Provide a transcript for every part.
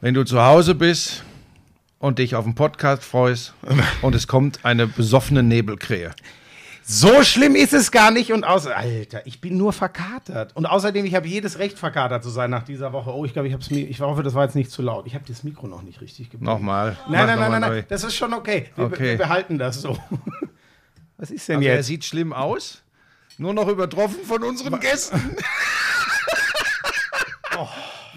wenn du zu Hause bist und dich auf den Podcast freust und es kommt eine besoffene Nebelkrähe. So schlimm ist es gar nicht und außer Alter, ich bin nur verkatert und außerdem ich habe jedes Recht verkatert zu sein nach dieser Woche. Oh, ich glaube, ich habe es mir ich hoffe, das war jetzt nicht zu laut. Ich habe das Mikro noch nicht richtig gebracht. Nochmal. Nein, nein, nein, nochmal nein, nein, das ist schon okay. Wir, Okay. wir behalten das so. Was ist denn Also er jetzt? sieht schlimm aus. Nur noch übertroffen von unseren Gästen.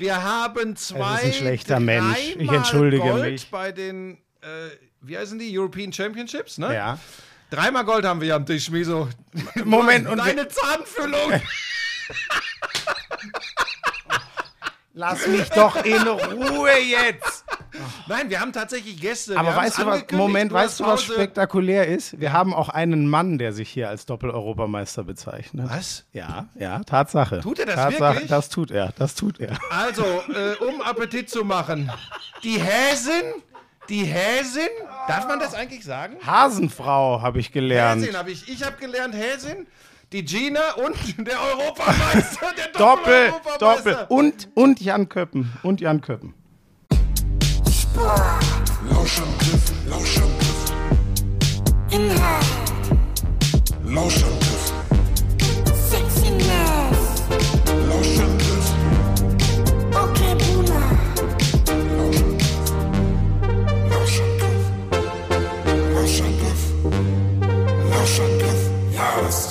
Wir haben zwei. ein schlechter Mensch. Ich entschuldige Gold mich. Bei den, äh, wie heißen die? European Championships, ne? Ja. Dreimal Gold haben wir am Tisch, Schmiso. Moment, und Deine Zahnfüllung. Lass mich doch in Ruhe jetzt. Nein, wir haben tatsächlich Gäste. Aber weißt du was, Moment, weißt du, was spektakulär ist? Wir haben auch einen Mann, der sich hier als Doppel-Europameister bezeichnet. Was? Ja, ja, Tatsache. Tut er das Tatsache, wirklich? Das tut er, das tut er. Also, äh, um Appetit zu machen. Die Häsin, die Häsin, darf man das eigentlich sagen? Hasenfrau habe ich gelernt. Häsin habe ich. Ich habe gelernt Häsin, die Gina und der Europameister, der Doppel, Doppel-Europameister. Doppel. Und, und Jan Köppen. Und Jan Köppen. Lauschangriff, Lauschangriff. Inhalt, Lauschangriff, Sexiness, Lauschangriff, okay Boomer, Lauschangriff. Lauschangriff. Lauschangriff. Ja, das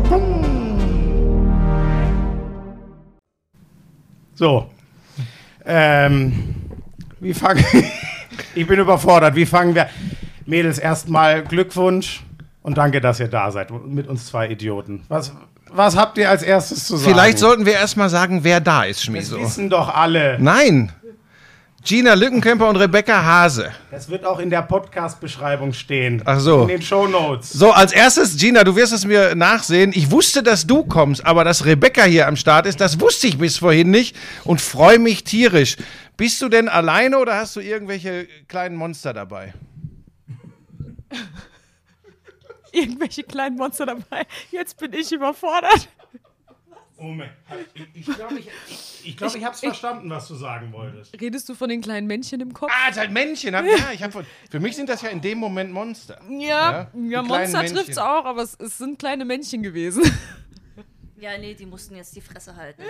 So. Ähm, wie fangen. ich bin überfordert. Wie fangen wir. Mädels, erstmal Glückwunsch und danke, dass ihr da seid. Mit uns zwei Idioten. Was, was habt ihr als erstes zu sagen? Vielleicht sollten wir erstmal sagen, wer da ist, Das Schmieso. wissen doch alle. Nein. Gina Lückenkämper und Rebecca Hase. Das wird auch in der Podcast-Beschreibung stehen. Ach so. In den Show Notes. So, als erstes, Gina, du wirst es mir nachsehen. Ich wusste, dass du kommst, aber dass Rebecca hier am Start ist, das wusste ich bis vorhin nicht und freue mich tierisch. Bist du denn alleine oder hast du irgendwelche kleinen Monster dabei? Irgendwelche kleinen Monster dabei. Jetzt bin ich überfordert. Moment. Ich glaube, ich, ich, ich, glaub, ich habe es verstanden, was du sagen wolltest. Redest du von den kleinen Männchen im Kopf? Ah, es ist halt Männchen. Hab, ja, ich hab, von- für mich sind das ja in dem Moment Monster. Ja, Ja, ja, Monster Männchen. trifft's auch, aber es, es sind kleine Männchen gewesen. Ja, nee, die mussten jetzt die Fresse halten.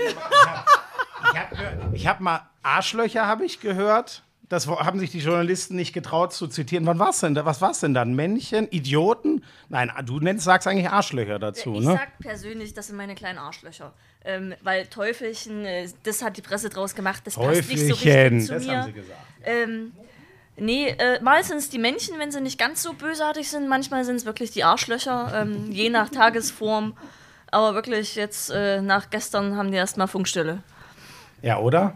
Ich habe hab mal Arschlöcher, habe ich gehört. Das haben sich die Journalisten nicht getraut zu zitieren. Wann war's denn da? Was war's denn dann? Männchen? Idioten? Nein, du nennst, sagst eigentlich Arschlöcher dazu, ich ne? sag persönlich, das sind meine kleinen Arschlöcher. Ähm, weil Teufelchen, äh, das hat die Presse draus gemacht, das passt nicht so Teufelchen, richtig zu das mir. haben sie gesagt. Ähm, nee, äh, mal sind es die Männchen, wenn sie nicht ganz so bösartig sind. Manchmal sind es wirklich die Arschlöcher, ähm, je nach Tagesform. Aber wirklich, jetzt äh, nach gestern haben die erstmal Funkstille. Ja, oder?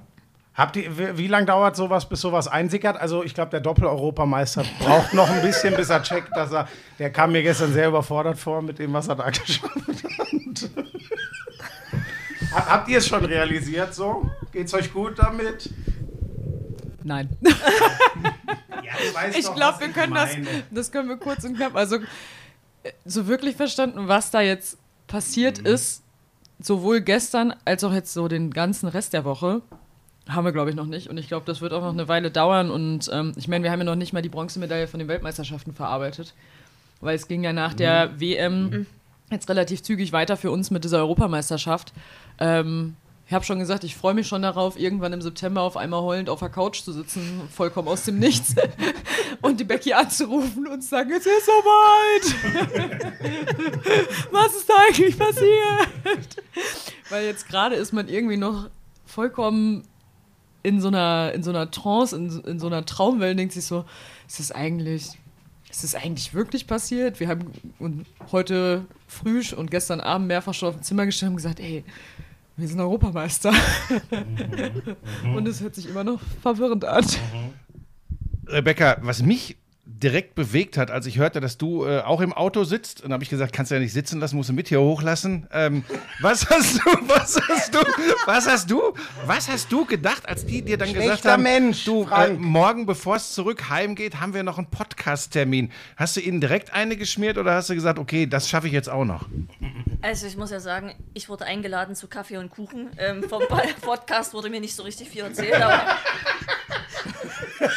Habt ihr, wie, lange dauert sowas, bis sowas einsickert? Also, ich glaube, der Doppel-Europameister braucht noch ein bisschen, bis er checkt, dass er. Der kam mir gestern sehr überfordert vor mit dem, was er da geschafft hat. Ha- Habt ihr es schon realisiert so? Geht's euch gut damit? Nein. Ja, Ich glaube, wir können das, meine. das können wir kurz und knapp. Also so wirklich verstanden, was da jetzt passiert Mhm. ist, sowohl gestern als auch jetzt so den ganzen Rest der Woche, haben wir glaube ich noch nicht. Und ich glaube, das wird auch noch eine Weile dauern. Und ähm, ich meine, wir haben ja noch nicht mal die Bronzemedaille von den Weltmeisterschaften verarbeitet, weil es ging ja nach der Mhm. WM jetzt relativ zügig weiter für uns mit dieser Europameisterschaft. Ähm, ich habe schon gesagt, ich freue mich schon darauf, irgendwann im September auf einmal heulend auf der Couch zu sitzen, vollkommen aus dem Nichts, und die Becky anzurufen und zu sagen, es ist soweit. Was ist da eigentlich passiert? Weil jetzt gerade ist man irgendwie noch vollkommen in so einer, in so einer Trance, in, so- in so einer Traumwelt, denkt sich so, ist das eigentlich, ist das eigentlich wirklich passiert? Wir haben und heute früh und gestern Abend mehrfach schon auf dem Zimmer gestanden und gesagt, ey, wir sind Europameister. und es hört sich immer noch verwirrend an. Rebecca, was mich direkt bewegt hat, als ich hörte, dass du äh, auch im Auto sitzt, und habe ich gesagt, kannst du ja nicht sitzen lassen, musst du mit hier hochlassen. Ähm, was hast du, was hast du, was hast du, was hast du gedacht, als die dir dann gesagt Schlechter haben, Mensch, du, äh, morgen, bevor es zurück heimgeht, haben wir noch einen Podcast-Termin. Hast du ihnen direkt eine geschmiert oder hast du gesagt, okay, das schaffe ich jetzt auch noch? Also ich muss ja sagen, ich wurde eingeladen zu Kaffee und Kuchen. Ähm, vom Podcast wurde mir nicht so richtig viel erzählt, aber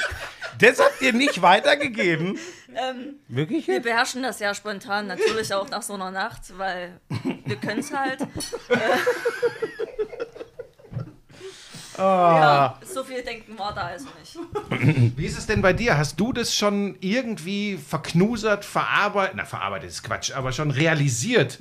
Das habt ihr nicht weitergegeben? Wirklich wir beherrschen das ja spontan, natürlich auch nach so einer Nacht, weil wir können es halt. Äh, ja, so viel denken war da also nicht. Wie ist es denn bei dir? Hast du das schon irgendwie verknusert, verarbeitet? Na, verarbeitet ist Quatsch, aber schon realisiert?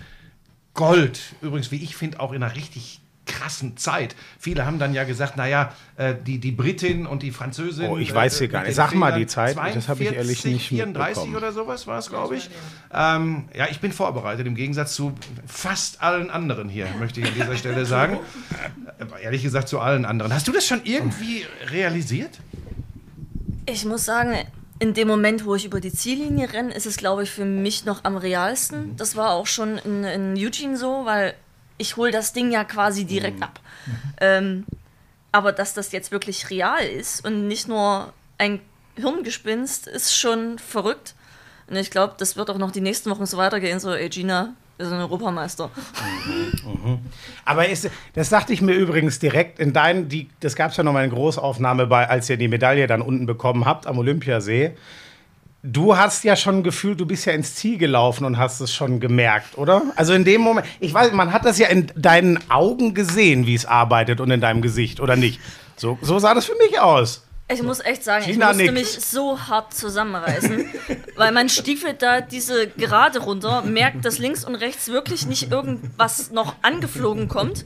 Gold, übrigens, wie ich finde, auch in einer richtig krassen Zeit. Viele haben dann ja gesagt, naja, äh, die, die Britin und die Französin. Oh, ich weiß hier äh, gar nicht. Sag mal die Zeit, das habe ich ehrlich 42, nicht 34 mitbekommen. oder sowas war es, glaube ich. Ähm, ja, ich bin vorbereitet, im Gegensatz zu fast allen anderen hier, möchte ich an dieser Stelle sagen. Äh, ehrlich gesagt, zu allen anderen. Hast du das schon irgendwie realisiert? Ich muss sagen, in dem Moment, wo ich über die Ziellinie renne, ist es, glaube ich, für mich noch am realsten. Das war auch schon in, in Eugene so, weil ich hole das Ding ja quasi direkt ab. Ähm, aber dass das jetzt wirklich real ist und nicht nur ein Hirngespinst, ist schon verrückt. Und ich glaube, das wird auch noch die nächsten Wochen so weitergehen. So, ey Gina, wir sind Europameister. Aber ist, das dachte ich mir übrigens direkt in deinen, die, das gab es ja noch mal eine Großaufnahme bei, als ihr die Medaille dann unten bekommen habt am Olympiasee. Du hast ja schon gefühlt, du bist ja ins Ziel gelaufen und hast es schon gemerkt, oder? Also in dem Moment, ich weiß, man hat das ja in deinen Augen gesehen, wie es arbeitet und in deinem Gesicht, oder nicht? So, so sah das für mich aus. Ich muss echt sagen, Gina ich musste nickt. mich so hart zusammenreißen, weil man stiefelt da diese Gerade runter, merkt, dass links und rechts wirklich nicht irgendwas noch angeflogen kommt.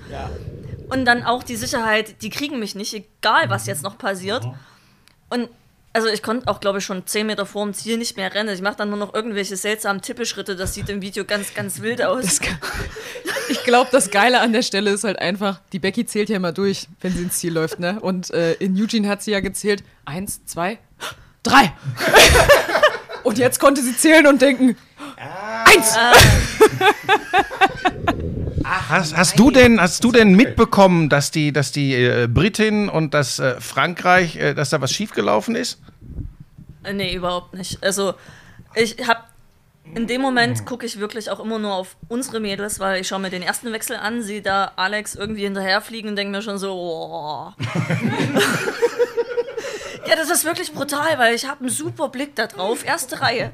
Und dann auch die Sicherheit, die kriegen mich nicht, egal was jetzt noch passiert. Und also ich konnte auch, glaube ich, schon 10 Meter vor dem Ziel nicht mehr rennen. Ich mache dann nur noch irgendwelche seltsamen Tippeschritte. Das sieht im Video ganz, ganz wild aus. Ich glaube, das Geile an der Stelle ist halt einfach, die Becky zählt ja immer durch, wenn sie ins Ziel läuft, ne? Und äh, in Eugene hat sie ja gezählt, eins, zwei, drei. und jetzt konnte sie zählen und denken, eins. Hast, hast, du denn, hast du denn mitbekommen, dass die, dass die äh, Britin und das äh, Frankreich, äh, dass da was schiefgelaufen ist? Äh, Nee, überhaupt nicht. Also, ich hab. In dem Moment gucke ich wirklich auch immer nur auf unsere Mädels, weil ich schaue mir den ersten Wechsel an, sehe da Alex irgendwie hinterherfliegen und denke mir schon so, oh. Ja, das ist wirklich brutal, weil ich habe einen super Blick da drauf, erste Reihe.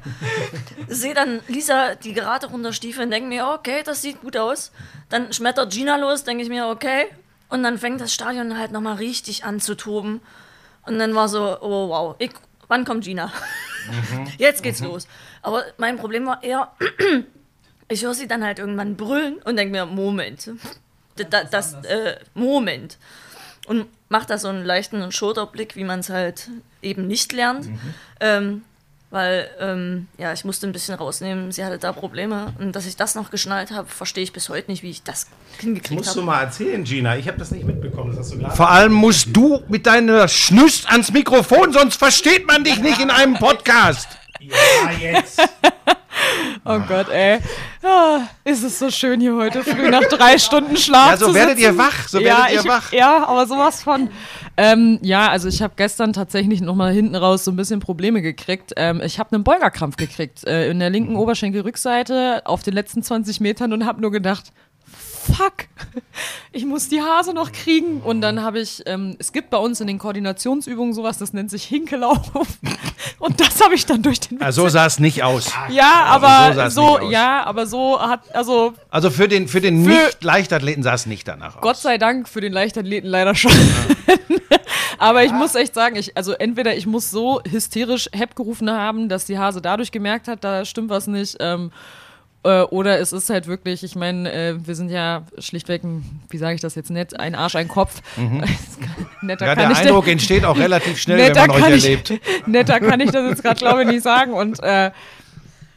Sehe dann Lisa die gerade runterstiefeln und denke mir, okay, das sieht gut aus. Dann schmettert Gina los, denke ich mir, okay. Und dann fängt das Stadion halt nochmal richtig an zu toben. Und dann war so, oh wow, ich, wann kommt Gina? Jetzt geht's los. Aber mein Problem war eher, ich höre sie dann halt irgendwann brüllen und denke mir, Moment. Das, das äh, Moment. Und macht da so einen leichten Schulterblick, wie man es halt eben nicht lernt. Ähm, weil, ähm, ja, ich musste ein bisschen rausnehmen, sie hatte da Probleme. Und dass ich das noch geschnallt habe, verstehe ich bis heute nicht, wie ich das hingekriegt Musst du habe. mal erzählen, Gina. Ich habe das nicht mitbekommen. Das hast du gerade. Vor allem musst du mit deiner Schnüst ans Mikrofon, sonst versteht man dich nicht in einem Podcast. Ja, jetzt. Oh Gott, ey. Ah, ist es so schön hier heute früh nach drei Stunden Schlaf. Ja, so zu werdet sitzen. ihr wach, so ja, werdet ihr ich, wach. Ja, aber sowas von. Ähm, ja, also ich habe gestern tatsächlich nochmal hinten raus so ein bisschen Probleme gekriegt. Ähm, ich habe einen Beugerkrampf gekriegt äh, in der linken Mhm. Oberschenkelrückseite auf den letzten 20 Metern und habe nur gedacht, fuck, ich muss die Hase noch kriegen. Und dann habe ich, ähm, es gibt bei uns in den Koordinationsübungen sowas, das nennt sich Hinkelauf. Und das habe ich dann durch den Also so sah es nicht aus. ja, Also so aber so, aus. ja, aber so hat, also Also für den, für den Nicht-Leichtathleten sah es nicht danach aus. Gott sei Dank für den Leichtathleten leider schon. aber ich muss echt sagen, ich, also entweder ich muss so hysterisch Hepp gerufen haben, dass die Hase dadurch gemerkt hat, da stimmt was nicht. Ähm, äh, oder es ist halt wirklich, ich meine, äh, wir sind ja schlichtweg, ein, wie sage ich das jetzt nett, ein Arsch, ein Kopf. Netter Mhm. ja, kann der ich Eindruck entsteht auch relativ schnell, wenn netter man euch ich, erlebt. Netter kann ich das jetzt gerade, glaube ich, nicht sagen. Und äh,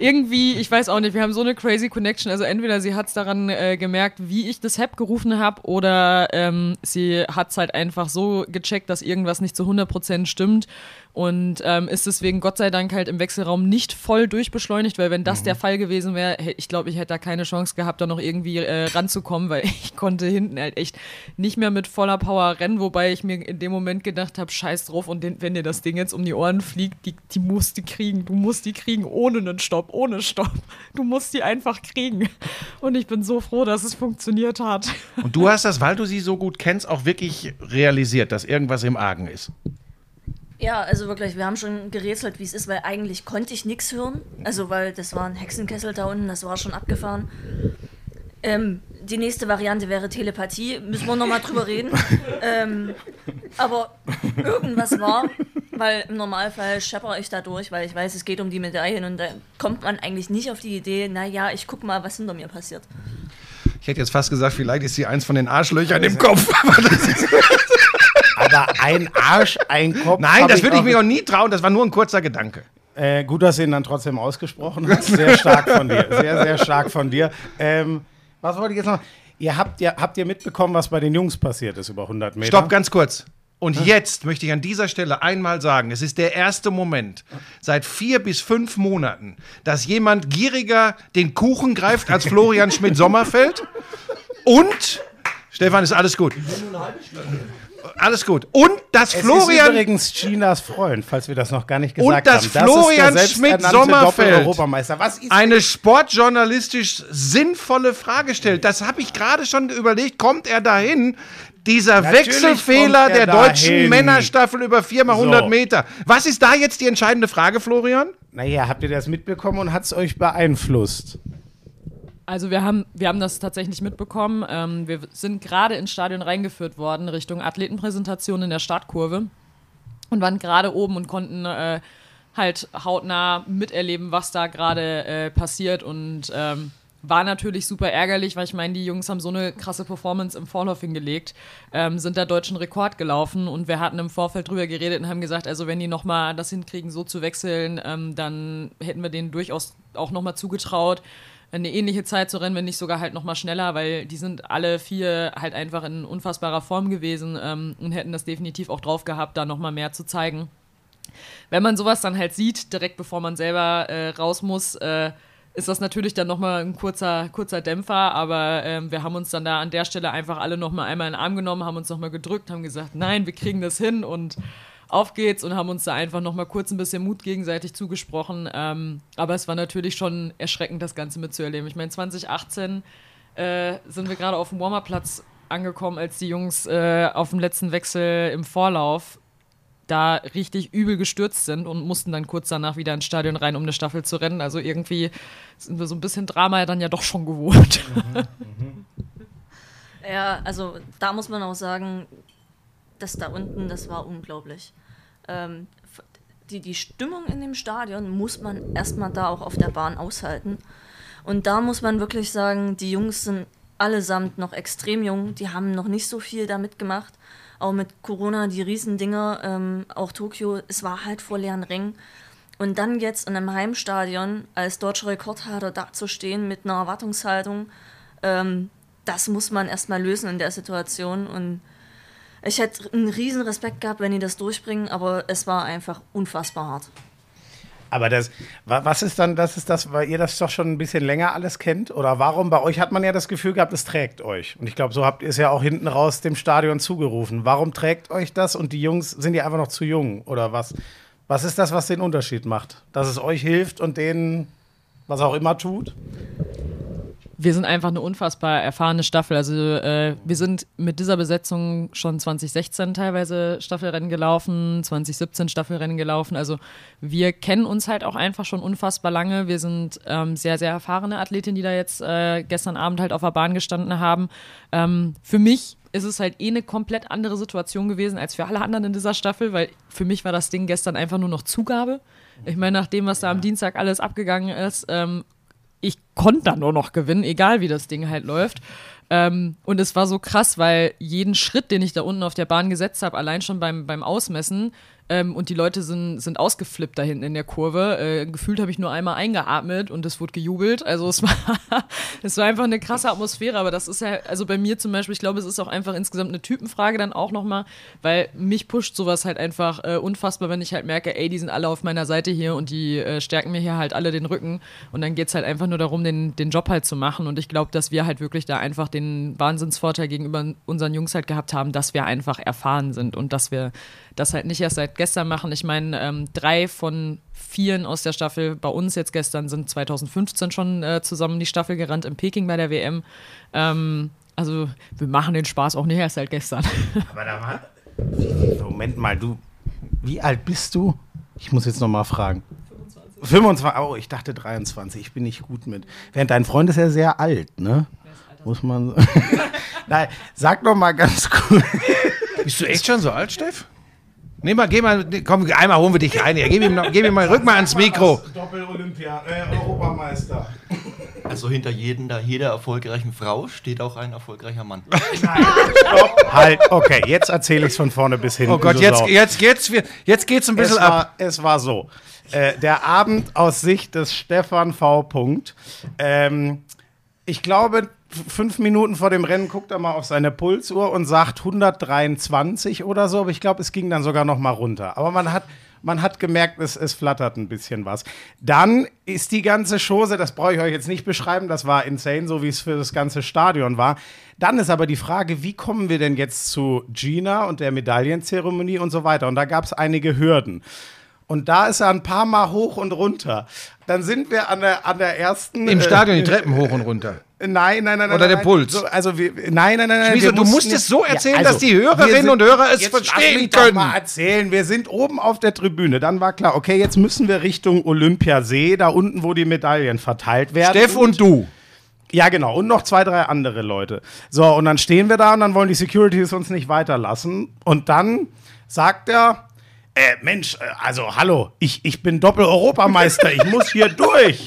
irgendwie, ich weiß auch nicht, wir haben so eine crazy Connection. Also entweder sie hat es daran äh, gemerkt, wie ich das Hep gerufen habe, oder ähm, sie hat es halt einfach so gecheckt, dass irgendwas nicht zu 100% stimmt. Und ähm, ist deswegen Gott sei Dank halt im Wechselraum nicht voll durchbeschleunigt, weil wenn das der Fall gewesen wäre, ich glaube, ich hätte da keine Chance gehabt, da noch irgendwie äh, ranzukommen, weil ich konnte hinten halt echt nicht mehr mit voller Power rennen, wobei ich mir in dem Moment gedacht habe, scheiß drauf und den, wenn dir das Ding jetzt um die Ohren fliegt, die, die musst du kriegen, du musst die kriegen ohne einen Stopp, ohne Stopp. Du musst die einfach kriegen. Und ich bin so froh, dass es funktioniert hat. Und du hast das, weil du sie so gut kennst, auch wirklich realisiert, dass irgendwas im Argen ist. Ja, also wirklich, wir haben schon gerätselt, wie es ist, weil eigentlich konnte ich nichts hören. Also, weil das war ein Hexenkessel da unten, das war schon abgefahren. Ähm, die nächste Variante wäre Telepathie, müssen wir nochmal drüber reden. ähm, aber irgendwas war, weil im Normalfall schepper ich da durch, weil ich weiß, es geht um die Medaillen und da kommt man eigentlich nicht auf die Idee, naja, ich guck mal, was hinter mir passiert. Ich hätte jetzt fast gesagt, vielleicht ist sie eins von den Arschlöchern im Kopf. Aber ein Arsch, ein Kopf. nein, das würde ich mir auch nie trauen. Das war nur ein kurzer Gedanke. Äh, gut, dass du ihn dann trotzdem ausgesprochen hast. Sehr stark von dir. Sehr, sehr stark von dir. Ähm, was wollte ich jetzt noch? Ihr habt, ja, habt ihr mitbekommen, was bei den Jungs passiert ist über 100 Meter? Stopp, ganz kurz. Und jetzt möchte ich an dieser Stelle einmal sagen, es ist der erste Moment seit vier bis fünf Monaten, dass jemand gieriger den Kuchen greift als Florian Schmidt-Sommerfeld. Und, Stefan, ist alles gut. Alles gut. Und dass Es ist Florian übrigens Chinas Freund, falls wir das noch gar nicht gesagt dass haben. Florian das ist der selbsternannte Schmidt-Sommerfeld ist eine sportjournalistisch sinnvolle Frage stellt. Das habe ich gerade schon überlegt. Kommt er dahin? Dieser Natürlich Wechselfehler er der deutschen dahin. Männerstaffel über 4x100 So. Meter. Was ist da jetzt die entscheidende Frage, Florian? Naja, habt ihr das mitbekommen und hat es euch beeinflusst? Also wir haben, wir haben das tatsächlich mitbekommen. Ähm, wir sind gerade ins Stadion reingeführt worden Richtung Athletenpräsentation in der Startkurve und waren gerade oben und konnten äh, halt hautnah miterleben, was da gerade äh, passiert und ähm, war natürlich super ärgerlich, weil ich meine, die Jungs haben so eine krasse Performance im Vorlauf hingelegt, ähm, sind da deutschen Rekord gelaufen und wir hatten im Vorfeld drüber geredet und haben gesagt, also wenn die nochmal das hinkriegen, so zu wechseln, ähm, dann hätten wir denen durchaus auch nochmal zugetraut, eine ähnliche Zeit zu rennen, wenn nicht sogar halt nochmal schneller, weil die sind alle vier halt einfach in unfassbarer Form gewesen ähm, und hätten das definitiv auch drauf gehabt, da nochmal mehr zu zeigen. Wenn man sowas dann halt sieht, direkt bevor man selber äh, raus muss, äh, ist das natürlich dann nochmal ein kurzer, kurzer Dämpfer, aber ähm, wir haben uns dann da an der Stelle einfach alle nochmal einmal in den Arm genommen, haben uns nochmal gedrückt, haben gesagt, nein, wir kriegen das hin und auf geht's und haben uns da einfach nochmal kurz ein bisschen Mut gegenseitig zugesprochen. Ähm, aber es war natürlich schon erschreckend, das Ganze mitzuerleben. Ich meine, 2018 äh, sind wir gerade auf dem Warmer-Platz angekommen, als die Jungs äh, auf dem letzten Wechsel im Vorlauf da richtig übel gestürzt sind und mussten dann kurz danach wieder ins Stadion rein, um eine Staffel zu rennen. Also irgendwie sind wir so ein bisschen Drama dann ja doch schon gewohnt. Ja, also da muss man auch sagen, das da unten, das war unglaublich. Ähm, die, die Stimmung in dem Stadion muss man erstmal da auch auf der Bahn aushalten. Und da muss man wirklich sagen, die Jungs sind allesamt noch extrem jung, die haben noch nicht so viel damit gemacht. Auch mit Corona, die Riesendinger, ähm, auch Tokio, es war halt vor leeren Rängen. Und dann jetzt in einem Heimstadion als deutscher Rekordhalter dazustehen mit einer Erwartungshaltung, ähm, das muss man erstmal lösen in der Situation. Und ich hätte einen riesen Respekt gehabt, wenn die das durchbringen, aber es war einfach unfassbar hart. Aber das, wa- was ist dann, das ist das, weil ihr das doch schon ein bisschen länger alles kennt? Oder warum? Bei euch hat man ja das Gefühl gehabt, es trägt euch. Und ich glaube, so habt ihr es ja auch hinten raus dem Stadion zugerufen. Warum trägt euch das und die Jungs, sind die einfach noch zu jung? Oder was? Was ist das, was den Unterschied macht? Dass es euch hilft und denen was auch immer tut? Wir sind einfach eine unfassbar erfahrene Staffel. Also äh, wir sind mit dieser Besetzung schon 2016 teilweise Staffelrennen gelaufen, 2017 Staffelrennen gelaufen. Also wir kennen uns halt auch einfach schon unfassbar lange. Wir sind ähm, sehr, sehr erfahrene Athletinnen, die da jetzt äh, gestern Abend halt auf der Bahn gestanden haben. Ähm, für mich ist es halt eh eine komplett andere Situation gewesen als für alle anderen in dieser Staffel, weil für mich war das Ding gestern einfach nur noch Zugabe. Ich meine, nach dem, was da am Dienstag alles abgegangen ist, ähm, ich konnte da nur noch gewinnen, egal wie das Ding halt läuft. Ähm, und es war so krass, weil jeden Schritt, den ich da unten auf der Bahn gesetzt habe, allein schon beim, beim Ausmessen, ähm, und die Leute sind, sind ausgeflippt da hinten in der Kurve. Äh, gefühlt habe ich nur einmal eingeatmet und es wurde gejubelt. Also es war, es war einfach eine krasse Atmosphäre, aber das ist ja, also bei mir zum Beispiel, ich glaube, es ist auch einfach insgesamt eine Typenfrage dann auch nochmal, weil mich pusht sowas halt einfach äh, unfassbar, wenn ich halt merke, ey, die sind alle auf meiner Seite hier und die äh, stärken mir hier halt alle den Rücken. Und dann geht es halt einfach nur darum, den, den Job halt zu machen. Und ich glaube, dass wir halt wirklich da einfach den Wahnsinnsvorteil gegenüber unseren Jungs halt gehabt haben, dass wir einfach erfahren sind und dass wir das halt nicht erst seit gestern machen. Ich meine, ähm, drei von vieren aus der Staffel bei uns jetzt gestern sind 2015 schon äh, zusammen die Staffel gerannt in Peking bei der WM. Ähm, also wir machen den Spaß auch nicht erst seit gestern. Aber da war. Moment mal, du. Wie alt bist du? Ich muss jetzt noch mal fragen. 25. 25. Oh, ich dachte 23. Ich bin nicht gut mit. Während dein Freund ist ja sehr alt, ne? Muss man. Nein, sag noch mal ganz kurz. Bist du echt schon so alt, Steff? Nee, mal, geh mal, komm, einmal holen wir dich rein. hier. Gib ihm, noch, gib ihm mal, rück mal ans Mikro. Doppel-Olympia, äh, Europameister. Also hinter jedem, da jeder erfolgreichen Frau steht auch ein erfolgreicher Mann. Halt, okay, jetzt erzähle ich es von vorne bis hinten. Oh Gott, jetzt, jetzt, jetzt, wir- jetzt geht's ein bisschen es ab. war, es war so. Äh, der Abend aus Sicht des Stefan V. Punkt. Ähm, ich glaube, fünf Minuten vor dem Rennen guckt er mal auf seine Pulsuhr und sagt 123 oder so, aber ich glaube, es ging dann sogar noch mal runter. Aber man hat, man hat gemerkt, es, es flattert ein bisschen was. Dann ist die ganze Chose, das brauche ich euch jetzt nicht beschreiben, das war insane, so wie es für das ganze Stadion war. Dann ist aber die Frage, wie kommen wir denn jetzt zu Gina und der Medaillenzeremonie und so weiter? Und da gab es einige Hürden. Und da ist er ein paar Mal hoch und runter. Dann sind wir an der, an der ersten. Im äh, Stadion die Treppen hoch und runter. Nein, nein, nein. Oder nein, der nein. Puls. So, also wir, nein, nein, nein, nein. Schmieso, du musst es so erzählen, dass die Hörerinnen sind- und Hörer es verstehen können. Mal erzählen. Wir sind oben auf der Tribüne. Dann war klar, okay, jetzt müssen wir Richtung Olympiasee, da unten, wo die Medaillen verteilt werden. Steff und du. Ja, genau. Und noch zwei, drei andere Leute. So, und dann stehen wir da und dann wollen die Securities uns nicht weiterlassen. Und dann sagt er, äh, Mensch, äh, also hallo, ich, ich bin Doppel-Europameister, ich muss hier durch.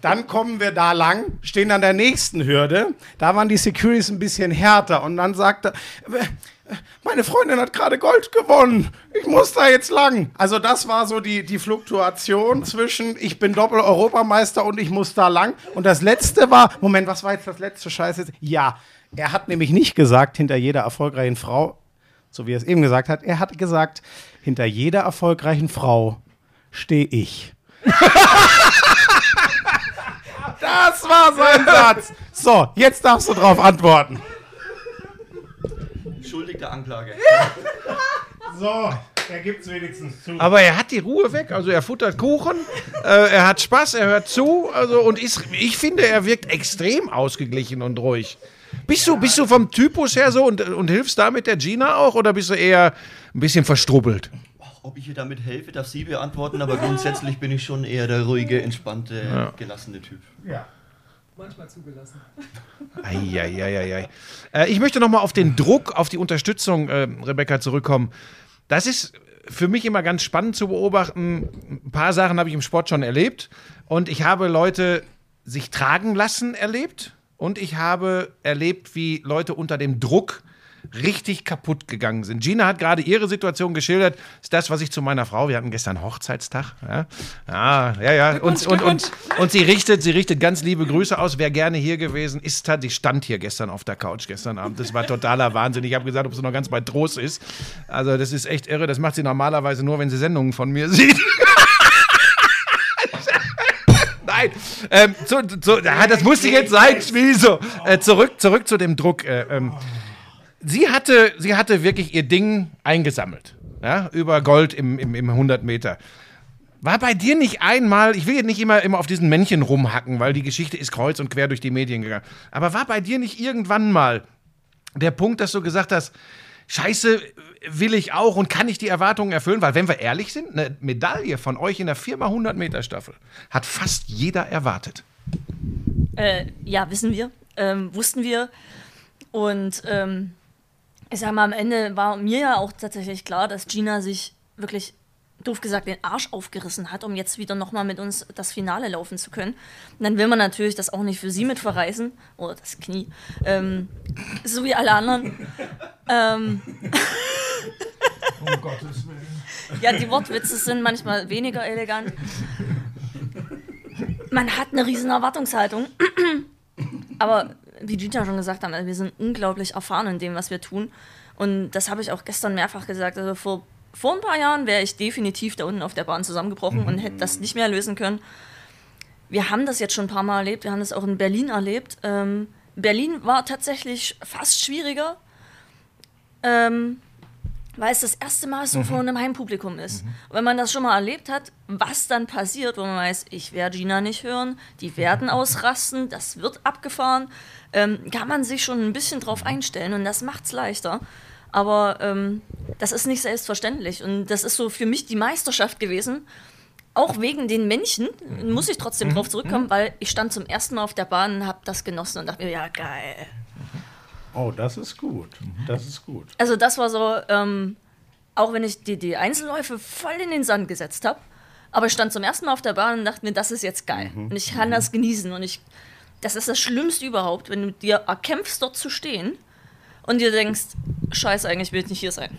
Dann kommen wir da lang, stehen an der nächsten Hürde. Da waren die Securities ein bisschen härter. Und dann sagt er, äh, meine Freundin hat gerade Gold gewonnen. Ich muss da jetzt lang. Also das war so die, die Fluktuation zwischen ich bin Doppel-Europameister und ich muss da lang. Und das letzte war, Moment, was war jetzt das letzte Scheiße? Ja, er hat nämlich nicht gesagt, hinter jeder erfolgreichen Frau, so wie er es eben gesagt hat, er hat gesagt, hinter jeder erfolgreichen Frau stehe ich. Das war sein Satz. So, jetzt darfst du drauf antworten. Schuldig der Anklage. So, er gibt's wenigstens zu. Aber er hat die Ruhe weg, also er futtert Kuchen, äh, er hat Spaß, er hört zu, also und ist, ich finde, er wirkt extrem ausgeglichen und ruhig. Bist du, bist du vom Typus her so und, und hilfst da mit der Gina auch oder bist du eher ein bisschen verstrubbelt? Ob ich ihr damit helfe, darf sie beantworten, aber grundsätzlich bin ich schon eher der ruhige, entspannte, gelassene Typ. Manchmal zugelassen. Eieieiei. Äh, ich möchte nochmal auf den Druck, auf die Unterstützung, äh, Rebecca, zurückkommen. Das ist für mich immer ganz spannend zu beobachten. Ein paar Sachen habe ich im Sport schon erlebt. Und ich habe Leute sich tragen lassen erlebt. Und ich habe erlebt, wie Leute unter dem Druck richtig kaputt gegangen sind. Gina hat gerade ihre Situation geschildert. ist das, was ich zu meiner Frau, wir hatten gestern Hochzeitstag. Ja, ja, ja. ja. Und, und, und, und sie richtet, sie richtet ganz liebe Grüße aus. Wer gerne hier gewesen ist, hat, die stand hier gestern auf der Couch gestern Abend. Das war totaler Wahnsinn. Ich habe gesagt, ob sie noch ganz bei Trost ist. Also, das ist echt irre. Das macht sie normalerweise nur, wenn sie Sendungen von mir sieht. Nein, ähm, zu, zu, ah, das musste jetzt sein, Wieso? Äh, zurück, zurück zu dem Druck. Äh, ähm, sie, hatte, sie hatte wirklich ihr Ding eingesammelt. Ja, über Gold im, im, im 100 Meter. War bei dir nicht einmal, ich will jetzt nicht immer, immer auf diesen Männchen rumhacken, weil die Geschichte ist kreuz und quer durch die Medien gegangen. Aber war bei dir nicht irgendwann mal der Punkt, dass du gesagt hast, Scheiße, will ich auch und kann ich die Erwartungen erfüllen? Weil, wenn wir ehrlich sind, eine Medaille von euch in der Firma 100 Meter Staffel hat fast jeder erwartet. Äh, ja, wissen wir. Ähm, wussten wir. Und ähm, ich sag mal, am Ende war mir ja auch tatsächlich klar, dass Gina sich wirklich, doof gesagt, den Arsch aufgerissen hat, um jetzt wieder nochmal mit uns das Finale laufen zu können. Und dann will man natürlich das auch nicht für sie mit verreißen. Oder das Knie. Ähm, so wie alle anderen. ähm, Um Gottes Willen. ja, die Wortwitze sind manchmal weniger elegant. Man hat eine riesen Erwartungshaltung. Aber wie Gina schon gesagt hat, wir sind unglaublich erfahren in dem, was wir tun. Und das habe ich auch gestern mehrfach gesagt. Also vor, vor ein paar Jahren wäre ich definitiv da unten auf der Bahn zusammengebrochen und hätte das nicht mehr lösen können. Wir haben das jetzt schon ein paar Mal erlebt. Wir haben das auch in Berlin erlebt. Ähm, Berlin war tatsächlich fast schwieriger. Ähm, weil es das erste Mal so vor einem Heimpublikum ist. Und wenn man das schon mal erlebt hat, was dann passiert, wo man weiß, ich werde Gina nicht hören, die werden ausrasten, das wird abgefahren, ähm, kann man sich schon ein bisschen drauf einstellen und das macht es leichter. Aber ähm, das ist nicht selbstverständlich und das ist so für mich die Meisterschaft gewesen. Auch wegen den Männchen muss ich trotzdem drauf zurückkommen, weil ich stand zum ersten Mal auf der Bahn und habe das genossen und dachte mir, ja geil. Oh, das ist gut. Das ist gut. Also das war so, ähm, auch wenn ich die, die Einzelläufe voll in den Sand gesetzt habe, aber ich stand zum ersten Mal auf der Bahn und dachte mir, das ist jetzt geil. Und ich kann das genießen. Und ich, das ist das Schlimmste überhaupt, wenn du dir erkämpfst, dort zu stehen und dir denkst, scheiße, eigentlich will ich nicht hier sein.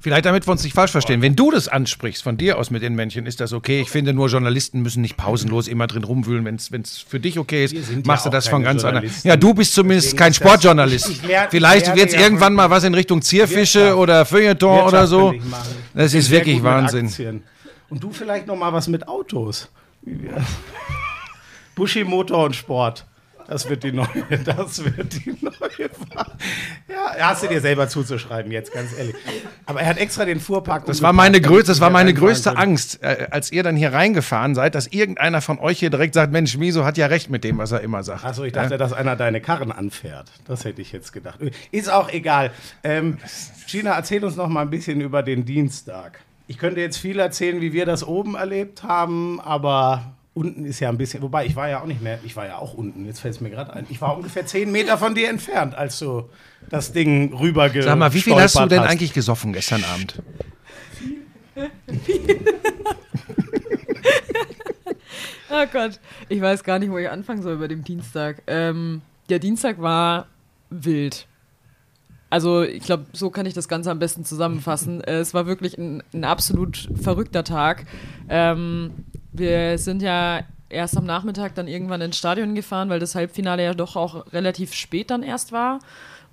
Vielleicht, damit wir uns nicht falsch verstehen. Wenn du das ansprichst von dir aus mit den Männchen, ist das okay. Ich finde nur, Journalisten müssen nicht pausenlos immer drin rumwühlen. Wenn es für dich okay ist, machst ja du das von ganz anderen. Ja, du bist zumindest Deswegen kein Sportjournalist. Ich lerne- Vielleicht ich wird es irgendwann mal was in Richtung Zierfische Wirtschaft. oder Feuilleton oder so. Ich. Das ist wirklich Wahnsinn. Und du vielleicht noch mal was mit Autos. Buschi Motor und Sport. Das wird die neue, das wird die neue. Ja, hast du dir selber zuzuschreiben jetzt, ganz ehrlich. Aber er hat extra den Fuhrpark. Das war meine, größte, das war meine größte. Angst, äh, als ihr dann hier reingefahren seid, dass irgendeiner von euch hier direkt sagt, Mensch, Miso hat ja recht mit dem, was er immer sagt. Achso, ich dachte, dass einer deine Karren anfährt. Das hätte ich jetzt gedacht. Ist auch egal. Ähm, Gina, erzähl uns noch mal ein bisschen über den Dienstag. Ich könnte jetzt viel erzählen, wie wir das oben erlebt haben, aber unten ist ja ein bisschen. Wobei, ich war ja auch nicht mehr. Ich war ja auch unten. Jetzt fällt es mir gerade ein. Ich war ungefähr zehn Meter von dir entfernt, als du das Ding rüber Sag mal, wie viel hast du denn eigentlich gesoffen gestern Abend? Oh Gott, ich weiß gar nicht, wo ich anfangen soll bei dem Dienstag. Ähm, der Dienstag war wild. Also ich glaube, so kann ich das Ganze am besten zusammenfassen. Äh, es war wirklich ein, ein absolut verrückter Tag. Ähm, wir sind ja erst am Nachmittag dann irgendwann ins Stadion gefahren, weil das Halbfinale ja doch auch relativ spät dann erst war.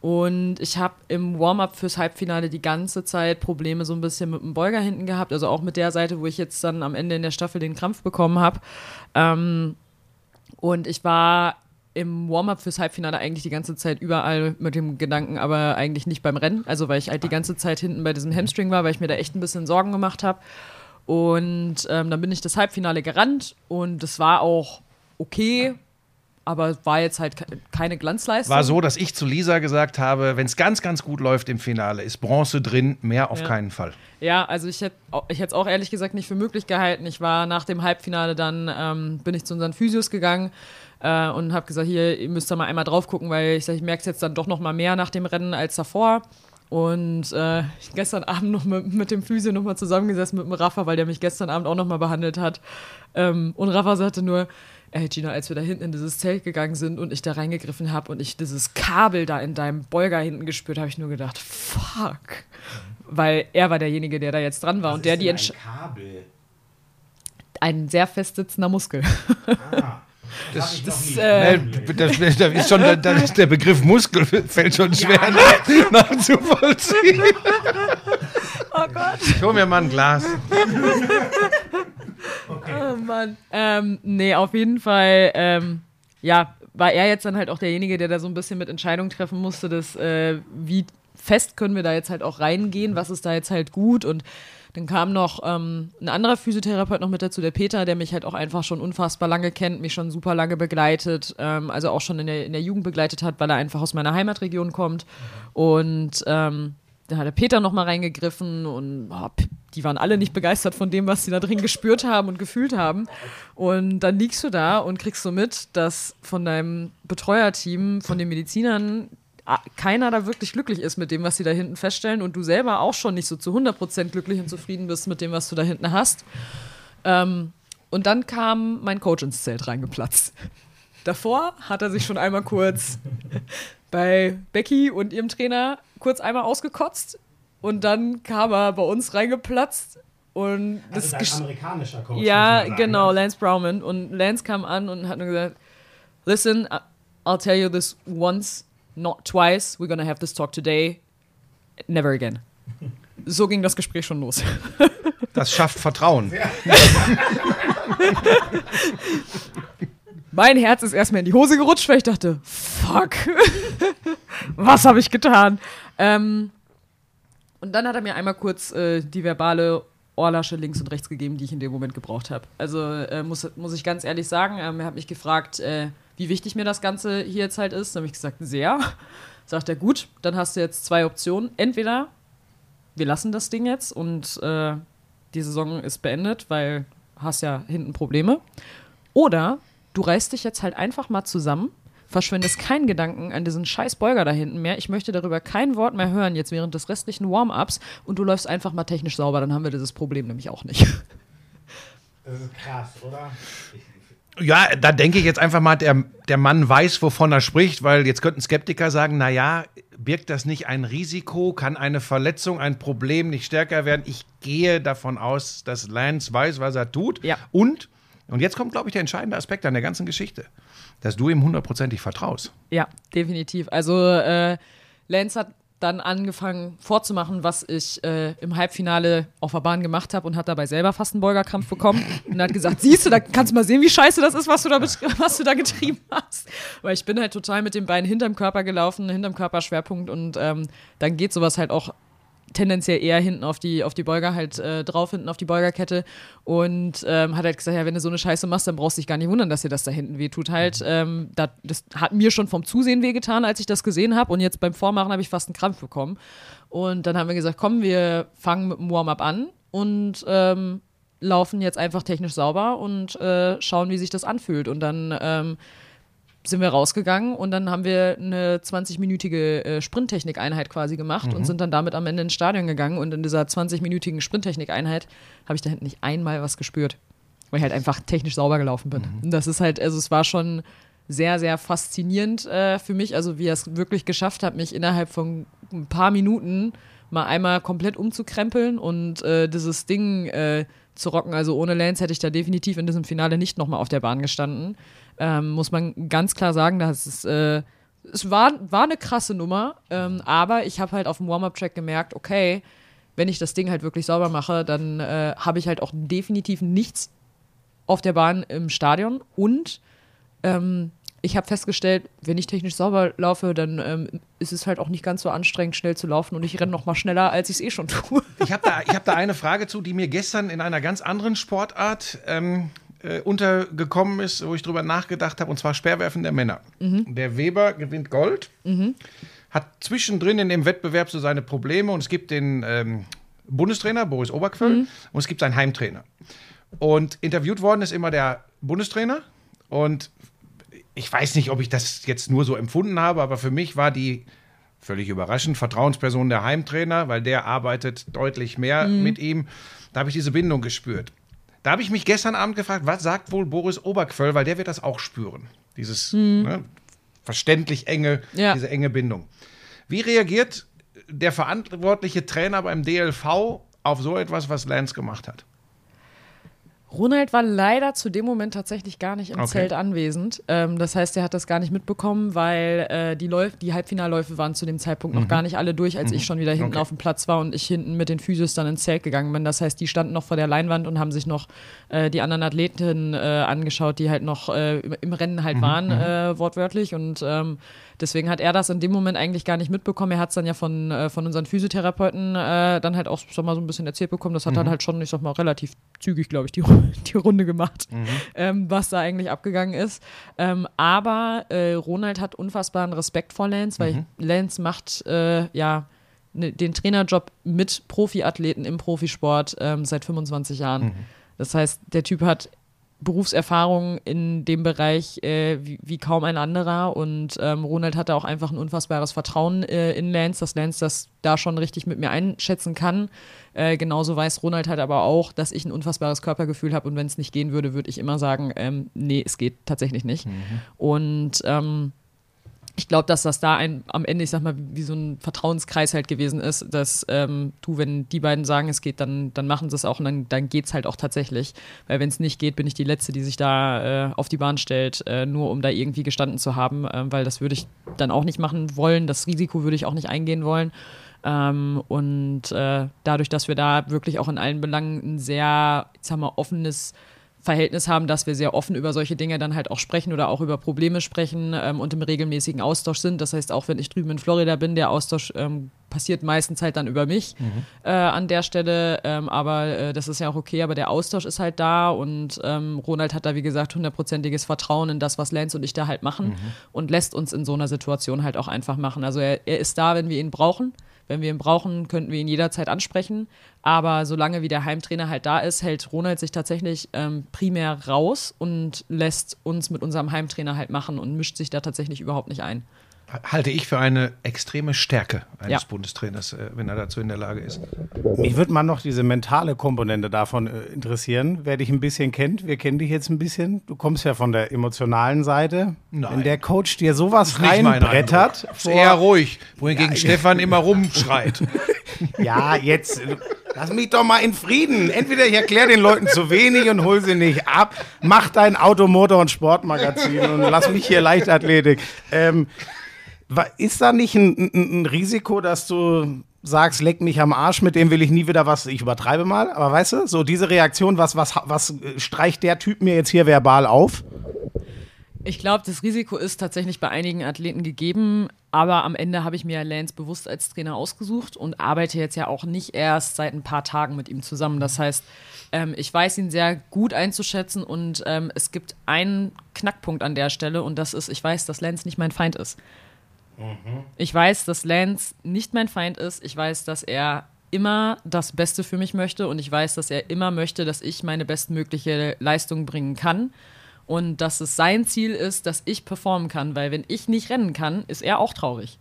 Und ich habe im Warm-up fürs Halbfinale die ganze Zeit Probleme so ein bisschen mit dem Beuger hinten gehabt, also auch mit der Seite, wo ich jetzt dann am Ende in der Staffel den Krampf bekommen habe. Ähm, und ich war im Warm-up fürs Halbfinale eigentlich die ganze Zeit überall mit dem Gedanken, aber eigentlich nicht beim Rennen. Also weil ich halt die ganze Zeit hinten bei diesem Hamstring war, weil ich mir da echt ein bisschen Sorgen gemacht habe. Und ähm, dann bin ich das Halbfinale gerannt und es war auch okay, aber war jetzt halt ke- keine Glanzleistung. War so, dass ich zu Lisa gesagt habe, wenn es ganz, ganz gut läuft im Finale, ist Bronze drin, mehr auf Ja. keinen Fall. Ja, also ich hätte ich es auch ehrlich gesagt nicht für möglich gehalten. Ich war nach dem Halbfinale dann, ähm, bin ich zu unseren Physios gegangen äh, und habe gesagt, hier, ihr müsst da mal einmal drauf gucken, weil ich sag, ich merke es jetzt dann doch noch mal mehr nach dem Rennen als davor. Und äh, gestern Abend noch mit, mit dem Physio noch mal zusammengesessen mit dem Rafa, weil der mich gestern Abend auch noch mal behandelt hat. Ähm, und Rafa sagte nur, ey Gina, als wir da hinten in dieses Zelt gegangen sind und ich da reingegriffen habe und ich dieses Kabel da in deinem Beuger hinten gespürt habe, ich nur gedacht, fuck. Weil er war derjenige, der da jetzt dran war und der die Entsch Kabel. ein sehr fest sitzender Muskel. Das, Das, äh, das, das ist schon, da- da ist der Begriff Muskel fällt schon schwer nach, nachzuvollziehen. oh Gott. Ich hol mir mal ein Glas. Oh Mann. Ähm, nee, auf jeden Fall, ähm, ja, war er jetzt dann halt auch derjenige, der da so ein bisschen mit Entscheidungen treffen musste, dass, äh, wie fest können wir da jetzt halt auch reingehen, was ist da jetzt halt gut und dann kam noch ähm, ein anderer Physiotherapeut noch mit dazu, der Peter, der mich halt auch einfach schon unfassbar lange kennt, mich schon super lange begleitet, ähm, also auch schon in der, in der Jugend begleitet hat, weil er einfach aus meiner Heimatregion kommt. Und ähm, da hat der Peter noch mal reingegriffen und p- die waren alle nicht begeistert von dem, was sie da drin gespürt haben und gefühlt haben. Und dann liegst du da und kriegst so mit, dass von deinem Betreuerteam, von den Medizinern, keiner da wirklich glücklich ist mit dem, was sie da hinten feststellen und du selber auch schon nicht so zu 100% glücklich und zufrieden bist mit dem, was du da hinten hast. Ähm, und dann kam mein Coach ins Zelt reingeplatzt. Davor hat er sich schon einmal kurz bei Becky und ihrem Trainer kurz einmal ausgekotzt und dann kam er bei uns reingeplatzt und das gesch- amerikanischer Coach. ja, genau, Lance Browman. Und Lance kam an und hat nur gesagt, listen, I'll tell you this once, not twice. We're gonna have this talk today. Never again. So ging das Gespräch schon los. Das schafft Vertrauen. Mein Herz ist erstmal in die Hose gerutscht, weil ich dachte, fuck, was habe ich getan? Ähm, und dann hat er mir einmal kurz äh, die verbale Ohrlasche links und rechts gegeben, die ich in dem Moment gebraucht habe. Also äh, muss, muss ich ganz ehrlich sagen, ähm, er hat mich gefragt, äh, wie wichtig mir das Ganze hier jetzt halt ist. Da habe ich gesagt, sehr. Sagt er, gut, dann hast du jetzt zwei Optionen. Entweder wir lassen das Ding jetzt und äh, die Saison ist beendet, weil hast ja hinten Probleme. Oder du reißt dich jetzt halt einfach mal zusammen, verschwendest keinen Gedanken an diesen scheiß Beuger da hinten mehr. Ich möchte darüber kein Wort mehr hören, jetzt während des restlichen Warm-Ups und du läufst einfach mal technisch sauber, dann haben wir dieses Problem nämlich auch nicht. Das ist krass, oder? Ja, da denke ich jetzt einfach mal, der, der Mann weiß, wovon er spricht, weil jetzt könnten Skeptiker sagen, naja, birgt das nicht ein Risiko? Kann eine Verletzung, ein Problem nicht stärker werden? Ich gehe davon aus, dass Lance weiß, was er tut. Ja. Und, und jetzt kommt, glaube ich, der entscheidende Aspekt an der ganzen Geschichte, dass du ihm hundertprozentig vertraust. Ja, definitiv. Also äh, Lance hat dann angefangen vorzumachen, was ich äh, im Halbfinale auf der Bahn gemacht habe und hat dabei selber fast einen Beugerkrampf bekommen und hat gesagt, siehst du, da kannst du mal sehen, wie scheiße das ist, was du da, was du da getrieben hast. Weil ich bin halt total mit den Beinen hinterm Körper gelaufen, hinterm Körperschwerpunkt und ähm, dann geht sowas halt auch tendenziell eher hinten auf die, auf die Beuger halt äh, drauf, hinten auf die Beugerkette. Und ähm, hat halt gesagt, ja, wenn du so eine Scheiße machst, dann brauchst du dich gar nicht wundern, dass dir das da hinten wehtut. Halt. Ähm, da, das hat mir schon vom Zusehen wehgetan, als ich das gesehen habe und jetzt beim Vormachen habe ich fast einen Krampf bekommen. Und dann haben wir gesagt, komm, wir fangen mit dem Warm-up an und ähm, laufen jetzt einfach technisch sauber und äh, schauen, wie sich das anfühlt. Und dann ähm, sind wir rausgegangen und dann haben wir eine 20-minütige äh, Sprinttechnik-Einheit quasi gemacht und sind dann damit am Ende ins Stadion gegangen. Und in dieser 20-minütigen Sprinttechnik-Einheit habe ich da hinten nicht einmal was gespürt, weil ich halt einfach technisch sauber gelaufen bin. Und das ist halt, also es war schon sehr, sehr faszinierend äh, für mich, also wie er es wirklich geschafft hat, mich innerhalb von ein paar Minuten mal einmal komplett umzukrempeln und äh, dieses Ding äh, zu rocken. Also ohne Lance hätte ich da definitiv in diesem Finale nicht nochmal auf der Bahn gestanden. Ähm, muss man ganz klar sagen, dass es, äh, es war, war eine krasse Nummer, ähm, aber ich habe halt auf dem Warm-Up-Track gemerkt, okay, wenn ich das Ding halt wirklich sauber mache, dann äh, habe ich halt auch definitiv nichts auf der Bahn im Stadion. Und ähm, ich habe festgestellt, wenn ich technisch sauber laufe, dann ähm, ist es halt auch nicht ganz so anstrengend, schnell zu laufen. Und ich renne noch mal schneller, als ich es eh schon tue. Ich habe da, hab da eine Frage zu, die mir gestern in einer ganz anderen Sportart ähm, äh, untergekommen ist, wo ich drüber nachgedacht habe, und zwar Speerwerfen der Männer. Der Weber gewinnt Gold, hat zwischendrin in dem Wettbewerb so seine Probleme und es gibt den ähm, Bundestrainer Boris Oberquöll und es gibt seinen Heimtrainer. Und interviewt worden ist immer der Bundestrainer und ich weiß nicht, ob ich das jetzt nur so empfunden habe, aber für mich war die völlig überraschend Vertrauensperson der Heimtrainer, weil der arbeitet deutlich mehr mit ihm. Da habe ich diese Bindung gespürt. Da habe ich mich gestern Abend gefragt, was sagt wohl Boris Oberquöll, weil der wird das auch spüren. Dieses ne, verständlich enge, Ja. diese enge Bindung. Wie reagiert der verantwortliche Trainer beim DLV auf so etwas, was Lance gemacht hat? Ronald war leider zu dem Moment tatsächlich gar nicht im Okay. Zelt anwesend. Ähm, das heißt, er hat das gar nicht mitbekommen, weil äh, die, Läuf die Halbfinalläufe waren zu dem Zeitpunkt noch gar nicht alle durch, als ich schon wieder hinten Mhm. Okay. auf dem Platz war und ich hinten mit den Physios dann ins Zelt gegangen bin. Das heißt, die standen noch vor der Leinwand und haben sich noch äh, die anderen Athletinnen äh, angeschaut, die halt noch äh, im- Rennen Mhm. halt waren, äh, wortwörtlich. Und ähm, deswegen hat er das in dem Moment eigentlich gar nicht mitbekommen. Er hat es dann ja von, äh, von unseren Physiotherapeuten dann halt auch sag mal, so ein bisschen erzählt bekommen. Das hat Mhm. dann halt schon, ich sag mal, relativ zügig, glaube ich, die, die Runde gemacht, ähm, was da eigentlich abgegangen ist. Ähm, aber äh, Ronald hat unfassbaren Respekt vor Lance, weil Lance macht äh, ja ne, den Trainerjob mit Profiathleten im Profisport ähm, seit 25 Jahren. Das heißt, der Typ hat Berufserfahrung in dem Bereich äh, wie, wie kaum ein anderer und ähm, Ronald hatte auch einfach ein unfassbares Vertrauen äh, in Lance, dass Lance das da schon richtig mit mir einschätzen kann. Äh, genauso weiß Ronald halt aber auch, dass ich ein unfassbares Körpergefühl habe und wenn es nicht gehen würde, würde ich immer sagen, ähm, nee, es geht tatsächlich nicht. Und ähm, ich glaube, dass das da ein, am Ende, ich sag mal, wie so ein Vertrauenskreis halt gewesen ist, dass ähm, du, wenn die beiden sagen, es geht, dann, dann machen sie es auch und dann, dann geht es halt auch tatsächlich. Weil wenn es nicht geht, bin ich die Letzte, die sich da äh, auf die Bahn stellt, äh, nur um da irgendwie gestanden zu haben, ähm, weil das würde ich dann auch nicht machen wollen. Das Risiko würde ich auch nicht eingehen wollen. Ähm, und äh, dadurch, dass wir da wirklich auch in allen Belangen ein sehr, ich sag mal, offenes Verhältnis haben, dass wir sehr offen über solche Dinge dann halt auch sprechen oder auch über Probleme sprechen ähm, und im regelmäßigen Austausch sind. Das heißt, auch wenn ich drüben in Florida bin, der Austausch ähm, passiert meistens halt dann über mich äh, an der Stelle. Ähm, aber äh, das ist ja auch okay, aber der Austausch ist halt da und ähm, Ronald hat da, wie gesagt, hundertprozentiges Vertrauen in das, was Lance und ich da halt machen und lässt uns in so einer Situation halt auch einfach machen. Also er, er ist da, wenn wir ihn brauchen. Wenn wir ihn brauchen, könnten wir ihn jederzeit ansprechen. Aber solange wie der Heimtrainer halt da ist, hält Ronald sich tatsächlich ähm, primär raus und lässt uns mit unserem Heimtrainer halt machen und mischt sich da tatsächlich überhaupt nicht ein. Halte ich für eine extreme Stärke eines Ja. Bundestrainers, äh, wenn er dazu in der Lage ist. Mich würde mal noch diese mentale Komponente davon äh, interessieren. Wer dich ein bisschen kennt, wir kennen dich jetzt ein bisschen. Du kommst ja von der emotionalen Seite. Nein. Wenn der Coach dir sowas reinbrettert. Ist eher ruhig, wohingegen Stefan immer rumschreit. ja, jetzt lass mich doch mal in Frieden. Entweder ich erkläre den Leuten zu wenig und hol sie nicht ab, mach dein Auto, Motor und Sportmagazin und lass mich hier Leichtathletik. Ähm, ist da nicht ein, ein, ein Risiko, dass du sagst, leck mich am Arsch, mit dem will ich nie wieder was, ich übertreibe mal, aber weißt du, so diese Reaktion, was, was, was äh, streicht der Typ mir jetzt hier verbal auf? Ich glaube, das Risiko ist tatsächlich bei einigen Athleten gegeben, aber am Ende habe ich mir Lance bewusst als Trainer ausgesucht und arbeite jetzt ja auch nicht erst seit ein paar Tagen mit ihm zusammen. Das heißt, ähm, ich weiß ihn sehr gut einzuschätzen und ähm, es gibt einen Knackpunkt an der Stelle und das ist, ich weiß, dass Lance nicht mein Feind ist. Ich weiß, dass Lance nicht mein Feind ist. Ich weiß, dass er immer das Beste für mich möchte und ich weiß, dass er immer möchte, dass ich meine bestmögliche Leistung bringen kann und dass es sein Ziel ist, dass ich performen kann, weil wenn ich nicht rennen kann, ist er auch traurig.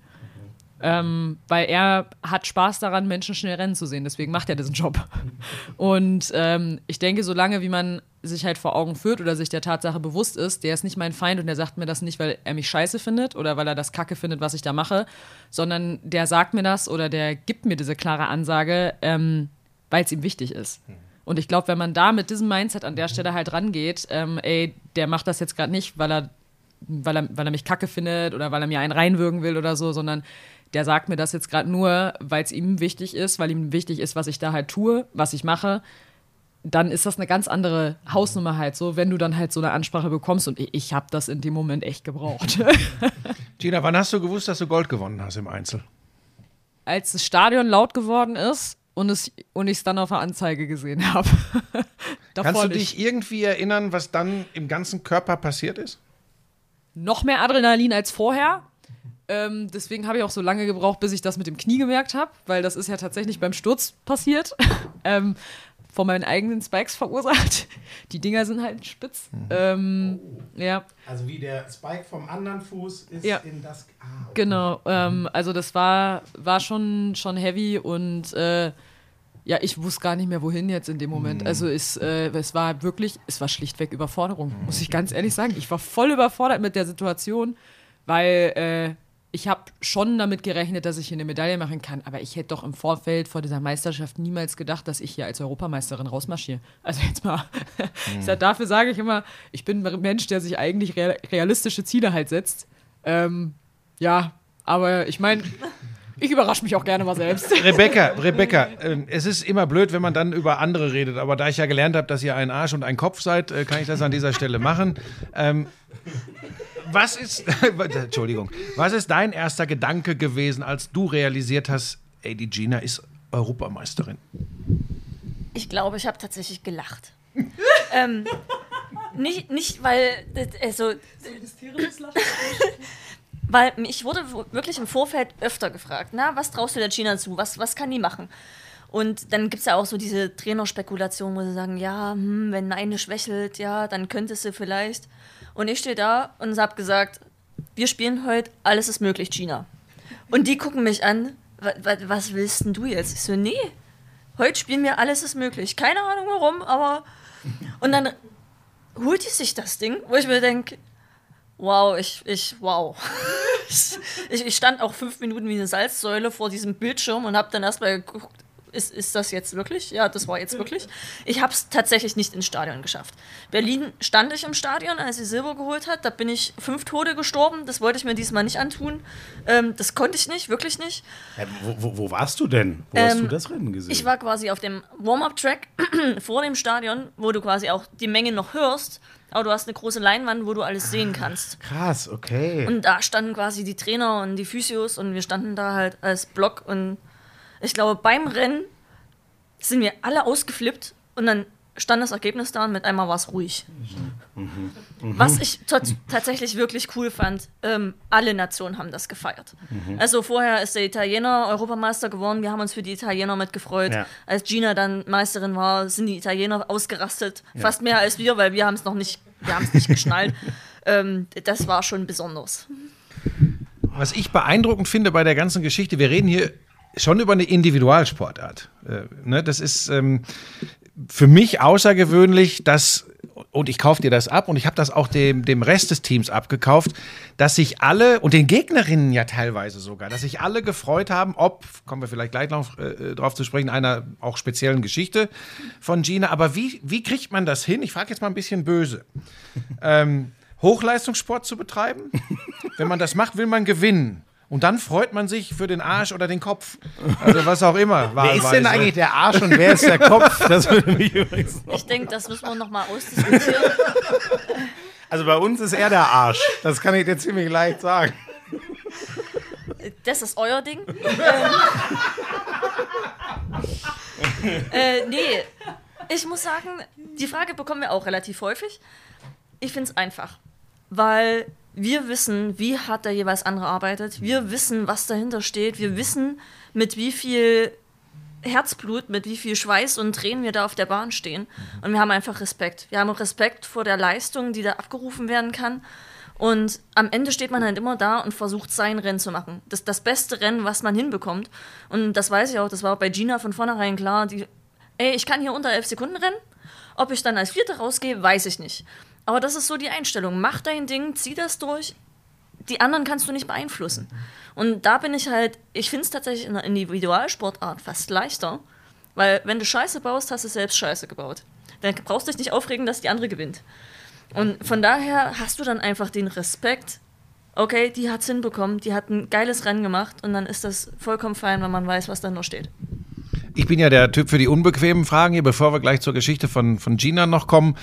Ähm, weil er hat Spaß daran, Menschen schnell rennen zu sehen. Deswegen macht er diesen Job. Und ähm, ich denke, solange wie man sich halt vor Augen führt oder sich der Tatsache bewusst ist, der ist nicht mein Feind und der sagt mir das nicht, weil er mich scheiße findet oder weil er das Kacke findet, was ich da mache, sondern der sagt mir das oder der gibt mir diese klare Ansage, ähm, weil es ihm wichtig ist. Und ich glaube, wenn man da mit diesem Mindset an der Stelle halt rangeht, ähm, ey, der macht das jetzt gerade nicht, weil er, weil, er, weil er mich kacke findet oder weil er mir einen reinwürgen will oder so, sondern der sagt mir das jetzt gerade nur, weil es ihm wichtig ist, weil ihm wichtig ist, was ich da halt tue, was ich mache, dann ist das eine ganz andere Hausnummer halt so, wenn du dann halt so eine Ansprache bekommst und ich, ich habe das in dem Moment echt gebraucht. Gina, wann hast du gewusst, dass du Gold gewonnen hast im Einzel? Als das Stadion laut geworden ist und es und ich es dann auf der Anzeige gesehen habe. Kannst du dich irgendwie erinnern, was dann im ganzen Körper passiert ist? noch mehr Adrenalin als vorher. Ähm, deswegen habe ich auch so lange gebraucht, bis ich das mit dem Knie gemerkt habe, weil das ist ja tatsächlich beim Sturz passiert. ähm, von meinen eigenen Spikes verursacht. Die Dinger sind halt spitz. Ähm, ja, Also wie der Spike vom anderen Fuß ist Ja. in das. Ah, okay. genau. Ähm, also das war, war schon, schon heavy und äh, ja, ich wusste gar nicht mehr, wohin jetzt in dem Moment. Also es, äh, es war wirklich, es war schlichtweg Überforderung, muss ich ganz ehrlich sagen. Ich war voll überfordert mit der Situation, weil äh, ich habe schon damit gerechnet, dass ich hier eine Medaille machen kann, aber ich hätte doch im Vorfeld vor dieser Meisterschaft niemals gedacht, dass ich hier als Europameisterin rausmarschiere. Also jetzt mal, ich sag, dafür sage ich immer, ich bin ein Mensch, der sich eigentlich real, realistische Ziele halt setzt. Ähm, ja, aber ich meine, ich überrasche mich auch gerne mal selbst. Rebecca, Rebecca, ähm, es ist immer blöd, wenn man dann über andere redet, aber da ich ja gelernt habe, dass ihr ein Arsch und ein Kopf seid, äh, kann ich das an dieser Stelle machen. Ähm, was ist, Entschuldigung, was ist dein erster Gedanke gewesen, als du realisiert hast, ey, die Gina ist Europameisterin? Ich glaube, ich habe tatsächlich gelacht. ähm, nicht, nicht, weil, also, weil ich wurde wirklich im Vorfeld öfter gefragt, na, was traust du der China zu? Was, was kann die machen? Und dann gibt es ja auch so diese Trainerspekulation, wo sie sagen, ja, hm, wenn eine schwächelt, ja, dann könnte sie vielleicht. Und ich stehe da und habe gesagt, wir spielen heute, alles ist möglich, China. Und die gucken mich an, "Wa- wa- was willst denn du jetzt? Ich so, nee, heute spielen wir alles ist möglich. Keine Ahnung warum, aber. Und dann holt die sich das Ding, wo ich mir denke, wow, ich, ich, wow. ich, ich stand auch fünf Minuten wie eine Salzsäule vor diesem Bildschirm und habe dann erstmal geguckt, ist, ist das jetzt wirklich? Ja, das war jetzt wirklich. Ich habe es tatsächlich nicht ins Stadion geschafft. Berlin stand ich im Stadion, als sie Silber geholt hat. Da bin ich fünf Tode gestorben. Das wollte ich mir diesmal nicht antun. Ähm, das konnte ich nicht, wirklich nicht. Ja, wo, wo, wo warst du denn? Wo hast Ähm, du das Rennen gesehen? Ich war quasi auf dem Warm-Up-Track vor dem Stadion, wo du quasi auch die Menge noch hörst, aber du hast eine große Leinwand, wo du alles sehen kannst. Krass, okay. Und da standen quasi die Trainer und die Physios und wir standen da halt als Block und ich glaube, beim Rennen sind wir alle ausgeflippt und dann stand das Ergebnis da und mit einmal war es ruhig. Was ich tot- tatsächlich wirklich cool fand, ähm, alle Nationen haben das gefeiert. Also vorher ist der Italiener Europameister geworden, wir haben uns für die Italiener mitgefreut. Ja. Als Gina dann Meisterin war, sind die Italiener ausgerastet, fast mehr als wir, weil wir haben es noch nicht, wir haben es nicht geschnallt. ähm, das war schon besonders. Was ich beeindruckend finde bei der ganzen Geschichte, wir reden hier schon über eine Individualsportart. Äh, ne, das ist ähm, für mich außergewöhnlich, dass, und ich kaufe dir das ab und ich habe das auch dem, dem Rest des Teams abgekauft, dass sich alle, und den Gegnerinnen ja teilweise sogar, dass sich alle gefreut haben, ob, kommen wir vielleicht gleich noch äh, drauf zu sprechen, einer auch speziellen Geschichte von Gina, aber wie, wie kriegt man das hin? Ich frage jetzt mal ein bisschen böse. Ähm, Hochleistungssport zu betreiben? Wenn man das macht, will man gewinnen. Und dann freut man sich für den Arsch oder den Kopf. Also was auch immer. wer ist denn eigentlich der Arsch und wer ist der Kopf? Das würde mich übrigens. Ich denke, das müssen wir nochmal ausdiskutieren. Also bei uns ist er der Arsch. Das kann ich dir ziemlich leicht sagen. Das ist euer Ding. Ähm, äh, nee, ich muss sagen, die Frage bekommen wir auch relativ häufig. Ich finde es einfach, weil wir wissen, wie hart der jeweils andere arbeitet. Wir wissen, was dahinter steht. Wir wissen, mit wie viel Herzblut, mit wie viel Schweiß und Tränen wir da auf der Bahn stehen. Und wir haben einfach Respekt. Wir haben Respekt vor der Leistung, die da abgerufen werden kann. Und am Ende steht man halt immer da und versucht, sein Rennen zu machen. Das das beste Rennen, was man hinbekommt. Und das weiß ich auch, das war auch bei Gina von vornherein klar. Die, ey, ich kann hier unter 11 Sekunden rennen. Ob ich dann als Vierte rausgehe, weiß ich nicht. Aber das ist so die Einstellung. Mach dein Ding, zieh das durch. Die anderen kannst du nicht beeinflussen. Und da bin ich halt, ich finde es tatsächlich in der Individualsportart fast leichter, weil wenn du Scheiße baust, hast du selbst Scheiße gebaut. Dann brauchst du dich nicht aufregen, dass die andere gewinnt. Und von daher hast du dann einfach den Respekt, okay, die hat's hinbekommen, die hat ein geiles Rennen gemacht und dann ist das vollkommen fein, wenn man weiß, was da noch steht. Ich bin ja der Typ für die unbequemen Fragen hier, bevor wir gleich zur Geschichte von, von Gina noch kommen.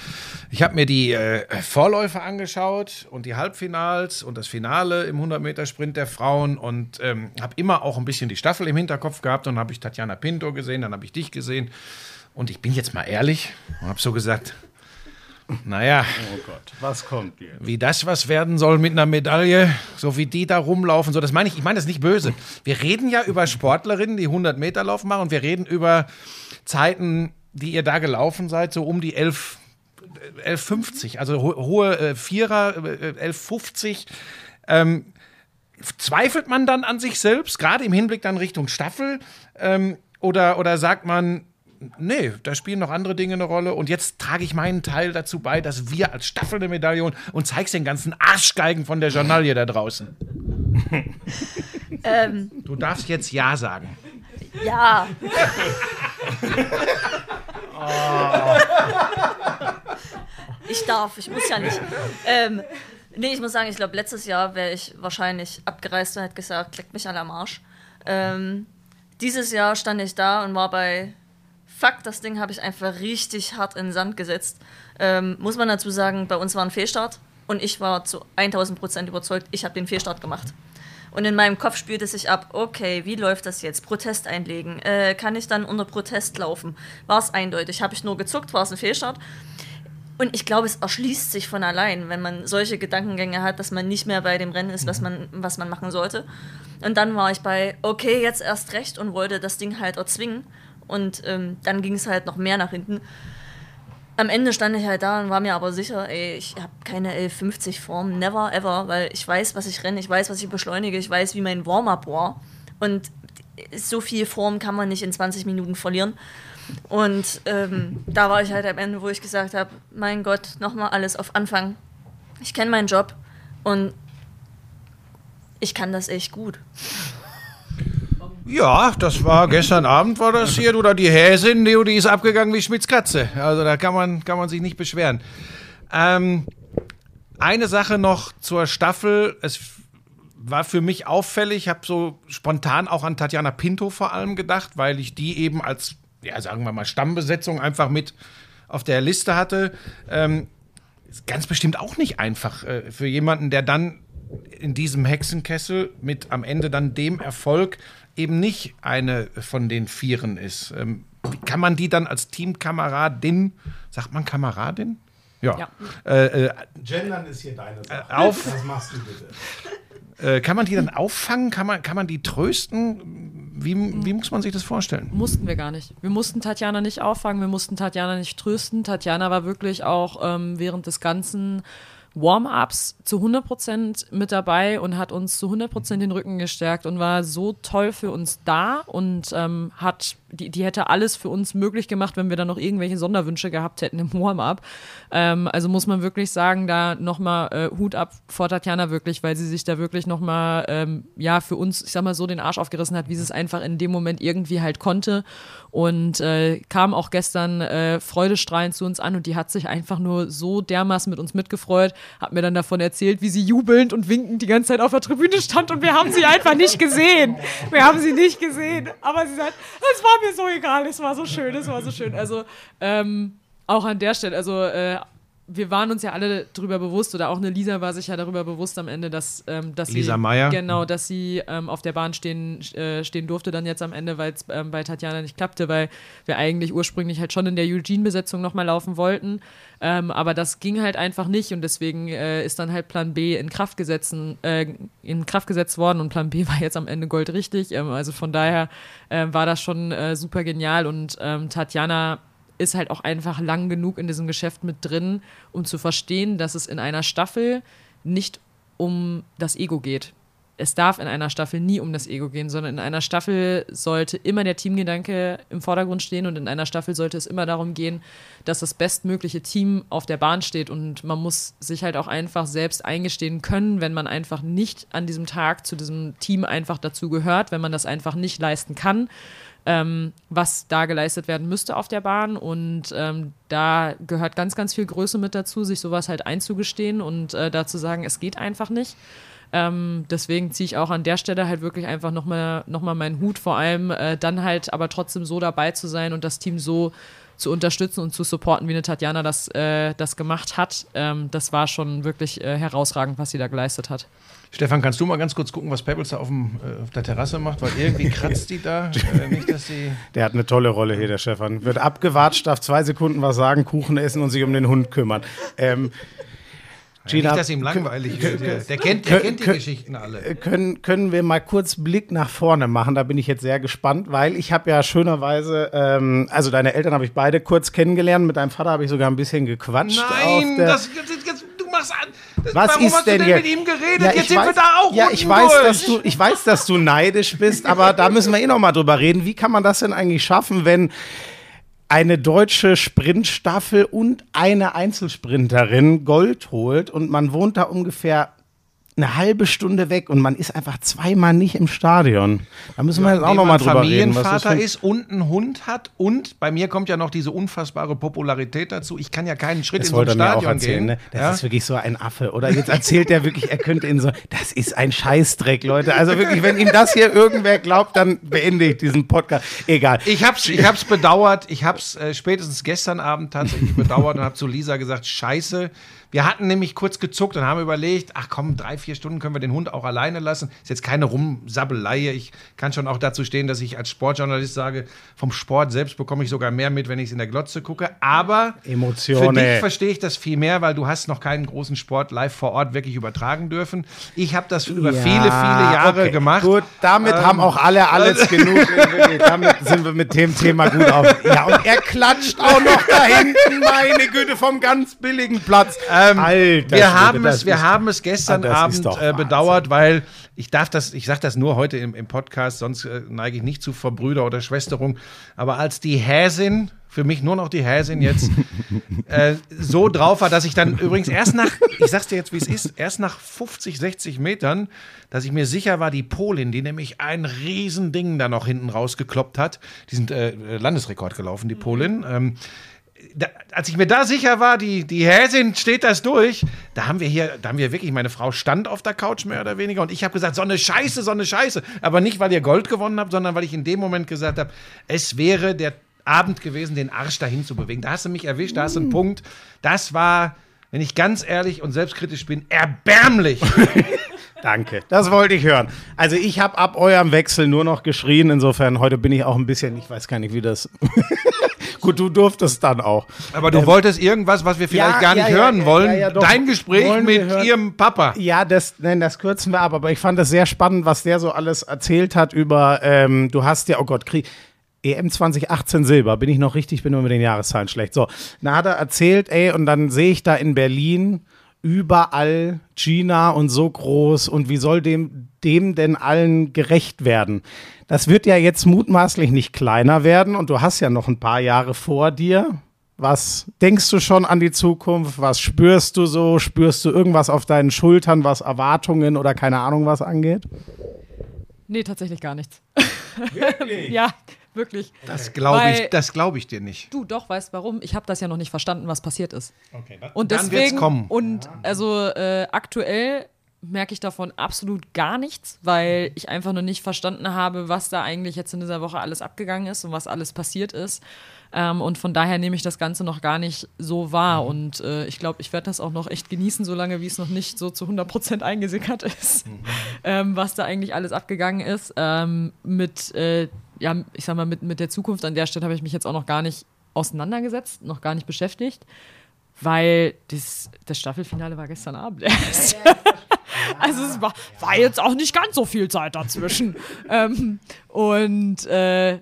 Ich habe mir die äh, Vorläufer angeschaut und die Halbfinals und das Finale im 100-Meter-Sprint der Frauen und ähm, habe immer auch ein bisschen die Staffel im Hinterkopf gehabt. Und dann habe ich Tatjana Pinto gesehen, dann habe ich dich gesehen. Und ich bin jetzt mal ehrlich und habe so gesagt, naja, Oh Gott, was kommt jetzt? wie das was werden soll mit einer Medaille, so wie die da rumlaufen, so das meine ich, ich meine das nicht böse. Wir reden ja über Sportlerinnen, die 100 Meter Lauf machen und wir reden über Zeiten, die ihr da gelaufen seid, so um die 11 11,50, also ho hohe äh, Vierer, äh, 11,50. Ähm, zweifelt man dann an sich selbst, gerade im Hinblick dann Richtung Staffel? Ähm, oder, oder sagt man, nee, da spielen noch andere Dinge eine Rolle und jetzt trage ich meinen Teil dazu bei, dass wir als Staffel eine Medaille holen und zeig's den ganzen Arschgeigen von der Journalie da draußen. Ähm, Du darfst jetzt Ja sagen. ja. Ich darf, ich muss ja nicht. Ähm, nee, ich muss sagen, ich glaube, letztes Jahr wäre ich wahrscheinlich abgereist und hätte gesagt, leckt mich alle am Arsch. Ähm, dieses Jahr stand ich da und war bei Fuck, das Ding habe ich einfach richtig hart in den Sand gesetzt. Ähm, muss man dazu sagen, bei uns war ein Fehlstart und ich war zu 1000 Prozent überzeugt, ich habe den Fehlstart gemacht. Und in meinem Kopf spielte sich ab, okay, wie läuft das jetzt? Protest einlegen. Äh, kann ich dann unter Protest laufen? War es eindeutig? Habe ich nur gezuckt? War es ein Fehlstart? Und ich glaube, es erschließt sich von allein, wenn man solche Gedankengänge hat, dass man nicht mehr bei dem Rennen ist, was man, was man machen sollte. Und dann war ich bei, okay, jetzt erst recht und wollte das Ding halt erzwingen. Und ähm, dann ging es halt noch mehr nach hinten. Am Ende stand ich halt da und war mir aber sicher, ey, ich habe keine 1150 Form, never ever, weil ich weiß, was ich renne, ich weiß, was ich beschleunige, ich weiß, wie mein Warm-up war. Und so viel Form kann man nicht in 20 Minuten verlieren. Und ähm, da war ich halt am Ende, wo ich gesagt habe, mein Gott, nochmal alles auf Anfang. Ich kenne meinen Job und ich kann das echt gut. Ja, das war gestern Abend war das hier, oder die Häsin, die, die ist abgegangen wie Schmidts Katze. Also da kann man, kann man sich nicht beschweren. Ähm, eine Sache noch zur Staffel. Es war für mich auffällig. Ich habe so spontan auch an Tatjana Pinto vor allem gedacht, weil ich die eben als, ja, sagen wir mal, Stammbesetzung einfach mit auf der Liste hatte. Ähm, ist ganz bestimmt auch nicht einfach äh, für jemanden, der dann in diesem Hexenkessel mit am Ende dann dem Erfolg eben nicht eine von den Vieren ist. Ähm, wie kann man die dann als Teamkameradin, sagt man Kameradin? Ja. Ja. Äh, äh, Gendern ist hier deine Sache. auf- Das machst du bitte. äh, kann man die dann auffangen? Kann man, kann man die trösten? Wie, wie muss man sich das vorstellen? Mussten wir gar nicht. Wir mussten Tatjana nicht auffangen, wir mussten Tatjana nicht trösten. Tatjana war wirklich auch ähm, während des ganzen Warm-ups zu 100% mit dabei und hat uns zu 100% den Rücken gestärkt und war so toll für uns da und ähm, hat, die, die hätte alles für uns möglich gemacht, wenn wir dann noch irgendwelche Sonderwünsche gehabt hätten im Warm-up. Ähm, also muss man wirklich sagen, da nochmal äh, Hut ab vor Tatjana wirklich, weil sie sich da wirklich nochmal, ähm, ja, für uns, ich sag mal so, den Arsch aufgerissen hat, wie sie es einfach in dem Moment irgendwie halt konnte und äh, kam auch gestern äh, freudestrahlend zu uns an und die hat sich einfach nur so dermaßen mit uns mitgefreut, hat mir dann davon erzählt, wie sie jubelnd und winkend die ganze Zeit auf der Tribüne stand und wir haben sie einfach nicht gesehen. Wir haben sie nicht gesehen, aber sie sagt, es war mir so egal, es war so schön, es war so schön. Also ähm, auch an der Stelle, also äh, wir waren uns ja alle darüber bewusst, oder auch eine Lisa war sich ja darüber bewusst am Ende, dass, ähm, dass Lisa sie Meyer. genau, dass sie ähm, auf der Bahn stehen, äh, stehen durfte dann jetzt am Ende, weil es ähm, bei Tatjana nicht klappte, weil wir eigentlich ursprünglich halt schon in der Eugene-Besetzung nochmal laufen wollten. Ähm, aber das ging halt einfach nicht und deswegen äh, ist dann halt Plan B in Kraft, gesetzen, äh, in Kraft gesetzt worden und Plan B war jetzt am Ende goldrichtig. Ähm, also von daher äh, war das schon äh, super genial und ähm, Tatjana ist halt auch einfach lang genug in diesem Geschäft mit drin, um zu verstehen, dass es in einer Staffel nicht um das Ego geht. Es darf in einer Staffel nie um das Ego gehen, sondern in einer Staffel sollte immer der Teamgedanke im Vordergrund stehen und in einer Staffel sollte es immer darum gehen, dass das bestmögliche Team auf der Bahn steht und man muss sich halt auch einfach selbst eingestehen können, wenn man einfach nicht an diesem Tag zu diesem Team einfach dazu gehört, wenn man das einfach nicht leisten kann ähm, was da geleistet werden müsste auf der Bahn. Und ähm, da gehört ganz, ganz viel Größe mit dazu, sich sowas halt einzugestehen und äh, da zu sagen, es geht einfach nicht. Ähm, deswegen ziehe ich auch an der Stelle halt wirklich einfach nochmal noch mal meinen Hut, vor allem äh, dann halt aber trotzdem so dabei zu sein und das Team so zu unterstützen und zu supporten, wie eine Tatjana das, äh, das gemacht hat. Ähm, das war schon wirklich äh, herausragend, was sie da geleistet hat. Stefan, kannst du mal ganz kurz gucken, was Pebbles da auf, dem, äh, auf der Terrasse macht? Weil irgendwie kratzt die da. Äh, nicht, dass die. Der hat eine tolle Rolle hier, der Stefan. Wird abgewatscht, darf zwei Sekunden was sagen, Kuchen essen und sich um den Hund kümmern. Ähm, Gina, nicht, dass ihm langweilig wird. Der, kennt, der kennt die Kö- Geschichten alle. äh, können, können wir mal kurz Blick nach vorne machen? Da bin ich jetzt sehr gespannt, weil ich habe ja schönerweise, ähm, also deine Eltern habe ich beide kurz kennengelernt, mit deinem Vater habe ich sogar ein bisschen gequatscht. Nein, das, das, du machst an. Das, was warum ist hast denn du denn hier? mit ihm geredet? Ja, Jetzt ich sind wir weiß- da auch Ja, ich weiß, durch. dass du, ich weiß, dass du neidisch bist, aber da müssen wir eh noch mal drüber reden. Wie kann man das denn eigentlich schaffen, wenn eine deutsche Sprintstaffel und eine Einzelsprinterin Gold holt und man wohnt da ungefähr eine halbe Stunde weg und man ist einfach zweimal nicht im Stadion. Da müssen wir jetzt auch Indem noch mal man drüber reden. Familienvater für- ist und einen Hund hat und bei mir kommt ja noch diese unfassbare Popularität dazu. Ich kann ja keinen Schritt Das in so ein er mir auch Stadion erzählen, gehen. ne? Das ja? ist wirklich so ein Affe. Oder jetzt erzählt er wirklich, er könnte in so. Das ist ein Scheißdreck, Leute. Also wirklich, wenn ihm das hier irgendwer glaubt, dann beende ich diesen Podcast. Egal. Ich hab's, ich hab's bedauert. Ich hab's äh, spätestens gestern Abend tatsächlich bedauert und hab zu Lisa gesagt: Scheiße. Wir hatten nämlich kurz gezuckt und haben überlegt: Ach komm, drei, vier Stunden können wir den Hund auch alleine lassen. Ist jetzt keine Rumsabbelei. Ich kann schon auch dazu stehen, dass ich als Sportjournalist sage: Vom Sport selbst bekomme ich sogar mehr mit, wenn ich es in der Glotze gucke. Aber Emotionen. für dich verstehe ich das viel mehr, weil du hast noch keinen großen Sport live vor Ort wirklich übertragen dürfen. Ich habe das über Ja, viele, viele Jahre okay. gemacht. Gut, damit Ähm, haben auch alle alles genug. Damit sind wir mit dem Thema gut auf. Ja, und er klatscht auch noch da hinten, meine Güte, vom ganz billigen Platz. Ähm, Alter, wir haben es, wir ist- haben es gestern Ah, Abend äh, bedauert, weil ich darf das, ich sage das nur heute im, im Podcast, sonst äh, neige ich nicht zu Verbrüder oder Schwesterung. Aber als die Häsin, für mich nur noch die Häsin jetzt, äh, so drauf war, dass ich dann übrigens erst nach, ich sag's dir jetzt, wie es ist, erst nach 50, 60 Metern, dass ich mir sicher war, die Polin, die nämlich ein Riesending da noch hinten rausgekloppt hat, die sind äh, Landesrekord gelaufen, die Polin. Ähm, da, als ich mir da sicher war, die, die Häsin steht das durch, da haben wir hier, da haben wir wirklich, meine Frau stand auf der Couch mehr oder weniger und ich habe gesagt, so eine Scheiße, so eine Scheiße. Aber nicht, weil ihr Gold gewonnen habt, sondern weil ich in dem Moment gesagt habe, es wäre der Abend gewesen, den Arsch dahin zu bewegen. Da hast du mich erwischt, da hast du einen Punkt. Das war, wenn ich ganz ehrlich und selbstkritisch bin, erbärmlich. Danke, das wollte ich hören. Also ich habe ab eurem Wechsel nur noch geschrien. Insofern, heute bin ich auch ein bisschen, ich weiß gar nicht, wie das... Gut, du durftest dann auch. Aber du wolltest irgendwas, was wir vielleicht ja, gar nicht ja, hören ja, wollen. ja, ja, doch. Dein Gespräch Wollen mit ihrem Papa. Ja, das, nein, das kürzen wir ab, aber ich fand das sehr spannend, was der so alles erzählt hat über, ähm, du hast ja, oh Gott, Krieg. EM 2018 Silber, bin ich noch richtig, bin nur mit den Jahreszahlen schlecht. So, da hat er erzählt, ey, und dann sehe ich da in Berlin überall Gina und so groß und wie soll dem, dem denn allen gerecht werden? Das wird ja jetzt mutmaßlich nicht kleiner werden und du hast ja noch ein paar Jahre vor dir. Was denkst du schon an die Zukunft? Was spürst du so? Spürst du irgendwas auf deinen Schultern, was Erwartungen oder keine Ahnung was angeht? Nee, tatsächlich gar nichts. ja, wirklich. Das glaube ich, das glaube ich dir nicht. Du doch weißt warum. Ich habe das ja noch nicht verstanden, was passiert ist. dann- und dann wird's deswegen kommen. und also äh, aktuell merke ich davon absolut gar nichts, weil ich einfach noch nicht verstanden habe, was da eigentlich jetzt in dieser Woche alles abgegangen ist und was alles passiert ist. Ähm, und von daher nehme ich das Ganze noch gar nicht so wahr. Mhm. Und äh, ich glaube, ich werde das auch noch echt genießen, solange wie es noch nicht so zu 100% eingesickert ist, Mhm. ähm, was da eigentlich alles abgegangen ist. Ähm, mit, äh, ja, ich sag mal, mit, mit der Zukunft an der Stelle habe ich mich jetzt auch noch gar nicht auseinandergesetzt, noch gar nicht beschäftigt, weil das, das Staffelfinale war gestern Abend erst. Also es war, war jetzt auch nicht ganz so viel Zeit dazwischen. ähm, und äh,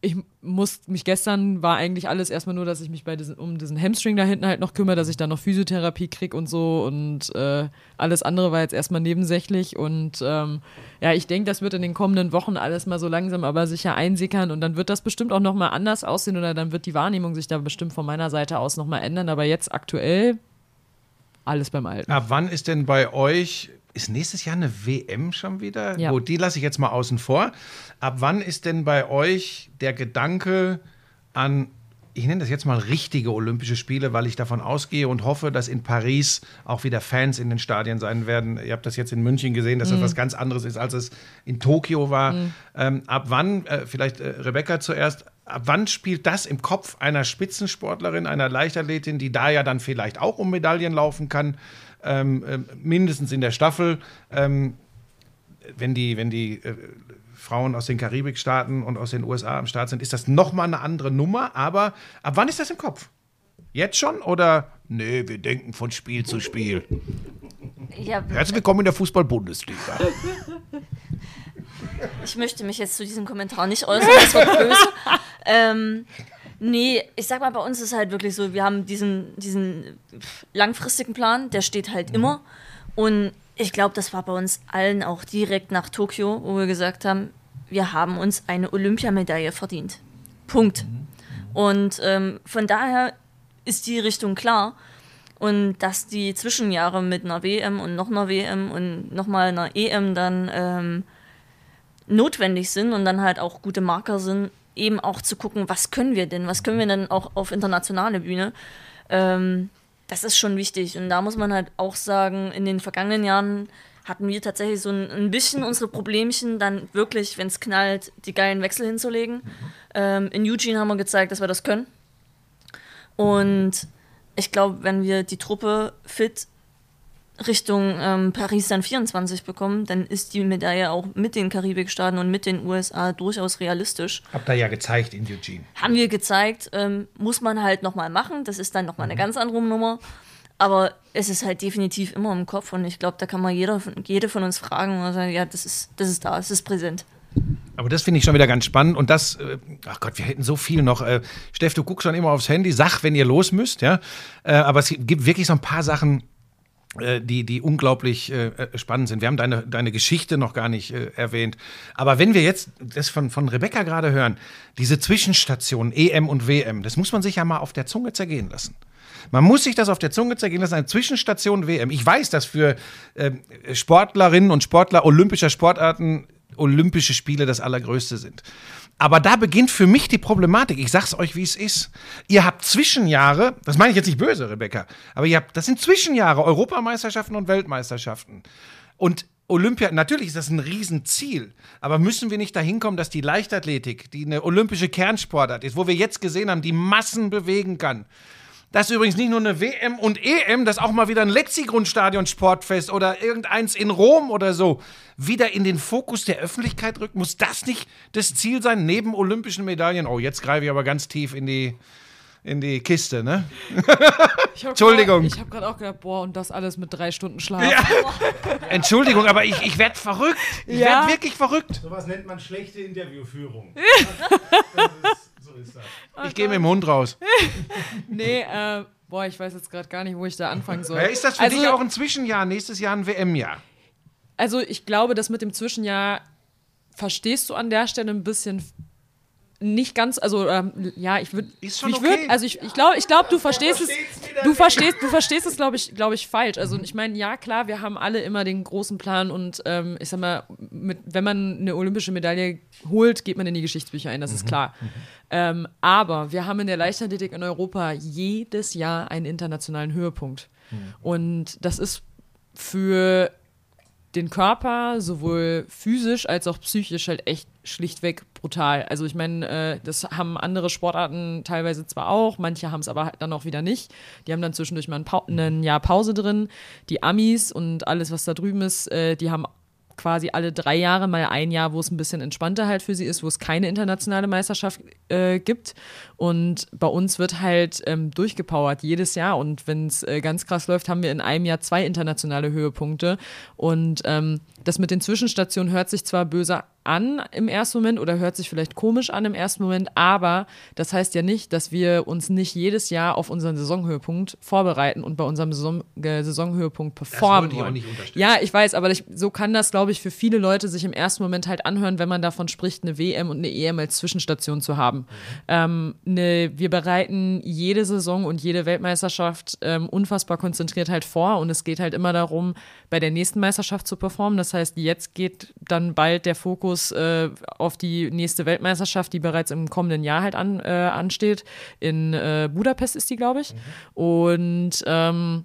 ich muss mich gestern war eigentlich alles erstmal nur, dass ich mich bei diesen, um diesen Hamstring da hinten halt noch kümmere, dass ich dann noch Physiotherapie krieg und so und äh, alles andere war jetzt erstmal nebensächlich und ähm, ja, ich denke, das wird in den kommenden Wochen alles mal so langsam aber sicher einsickern und dann wird das bestimmt auch nochmal anders aussehen oder dann wird die Wahrnehmung sich da bestimmt von meiner Seite aus nochmal ändern, aber jetzt aktuell alles beim Alten. Ab wann ist denn bei euch, ist nächstes Jahr eine WM schon wieder? Ja. Gut, die lasse ich jetzt mal außen vor. Ab wann ist denn bei euch der Gedanke an, ich nenne das jetzt mal richtige Olympische Spiele, weil ich davon ausgehe und hoffe, dass in Paris auch wieder Fans in den Stadien sein werden. Ihr habt das jetzt in München gesehen, dass das was ganz anderes ist, als es in Tokio war. Ähm, ab wann, äh, vielleicht äh, Rebecca zuerst, ab wann spielt das im Kopf einer Spitzensportlerin, einer Leichtathletin, die da ja dann vielleicht auch um Medaillen laufen kann, ähm, ähm, mindestens in der Staffel, ähm, wenn die, wenn die äh, Frauen aus den Karibikstaaten und aus den USA am Start sind, ist das nochmal eine andere Nummer. Aber ab wann ist das im Kopf? Jetzt schon oder? Nee, wir denken von Spiel zu Spiel. Ja, Herzlich willkommen in der Fußball-Bundesliga. ich möchte mich jetzt zu diesem Kommentar nicht äußern, das wird böse. ähm, nee, ich sag mal, bei uns ist halt wirklich so, wir haben diesen, diesen langfristigen Plan, der steht halt immer. Und ich glaube, das war bei uns allen auch direkt nach Tokio, wo wir gesagt haben, wir haben uns eine Olympiamedaille verdient. Punkt. Und ähm, von daher ist die Richtung klar. Und dass die Zwischenjahre mit einer WM und noch einer WM und nochmal einer EM dann ähm, notwendig sind und dann halt auch gute Marker sind, eben auch zu gucken, was können wir denn, was können wir denn auch auf internationale Bühne. Ähm, das ist schon wichtig. Und da muss man halt auch sagen, in den vergangenen Jahren hatten wir tatsächlich so ein, bisschen unsere Problemchen, dann wirklich, wenn es knallt, die geilen Wechsel hinzulegen. Ähm, in Eugene haben wir gezeigt, dass wir das können. Und ich glaube, wenn wir die Truppe fit Richtung ähm, Paris dann 24 bekommen, dann ist die Medaille auch mit den Karibikstaaten und mit den USA durchaus realistisch. Habt ihr ja gezeigt in Eugene. Haben wir gezeigt, ähm, muss man halt nochmal machen. Das ist dann nochmal eine ganz andere Nummer. Aber es ist halt definitiv immer im Kopf und ich glaube, da kann man jeder, jede von uns fragen und sagen, ja, das ist, das ist da, es ist präsent. Aber das finde ich schon wieder ganz spannend. Und das, äh, ach Gott, wir hätten so viel noch. Äh, Steff, du guckst schon immer aufs Handy, sag, wenn ihr los müsst, ja. Äh, aber es gibt wirklich so ein paar Sachen, die, die unglaublich äh, äh, spannend sind. Wir haben deine, deine Geschichte noch gar nicht äh, erwähnt. Aber wenn wir jetzt das von, von Rebecca gerade hören, diese Zwischenstationen EM und WM, das muss man sich ja mal auf der Zunge zergehen lassen. Man muss sich das auf der Zunge zergehen lassen, eine Zwischenstation WM. Ich weiß, dass für ähm, Sportlerinnen und Sportler olympischer Sportarten Olympische Spiele das Allergrößte sind. Aber da beginnt für mich die Problematik. Ich sag's euch, wie es ist. Ihr habt Zwischenjahre, das meine ich jetzt nicht böse, Rebecca, aber ihr habt, das sind Zwischenjahre, Europameisterschaften und Weltmeisterschaften. Und Olympia, natürlich ist das ein Riesenziel, aber müssen wir nicht dahin kommen, dass die Leichtathletik, die eine olympische Kernsportart ist, wo wir jetzt gesehen haben, die Massen bewegen kann, dass übrigens nicht nur eine WM und EM, dass auch mal wieder ein Letzigrund-Stadion Sportfest oder irgendeins in Rom oder so wieder in den Fokus der Öffentlichkeit rückt? Muss das nicht das Ziel sein, neben olympischen Medaillen? Oh, jetzt greife ich aber ganz tief in die, in die Kiste, ne? Ich hab Entschuldigung. Grad- Ich habe gerade auch gedacht, boah, und das alles mit drei Stunden Schlaf. Entschuldigung, aber ich, ich werde verrückt. Ich Ja. werde wirklich verrückt. Sowas nennt man schlechte Interviewführung. so ist das. Ich gehe mit dem Hund raus. Nee, äh, boah, ich weiß jetzt gerade gar nicht, wo ich da anfangen soll. Ja, ist das für also, dich auch ein Zwischenjahr? Nächstes Jahr ein WM-Jahr? Also ich glaube, das mit dem Zwischenjahr verstehst du an der Stelle ein bisschen nicht ganz, also ähm, ja, ich würde, ich okay. also ich, ich glaube, ich glaube, du verstehst es, du verstehst, du verstehst es, glaube ich, glaube ich falsch. Also ich meine, ja klar, wir haben alle immer den großen Plan und ähm, ich sag mal, mit, wenn man eine olympische Medaille holt, geht man in die Geschichtsbücher ein, das ist klar. Ähm, aber wir haben in der Leichtathletik in Europa jedes Jahr einen internationalen Höhepunkt und das ist für den Körper sowohl physisch als auch psychisch halt echt schlichtweg brutal. Also ich meine, äh, das haben andere Sportarten teilweise zwar auch, manche haben es aber halt dann auch wieder nicht. Die haben dann zwischendurch mal ein, Pau ein Jahr Pause drin. Die Amis und alles, was da drüben ist, äh, die haben quasi alle drei Jahre mal ein Jahr, wo es ein bisschen entspannter halt für sie ist, wo es keine internationale Meisterschaft äh, gibt. Und bei uns wird halt ähm, durchgepowert jedes Jahr. Und wenn es äh, ganz krass läuft, haben wir in einem Jahr zwei internationale Höhepunkte. Und ähm, das mit den Zwischenstationen hört sich zwar böse an im ersten Moment oder hört sich vielleicht komisch an im ersten Moment, aber das heißt ja nicht, dass wir uns nicht jedes Jahr auf unseren Saisonhöhepunkt vorbereiten und bei unserem Saison, äh, Saisonhöhepunkt performen wollte ich auch nicht unterstützen. Ja, ich weiß, aber ich, so kann das, glaube ich, für viele Leute sich im ersten Moment halt anhören, wenn man davon spricht, eine WM und eine EM als Zwischenstation zu haben. Ähm, ne, wir bereiten jede Saison und jede Weltmeisterschaft ähm, unfassbar konzentriert halt vor und es geht halt immer darum, bei der nächsten Meisterschaft zu performen. Das heißt, jetzt geht dann bald der Fokus äh, auf die nächste Weltmeisterschaft, die bereits im kommenden Jahr halt an, äh, ansteht. In äh, Budapest ist die, glaube ich. Und ähm,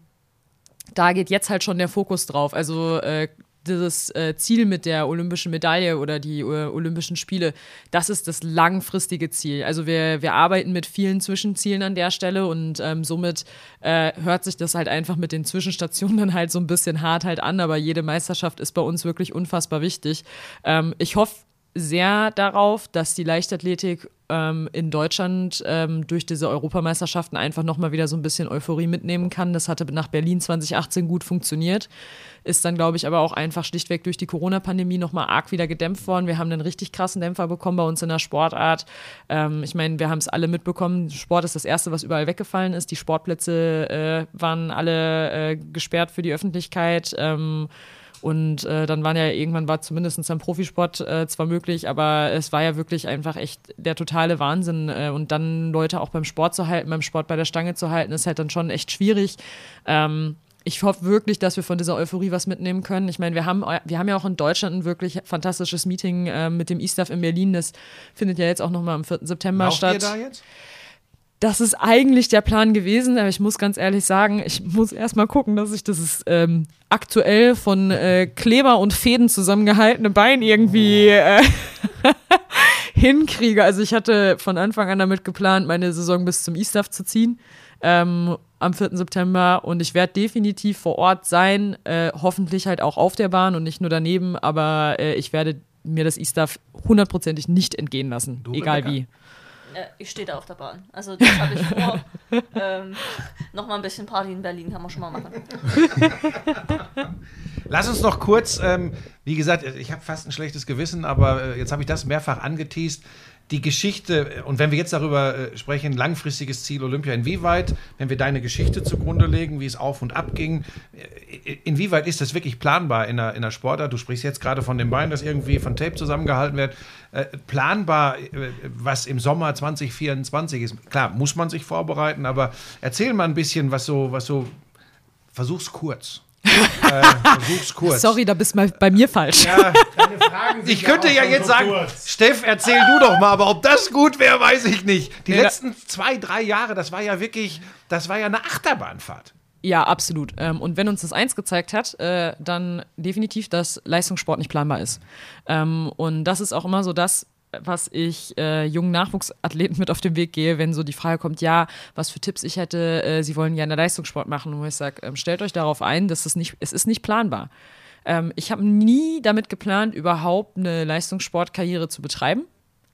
da geht jetzt halt schon der Fokus drauf. Also äh, dieses äh, Ziel mit der olympischen Medaille oder die äh, Olympischen Spiele, das ist das langfristige Ziel. Also wir, wir arbeiten mit vielen Zwischenzielen an der Stelle und ähm, somit äh, hört sich das halt einfach mit den Zwischenstationen dann halt so ein bisschen hart halt an, aber jede Meisterschaft ist bei uns wirklich unfassbar wichtig. Ähm, ich hoffe sehr darauf, dass die Leichtathletik ähm, in Deutschland ähm, durch diese Europameisterschaften einfach nochmal wieder so ein bisschen Euphorie mitnehmen kann. Das hatte nach Berlin 2018 gut funktioniert, ist dann, glaube ich, aber auch einfach schlichtweg durch die Corona-Pandemie nochmal arg wieder gedämpft worden. Wir haben einen richtig krassen Dämpfer bekommen bei uns in der Sportart. Ähm, ich meine, wir haben es alle mitbekommen, Sport ist das Erste, was überall weggefallen ist. Die Sportplätze äh, waren alle äh, gesperrt für die Öffentlichkeit. Ähm, und äh, dann waren ja irgendwann war zumindest am Profisport äh, zwar möglich, aber es war ja wirklich einfach echt der totale Wahnsinn. Äh, und dann Leute auch beim Sport zu halten, beim Sport bei der Stange zu halten, ist halt dann schon echt schwierig. Ähm, ich hoffe wirklich, dass wir von dieser Euphorie was mitnehmen können. Ich meine, wir haben, wir haben ja auch in Deutschland ein wirklich fantastisches Meeting äh, mit dem E-Staff in Berlin. Das findet ja jetzt auch nochmal am 4. September Lauft statt. ihr da jetzt? Das ist eigentlich der Plan gewesen, aber ich muss ganz ehrlich sagen, ich muss erstmal gucken, dass ich das ähm, aktuell von äh, Kleber und Fäden zusammengehaltene Bein irgendwie äh, hinkriege. Also ich hatte von Anfang an damit geplant, meine Saison bis zum E-Staff zu ziehen. Ähm, am 4. September und ich werde definitiv vor Ort sein, äh, hoffentlich halt auch auf der Bahn und nicht nur daneben, aber äh, ich werde mir das E-Staff hundertprozentig nicht entgehen lassen, Du, egal Rebecca? wie. Äh, ich stehe da auf der Bahn. Also das habe ich vor. ähm, Nochmal ein bisschen Party in Berlin kann man schon mal machen. Lass uns noch kurz, ähm, wie gesagt, ich habe fast ein schlechtes Gewissen, aber äh, jetzt habe ich das mehrfach angeteased. Die Geschichte, äh, und wenn wir jetzt darüber äh, sprechen, langfristiges Ziel Olympia, inwieweit, wenn wir deine Geschichte zugrunde legen, wie es auf und ab ging, äh, inwieweit ist das wirklich planbar in der, in der Sportart? Du sprichst jetzt gerade von dem Bein, das irgendwie von Tape zusammengehalten wird. Äh, planbar, äh, was im Sommer 2024 ist. Klar, muss man sich vorbereiten, aber erzähl mal ein bisschen, was so, was so, versuch's kurz. Äh, versuch's kurz. Sorry, da bist du mal bei mir falsch. Ja, ich könnte ja jetzt sagen, Steff, erzähl du doch mal, aber ob das gut wäre, weiß ich nicht. Die Ja. letzten zwei, drei Jahre, das war ja wirklich, das war ja eine Achterbahnfahrt. Ja, absolut. Ähm, und wenn uns das eins gezeigt hat, äh, dann definitiv, dass Leistungssport nicht planbar ist. Ähm, und das ist auch immer so das, was ich äh, jungen Nachwuchsathleten mit auf den Weg gehe, wenn so die Frage kommt, ja, was für Tipps ich hätte, äh, sie wollen gerne Leistungssport machen. Und wo ich sage, ähm, stellt euch darauf ein, dass es nicht, es ist nicht planbar. Ähm, ich habe nie damit geplant, überhaupt eine Leistungssportkarriere zu betreiben.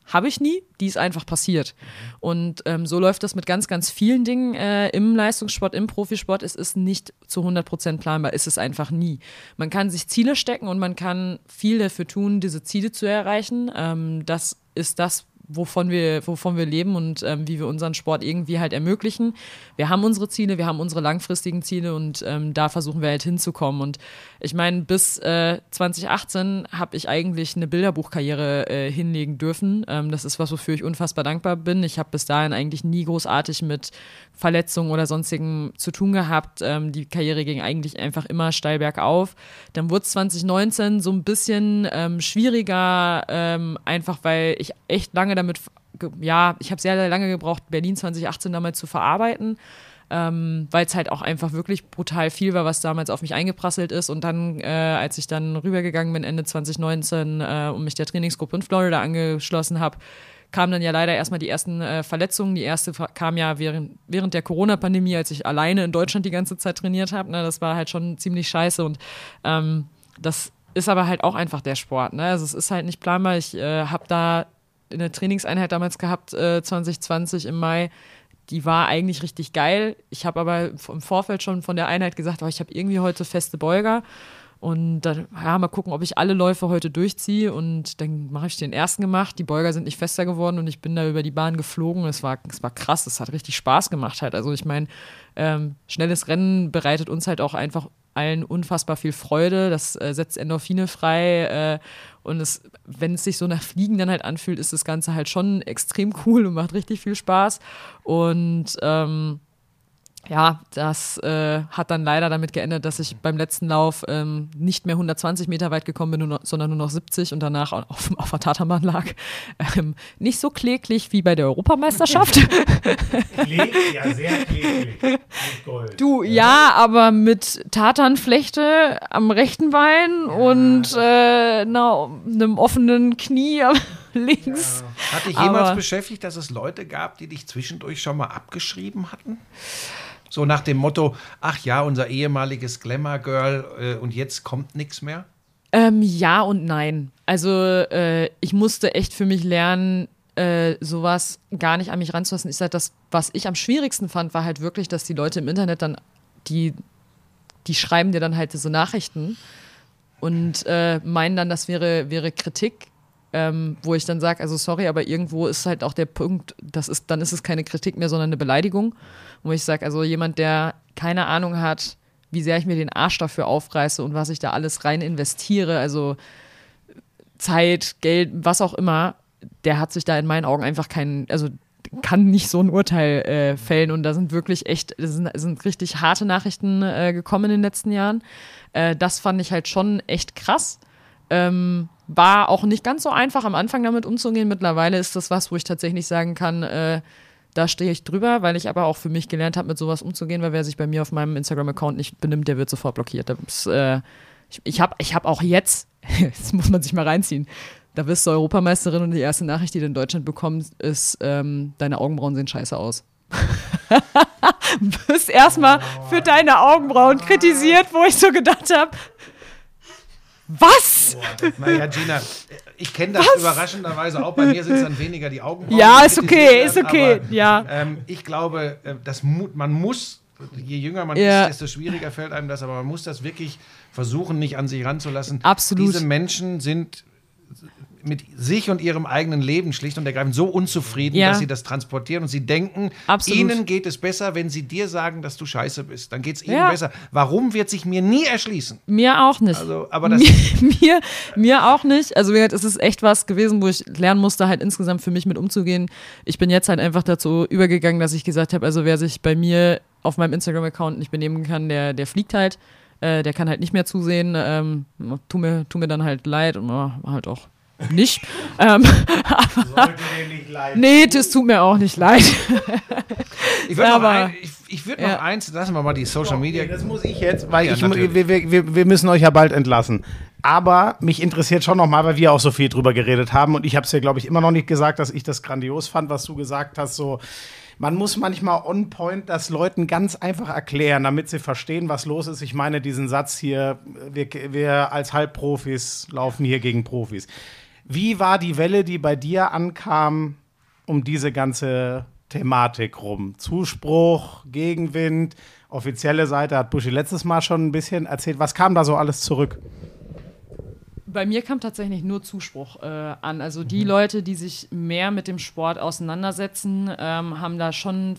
Habe ich nie, die ist einfach passiert. Und ähm, so läuft das mit ganz, ganz vielen Dingen äh, im Leistungssport, im Profisport. Es ist nicht zu 100% planbar, ist es einfach nie. Man kann sich Ziele stecken und man kann viel dafür tun, diese Ziele zu erreichen. Ähm, das ist das, wovon wir, wovon wir leben und ähm, wie wir unseren Sport irgendwie halt ermöglichen. Wir haben unsere Ziele, wir haben unsere langfristigen Ziele und ähm, da versuchen wir halt hinzukommen. Und ich meine, bis äh, 2018 habe ich eigentlich eine Bilderbuchkarriere äh, hinlegen dürfen. Ähm, das ist was, wofür ich unfassbar dankbar bin. Ich habe bis dahin eigentlich nie großartig mit Verletzungen oder sonstigen zu tun gehabt. Ähm, die Karriere ging eigentlich einfach immer steil bergauf. Dann wurde es 2019 so ein bisschen ähm, schwieriger, ähm, einfach weil ich echt lange damit, ja, ich habe sehr, sehr lange gebraucht, Berlin 2018 damals zu verarbeiten ähm, weil es halt auch einfach wirklich brutal viel war, was damals auf mich eingeprasselt ist. Und dann, äh, als ich dann rübergegangen bin, Ende 2019, äh, und mich der Trainingsgruppe in Florida angeschlossen habe, kamen dann ja leider erstmal die ersten äh, Verletzungen. Die erste kam ja während, während der Corona-Pandemie, als ich alleine in Deutschland die ganze Zeit trainiert habe. Ne? Das war halt schon ziemlich scheiße und ähm, das ist aber halt auch einfach der Sport. Ne? Also es ist halt nicht planbar. Ich äh, habe da eine Trainingseinheit damals gehabt, äh, 2020 im Mai. Die war eigentlich richtig geil. Ich habe aber im Vorfeld schon von der Einheit gesagt, oh, ich habe irgendwie heute feste Beuger. Und dann, ja, mal gucken, ob ich alle Läufe heute durchziehe. Und dann mache ich den ersten gemacht. Die Beuger sind nicht fester geworden und ich bin da über die Bahn geflogen. Es war, es war krass, es hat richtig Spaß gemacht halt. Also ich meine, ähm, schnelles Rennen bereitet uns halt auch einfach allen unfassbar viel Freude. Das äh, setzt Endorphine frei. Äh, und es, wenn es sich so nach Fliegen dann halt anfühlt, ist das Ganze halt schon extrem cool und macht richtig viel Spaß. Und ähm, ja, das äh, hat dann leider damit geendet, dass ich beim letzten Lauf ähm, nicht mehr 120 Meter weit gekommen bin, nur noch, sondern nur noch 70 und danach auf, auf der Tatanbahn lag. Ähm, nicht so kläglich wie bei der Europameisterschaft. ja, sehr kläglich. Mit Gold. Du, ja, aber mit Tatanflechte am rechten Bein und äh, na, einem offenen Knie am- links. Hat dich jemals Aber- beschäftigt, dass es Leute gab, die dich zwischendurch schon mal abgeschrieben hatten? So nach dem Motto, ach ja, unser ehemaliges Glamour-Girl äh, und jetzt kommt nichts mehr? Ähm, ja und nein. Also äh, ich musste echt für mich lernen, äh, sowas gar nicht an mich ranzulassen. Ich sag, das, was ich am schwierigsten fand, war halt wirklich, dass die Leute im Internet dann, die, die schreiben dir dann halt so Nachrichten und äh, meinen dann, das wäre, wäre Kritik. Ähm, wo ich dann sage, also sorry, aber irgendwo ist halt auch der Punkt, das ist, dann ist es keine Kritik mehr, sondern eine Beleidigung. Wo ich sage, also jemand, der keine Ahnung hat, wie sehr ich mir den Arsch dafür aufreiße und was ich da alles rein investiere, also Zeit, Geld, was auch immer, der hat sich da in meinen Augen einfach keinen, also kann nicht so ein Urteil äh, fällen und da sind wirklich echt, das sind, sind richtig harte Nachrichten äh, gekommen in den letzten Jahren. Äh, das fand ich halt schon echt krass. Ähm, war auch nicht ganz so einfach am Anfang damit umzugehen. Mittlerweile ist das was, wo ich tatsächlich sagen kann, äh, da stehe ich drüber, weil ich aber auch für mich gelernt habe, mit sowas umzugehen, weil wer sich bei mir auf meinem Instagram-Account nicht benimmt, der wird sofort blockiert. Das, äh, ich ich habe ich hab auch jetzt, das muss man sich mal reinziehen, da wirst du Europameisterin und die erste Nachricht, die du in Deutschland bekommst, ist, ähm, deine Augenbrauen sehen scheiße aus. wirst erstmal für deine Augenbrauen kritisiert, wo ich so gedacht habe, was? Naja, Gina, ich kenne das überraschenderweise auch. Bei mir sind es dann weniger die Augenbrauen. Ja, ist okay, ist okay, aber, ja. Ähm, ich glaube, äh, das man muss, je jünger man Ja. ist, desto schwieriger fällt einem das, aber man muss das wirklich versuchen, nicht an sich ranzulassen. Absolut. Diese Menschen sind mit sich und ihrem eigenen Leben schlicht und ergreifend so unzufrieden, Ja. dass sie das transportieren und sie denken, Absolut. ihnen geht es besser, wenn sie dir sagen, dass du scheiße bist. Dann geht es ihnen Ja. besser. Warum wird sich mir nie erschließen? Mir auch nicht. Also, aber das mir, mir, mir auch nicht. Also wie gesagt, es ist echt was gewesen, wo ich lernen musste, halt insgesamt für mich mit umzugehen. Ich bin jetzt halt einfach dazu übergegangen, dass ich gesagt habe, also wer sich bei mir auf meinem Instagram-Account nicht benehmen kann, der, der fliegt halt. Äh, der kann halt nicht mehr zusehen. Ähm, tu, mir, tu mir dann halt leid und äh, halt auch nicht. ähm, dir nicht leid. nee, das tut mir auch nicht leid. Ich würde noch, Aber- ein, ich, ich würd noch Ja. eins, lassen wir mal die Social Media. Nee, das muss ich jetzt, weil Ja, ich, wir, wir, wir müssen euch ja bald entlassen. Aber mich interessiert schon nochmal, weil wir auch so viel drüber geredet haben und ich habe es dir, glaube ich, immer noch nicht gesagt, dass ich das grandios fand, was du gesagt hast. So, man muss manchmal on point das Leuten ganz einfach erklären, damit sie verstehen, was los ist. Ich meine diesen Satz hier, wir, wir als Halbprofis laufen hier gegen Profis. Wie war die Welle, die bei dir ankam, um diese ganze Thematik rum? Zuspruch, Gegenwind, offizielle Seite hat Buschi letztes Mal schon ein bisschen erzählt. Was kam da so alles zurück? Bei mir kam tatsächlich nur Zuspruch äh, an. Also Mhm. die Leute, die sich mehr mit dem Sport auseinandersetzen, ähm, haben da schon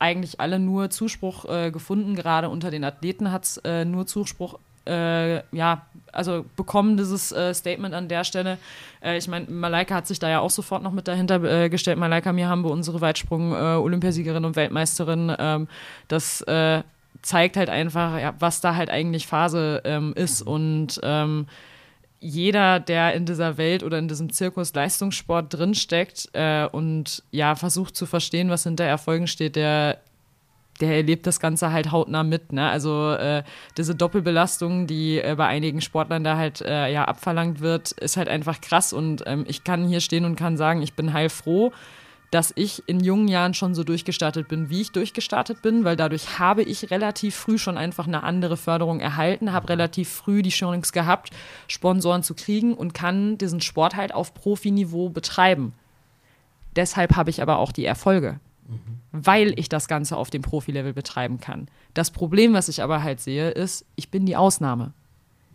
eigentlich alle nur Zuspruch äh, gefunden. Gerade unter den Athleten hat es äh, nur Zuspruch äh, ja, also bekommen, dieses äh, Statement an der Stelle. Äh, ich meine, Malaika hat sich da ja auch sofort noch mit dahinter äh, gestellt. Malaika, mir haben wir unsere Weitsprung-Olympiasiegerin und Weltmeisterin. Ähm, das äh, zeigt halt einfach, ja, was da halt eigentlich Phase ähm, ist und ähm, jeder, der in dieser Welt oder in diesem Zirkus Leistungssport drinsteckt äh, und ja, versucht zu verstehen, was hinter Erfolgen steht, der, der erlebt das Ganze halt hautnah mit. Ne? Also äh, diese Doppelbelastung, die äh, bei einigen Sportlern da halt äh, ja abverlangt wird, ist halt einfach krass. Und ähm, ich kann hier stehen und kann sagen, ich bin heilfroh, dass ich in jungen Jahren schon so durchgestartet bin, wie ich durchgestartet bin, weil dadurch habe ich relativ früh schon einfach eine andere Förderung erhalten, habe relativ früh die Chance gehabt, Sponsoren zu kriegen und kann diesen Sport halt auf Profiniveau betreiben. Deshalb habe ich aber auch die Erfolge, weil ich das Ganze auf dem Profilevel betreiben kann. Das Problem, was ich aber halt sehe, ist, ich bin die Ausnahme.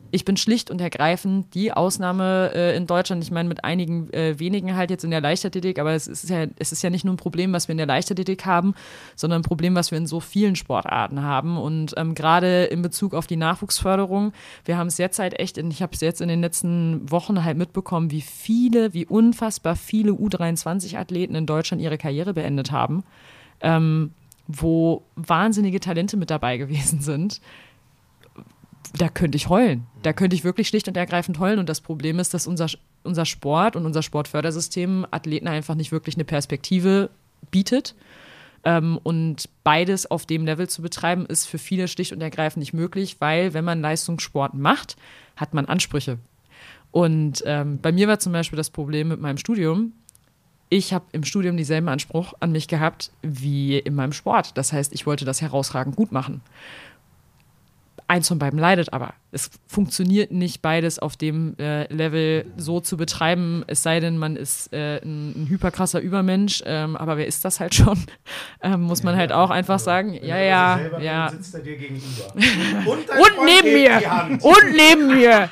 Ich bin schlicht und ergreifend die Ausnahme äh, in Deutschland. Ich meine, mit einigen äh, wenigen halt jetzt in der Leichtathletik, aber es ist, ja, es ist ja nicht nur ein Problem, was wir in der Leichtathletik haben, sondern ein Problem, was wir in so vielen Sportarten haben. Und ähm, gerade in Bezug auf die Nachwuchsförderung, wir haben es jetzt halt echt, in, ich habe es jetzt in den letzten Wochen halt mitbekommen, wie viele, wie unfassbar viele U23-Athleten in Deutschland ihre Karriere beendet haben. Ähm, wo wahnsinnige Talente mit dabei gewesen sind. Da könnte ich heulen. Da könnte ich wirklich schlicht und ergreifend heulen. Und das Problem ist, dass unser, unser Sport und unser Sportfördersystem Athleten einfach nicht wirklich eine Perspektive bietet. Ähm, und beides auf dem Level zu betreiben, ist für viele schlicht und ergreifend nicht möglich, weil wenn man Leistungssport macht, hat man Ansprüche. Und ähm, bei mir war zum Beispiel das Problem mit meinem Studium. Ich habe im Studium dieselben Anspruch an mich gehabt wie in meinem Sport. Das heißt, ich wollte das herausragend gut machen. Eins von beiden leidet aber. Es funktioniert nicht beides auf dem äh, Level so zu betreiben, es sei denn, man ist äh, ein, ein hyperkrasser Übermensch. Ähm, aber wer ist das halt schon? Ähm, muss man halt auch einfach sagen. Ja, ja, ja. sitzt er dir gegenüber. Und neben mir! Und neben mir!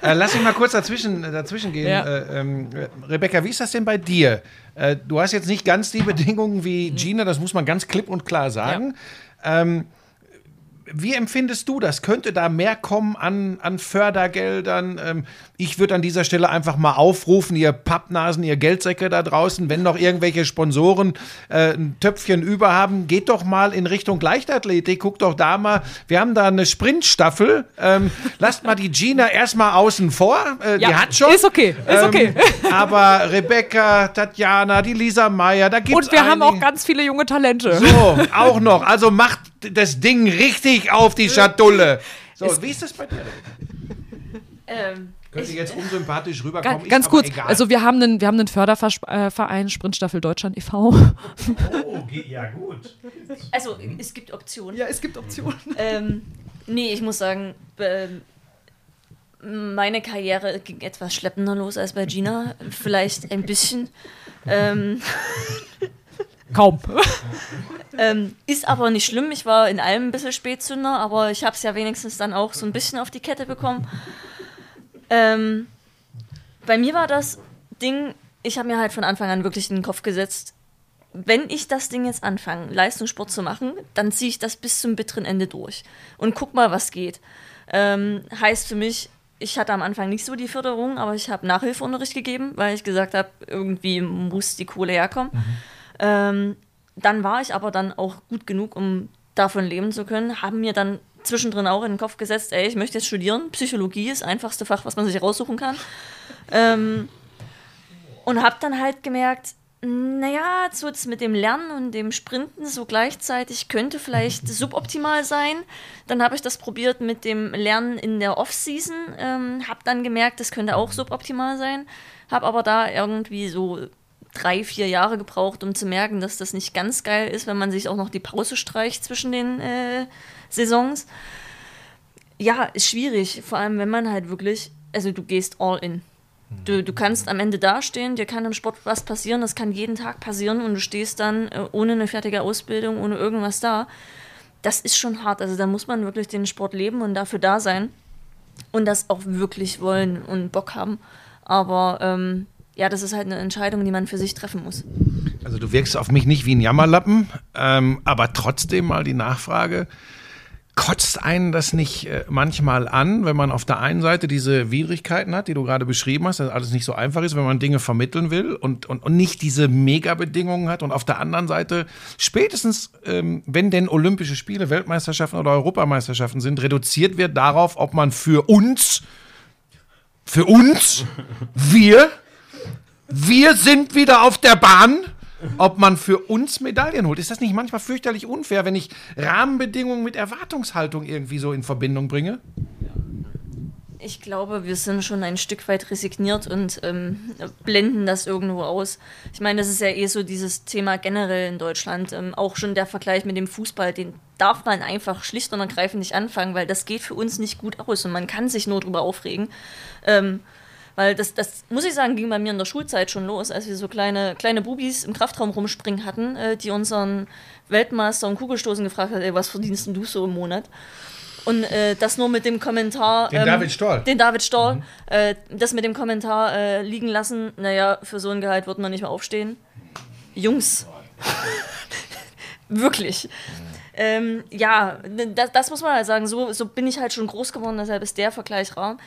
Äh, lass mich mal kurz dazwischen, äh, dazwischen gehen. Ja. Äh, ähm, Rebecca, wie ist das denn bei dir? Äh, du hast jetzt nicht ganz die Bedingungen wie Gina, das muss man ganz klipp und klar sagen. Ähm, wie empfindest du das? Könnte da mehr kommen an, an Fördergeldern? Ähm, ich würde an dieser Stelle einfach mal aufrufen, ihr Pappnasen, ihr Geldsäcke da draußen, wenn noch irgendwelche Sponsoren äh, ein Töpfchen über haben, geht doch mal in Richtung Leichtathletik, guckt doch da mal. Wir haben da eine Sprintstaffel. Ähm, lasst mal die Gina erstmal außen vor. Äh, die Ja, hat schon. ist okay, ist okay. Aber Rebecca, Tatjana, die Lisa Meyer, da gibt's Und wir haben auch einige- ganz viele junge Talente. so, auch noch. Also macht das Ding richtig auf die Schatulle. So, wie ist das bei dir? Ähm, Könnte jetzt unsympathisch rüberkommen. Ganz, ist ganz aber kurz, egal. also wir haben einen, wir haben einen Förderverein Sprintstaffel Deutschland e.V. Oh, ja gut. also es gibt Optionen. Ja, es gibt Optionen. Ähm, nee, ich muss sagen, ähm, meine Karriere ging etwas schleppender los als bei Gina. Vielleicht ein bisschen. Ähm, Kaum. ähm, ist aber nicht schlimm. Ich war in allem ein bisschen Spätzünder, aber ich habe es ja wenigstens dann auch so ein bisschen auf die Kette bekommen. Ähm, bei mir war das Ding, ich habe mir halt von Anfang an wirklich in den Kopf gesetzt, wenn ich das Ding jetzt anfange, Leistungssport zu machen, dann ziehe ich das bis zum bitteren Ende durch und guck mal, was geht. Ähm, heißt für mich, ich hatte am Anfang nicht so die Förderung, aber ich habe Nachhilfeunterricht gegeben, weil ich gesagt habe, irgendwie muss die Kohle herkommen. Ähm, dann war ich aber dann auch gut genug, um davon leben zu können, haben mir dann zwischendrin auch in den Kopf gesetzt, ey, ich möchte jetzt studieren. Psychologie ist das einfachste Fach, was man sich raussuchen kann. Ähm, und habe dann halt gemerkt, naja, das mit dem Lernen und dem Sprinten so gleichzeitig könnte vielleicht suboptimal sein. Dann habe ich das probiert mit dem Lernen in der Off-Season, ähm, habe dann gemerkt, das könnte auch suboptimal sein, habe aber da irgendwie so drei, vier Jahre gebraucht, um zu merken, dass das nicht ganz geil ist, wenn man sich auch noch die Pause streicht zwischen den äh, Saisons. Ja, ist schwierig, vor allem wenn man halt wirklich, also du gehst all in. Du, du kannst am Ende dastehen, dir kann im Sport was passieren, das kann jeden Tag passieren und du stehst dann äh, ohne eine fertige Ausbildung, ohne irgendwas da. Das ist schon hart. Also da muss man wirklich den Sport leben und dafür da sein und das auch wirklich wollen und Bock haben. Aber ähm, ja, das ist halt eine Entscheidung, die man für sich treffen muss. Also du wirkst auf mich nicht wie ein Jammerlappen, ähm, aber trotzdem mal die Nachfrage. Kotzt einen das nicht äh, manchmal an, wenn man auf der einen Seite diese Widrigkeiten hat, die du gerade beschrieben hast, dass alles nicht so einfach ist, wenn man Dinge vermitteln will und, und, und nicht diese Mega-Bedingungen hat und auf der anderen Seite spätestens, ähm, wenn denn Olympische Spiele, Weltmeisterschaften oder Europameisterschaften sind, reduziert wird darauf, ob man für uns, für uns, wir, wir sind wieder auf der Bahn, ob man für uns Medaillen holt. Ist das nicht manchmal fürchterlich unfair, wenn ich Rahmenbedingungen mit Erwartungshaltung irgendwie so in Verbindung bringe? Ich glaube, wir sind schon ein Stück weit resigniert und ähm, blenden das irgendwo aus. Ich meine, das ist ja eh so dieses Thema generell in Deutschland. Ähm, auch schon der Vergleich mit dem Fußball, den darf man einfach schlicht und ergreifend nicht anfangen, weil das geht für uns nicht gut aus und man kann sich nur drüber aufregen. Ähm, weil das, das, muss ich sagen, ging bei mir in der Schulzeit schon los, als wir so kleine, kleine Bubis im Kraftraum rumspringen hatten, äh, die unseren Weltmeister und Kugelstoßen gefragt hat, ey, was verdienst denn du so im Monat? Und äh, das nur mit dem Kommentar. Den David Stoll. Den David Stoll. Äh, das mit dem Kommentar äh, liegen lassen. Naja, für so ein Gehalt wird man nicht mehr aufstehen. Jungs. Wirklich. Ähm, ja, das, das muss man halt sagen. So, so bin ich halt schon groß geworden, deshalb ist der Vergleich rar.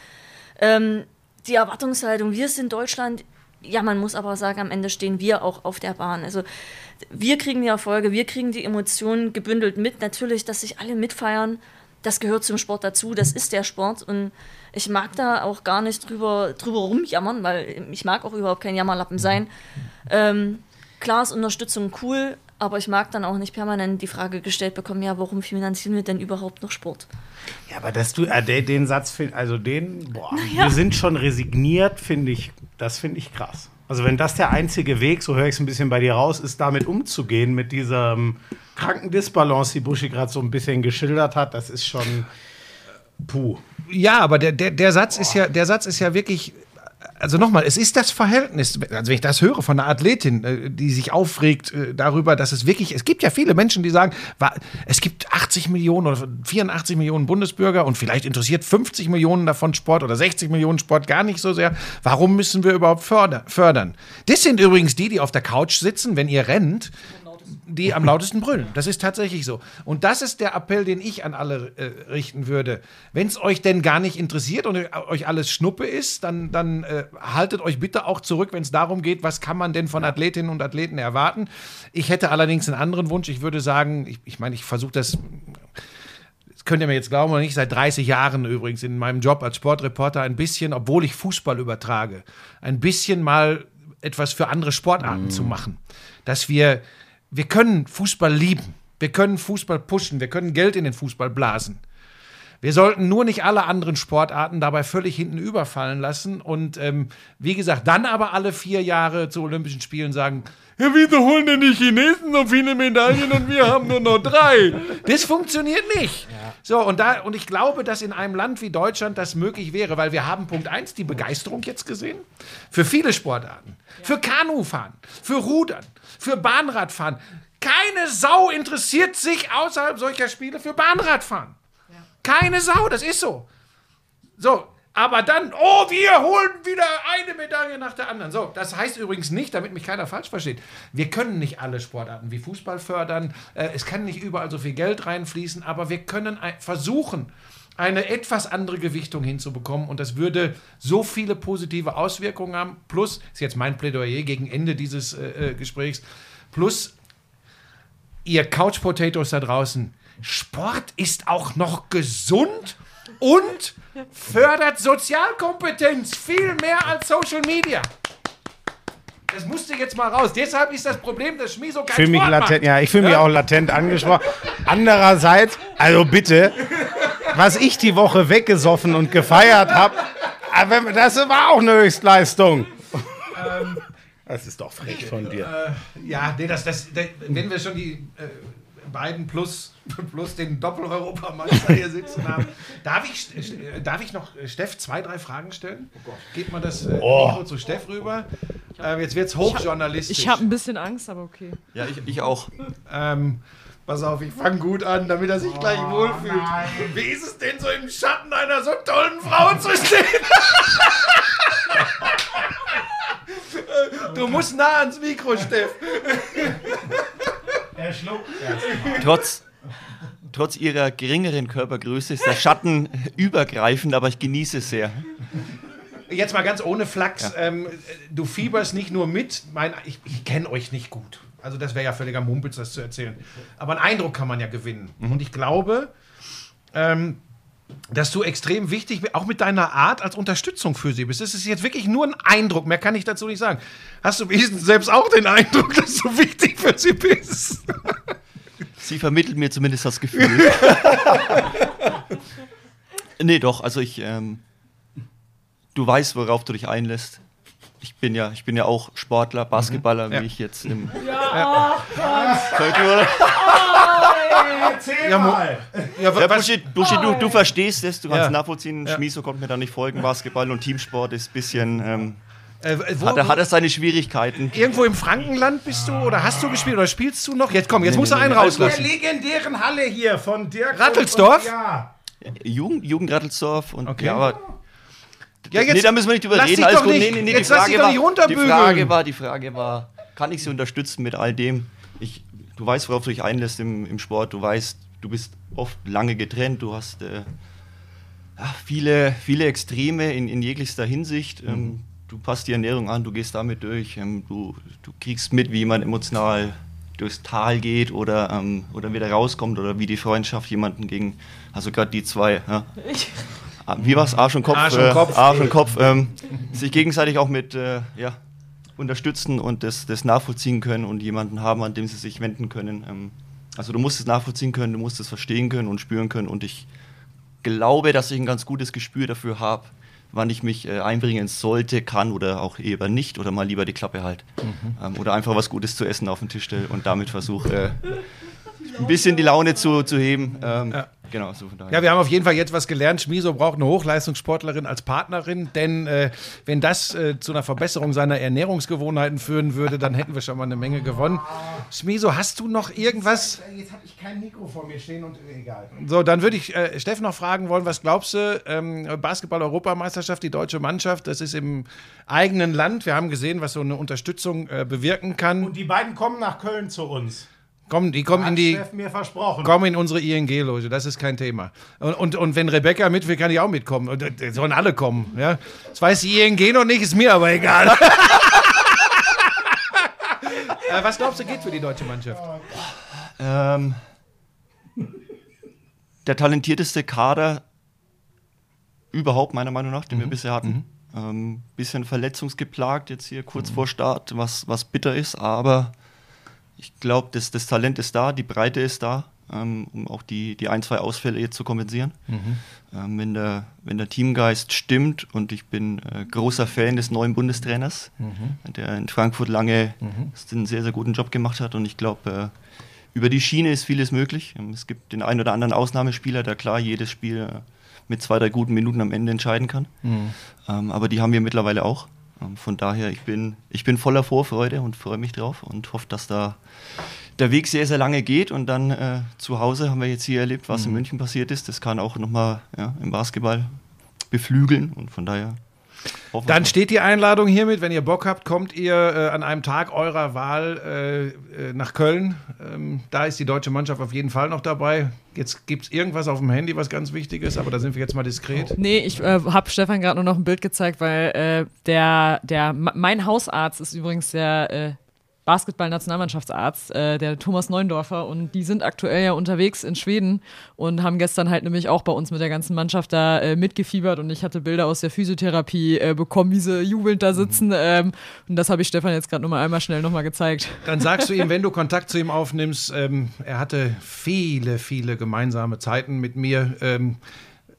Ähm, die Erwartungshaltung, wir sind Deutschland, ja, man muss aber sagen, am Ende stehen wir auch auf der Bahn. Also wir kriegen die Erfolge, wir kriegen die Emotionen gebündelt mit. Natürlich, dass sich alle mitfeiern, das gehört zum Sport dazu, das ist der Sport und ich mag da auch gar nicht drüber, drüber rumjammern, weil ich mag auch überhaupt kein Jammerlappen sein. Ähm, klar ist Unterstützung cool, aber ich mag dann auch nicht permanent die Frage gestellt bekommen, ja, warum finanzieren wir denn überhaupt noch Sport? Ja, aber dass du äh, den, den Satz, also den, boah, wir sind schon resigniert, finde ich, das finde ich krass. Also wenn das der einzige Weg, so höre ich es ein bisschen bei dir raus, ist, damit umzugehen, mit dieser ähm, kranken Disbalance, die Buschi gerade so ein bisschen geschildert hat, das ist schon puh. Ja, aber der, der, der, Satz ist ja, der Satz ist ja wirklich. Also nochmal, es ist das Verhältnis, also wenn ich das höre von einer Athletin, äh, die sich aufregt äh, darüber, dass es wirklich, es gibt ja viele Menschen, die sagen, es gibt 80 Millionen oder 84 Millionen Bundesbürger und vielleicht interessiert 50 Millionen davon Sport oder 60 Millionen Sport gar nicht so sehr. Warum müssen wir überhaupt förder- fördern? Das sind übrigens die, die auf der Couch sitzen, wenn ihr rennt, die am lautesten brüllen. Das ist tatsächlich so. Und das ist der Appell, den ich an alle äh, richten würde. Wenn es euch denn gar nicht interessiert und euch alles Schnuppe ist, dann, dann äh, haltet euch bitte auch zurück, wenn es darum geht, was kann man denn von Athletinnen und Athleten erwarten. Ich hätte allerdings einen anderen Wunsch. Ich würde sagen, ich, ich meine, ich versuche das das könnt ihr mir jetzt glauben oder nicht, seit 30 Jahren übrigens in meinem Job als Sportreporter ein bisschen, obwohl ich Fußball übertrage, ein bisschen mal etwas für andere Sportarten zu machen. Dass wir, wir können Fußball lieben, wir können Fußball pushen, wir können Geld in den Fußball blasen. Wir sollten nur nicht alle anderen Sportarten dabei völlig hinten überfallen lassen und ähm, wie gesagt, dann aber alle vier Jahre zu Olympischen Spielen sagen, ja, wieso holen denn die Chinesen so viele Medaillen und wir haben nur noch drei? Das funktioniert nicht. So, und, da, und ich glaube, dass in einem Land wie Deutschland das möglich wäre, weil wir haben Punkt eins die Begeisterung jetzt gesehen für viele Sportarten. Für Kanufahren, für Rudern, für Bahnradfahren. Keine Sau interessiert sich außerhalb solcher Spiele für Bahnradfahren. Keine Sau, das ist so. So, aber dann, oh, wir holen wieder eine Medaille nach der anderen. So, das heißt übrigens nicht, damit mich keiner falsch versteht, wir können nicht alle Sportarten wie Fußball fördern. Äh, es kann nicht überall so viel Geld reinfließen, aber wir können versuchen, eine etwas andere Gewichtung hinzubekommen und das würde so viele positive Auswirkungen haben. Plus, ist jetzt mein Plädoyer gegen Ende dieses äh, äh, Gesprächs, plus ihr Couch Potatoes da draußen, Sport ist auch noch gesund und fördert Sozialkompetenz viel mehr als Social Media. Das musste jetzt mal raus. Deshalb ist das Problem, dass Schmiso kein fühle mich latent, macht. ja, ich fühle mich auch latent angesprochen. Andererseits, also bitte, was ich die Woche weggesoffen und gefeiert habe, das war auch eine Höchstleistung. Das ist doch frech von dir. Ja, nee, das, das, das, wenn wir schon die äh, beiden plus, plus den Doppel-Europameister hier sitzen haben, darf ich, äh, darf ich noch äh, Steff zwei, drei Fragen stellen? Geht mal das äh, Oh. Zu Steff rüber. Ähm, jetzt wird es hochjournalistisch. Ich habe ein bisschen Angst, aber okay. Ja, ich, ich auch. Ähm, pass auf, ich fange gut an, damit er sich gleich wohlfühlt. Wie ist es denn so im Schatten einer so tollen Frau zu stehen? du musst nah ans Mikro, Steff. Trotz, trotz ihrer geringeren Körpergröße ist der Schatten übergreifend, aber ich genieße es sehr. Jetzt mal ganz ohne Flachs. Ähm, du fieberst nicht nur mit. Mein, ich ich kenne euch nicht gut. Also das wäre ja völliger Mumpitz, das zu erzählen. Aber einen Eindruck kann man ja gewinnen. Und ich glaube, ähm, dass du extrem wichtig bist, auch mit deiner Art als Unterstützung für sie bist. Das ist jetzt wirklich nur ein Eindruck, mehr kann ich dazu nicht sagen. Hast du wenigstens selbst auch den Eindruck, dass du wichtig für sie bist? Sie vermittelt mir zumindest das Gefühl. nee, doch, also ich, ähm, du weißt, worauf du dich einlässt. Ich bin ja, ich bin ja auch Sportler, Basketballer, Ja. wie ich jetzt im. Ja, Ja, Mo- ja, ja, was, Buschi, Buschi, du, du verstehst es, du kannst Ja. nachvollziehen. Ja. Schmieso kommt mir da nicht folgen. Basketball und Teamsport ist ein bisschen. Ähm, äh, wo, hat, er, hat er seine Schwierigkeiten. irgendwo im Frankenland bist du oder hast du gespielt oder spielst du noch? Jetzt komm, jetzt musst du einen Der rauslassen. legendären Halle hier von Dirk. Rattelsdorf? Und, ja. Jugend, Jugend Rattelsdorf und Okay. ja, aber Ja, jetzt, nee, da müssen wir nicht drüber lass reden. dich Alles doch gut. nicht- Nee, nee, nee, jetzt die lass dich Frage war, nicht die. Frage war, die Frage war, kann ich sie unterstützen mit all dem? Ich, du weißt, worauf du dich einlässt im, im Sport. Du weißt, du bist oft lange getrennt. Du hast äh, ja, viele, viele Extreme in, in jeglichster Hinsicht. Ähm, du du passt die Ernährung an, du gehst damit durch, ähm, du, du kriegst mit, wie jemand emotional durchs Tal geht oder, ähm, oder wieder rauskommt oder wie die Freundschaft jemanden gegen, also gerade die zwei, ja. Ah, Wie war's? Arsch und Kopf. Arsch und äh, Kopf. Arsch und Kopf ähm, sich gegenseitig auch mit äh, ja, unterstützen und das, das nachvollziehen können und jemanden haben, an dem sie sich wenden können. Ähm, also du musst es nachvollziehen können, du musst es verstehen können und spüren können und ich glaube, dass ich ein ganz gutes Gespür dafür habe, wann ich mich äh, einbringen sollte, kann oder auch eher nicht oder mal lieber die Klappe halt. Ähm, oder einfach was Gutes zu essen auf den Tisch stelle und damit versuche, äh, ein bisschen die Laune zu, zu heben. Ähm, Genau, so von daher. Ja, wir haben auf jeden Fall jetzt was gelernt. Schmiso braucht eine Hochleistungssportlerin als Partnerin, denn äh, wenn das äh, zu einer Verbesserung seiner Ernährungsgewohnheiten führen würde, dann hätten wir schon mal eine Menge gewonnen. Schmiso, hast du noch irgendwas? Jetzt habe ich kein Mikro vor mir stehen und egal. So, dann würde ich äh, Steff noch fragen wollen, was glaubst du, ähm, Basketball-Europameisterschaft, die deutsche Mannschaft, das ist im eigenen Land. Wir haben gesehen, was so eine Unterstützung äh, bewirken kann. Und die beiden kommen nach Köln zu uns. Komm, die kommen in die... Steff mir versprochen. Komm in unsere ING-Loge, das ist kein Thema. Und, und, und wenn Rebecca mit will, kann ich auch mitkommen. Und, äh, sollen alle kommen. Ja? Das weiß die ING noch nicht, ist mir aber egal. äh, was glaubst du, geht für die deutsche Mannschaft? Ähm, der talentierteste Kader überhaupt, meiner Meinung nach, den wir bisher hatten. Ähm, bisschen verletzungsgeplagt jetzt hier kurz vor Start, was, was bitter ist, aber ich glaube, das, das Talent ist da, die Breite ist da, ähm, um auch die, die ein, zwei Ausfälle jetzt zu kompensieren. Ähm, wenn, der, wenn der Teamgeist stimmt und ich bin äh, großer Fan des neuen Bundestrainers, der in Frankfurt lange einen sehr, sehr guten Job gemacht hat und ich glaube, äh, über die Schiene ist vieles möglich. Ähm, Es gibt den einen oder anderen Ausnahmespieler, der klar jedes Spiel äh, mit zwei, drei guten Minuten am Ende entscheiden kann. Ähm, aber die haben wir mittlerweile auch. Ähm, von daher, ich bin, ich bin voller Vorfreude und freue mich drauf und hoffe, dass da der Weg sehr, sehr lange geht. Und dann äh, zu Hause haben wir jetzt hier erlebt, was in München passiert ist. Das kann auch nochmal ja, im Basketball beflügeln. Und von daher Dann steht die Einladung hiermit. Wenn ihr Bock habt, kommt ihr äh, an einem Tag eurer Wahl äh, äh, nach Köln. Ähm, da ist die deutsche Mannschaft auf jeden Fall noch dabei. Jetzt gibt es irgendwas auf dem Handy, was ganz wichtig ist, aber da sind wir jetzt mal diskret. Nee, ich äh, habe Stefan gerade nur noch ein Bild gezeigt, weil äh, der, der, mein Hausarzt ist übrigens der äh, Basketball-Nationalmannschaftsarzt, äh, der Thomas Neundorfer, und die sind aktuell ja unterwegs in Schweden und haben gestern halt nämlich auch bei uns mit der ganzen Mannschaft da äh, mitgefiebert und ich hatte Bilder aus der Physiotherapie äh, bekommen, wie sie jubelnd da sitzen. Ähm, und das habe ich Stefan jetzt gerade nur mal einmal schnell nochmal gezeigt. Dann sagst du ihm, wenn du Kontakt zu ihm aufnimmst, ähm, er hatte viele, viele gemeinsame Zeiten mit mir. Ähm,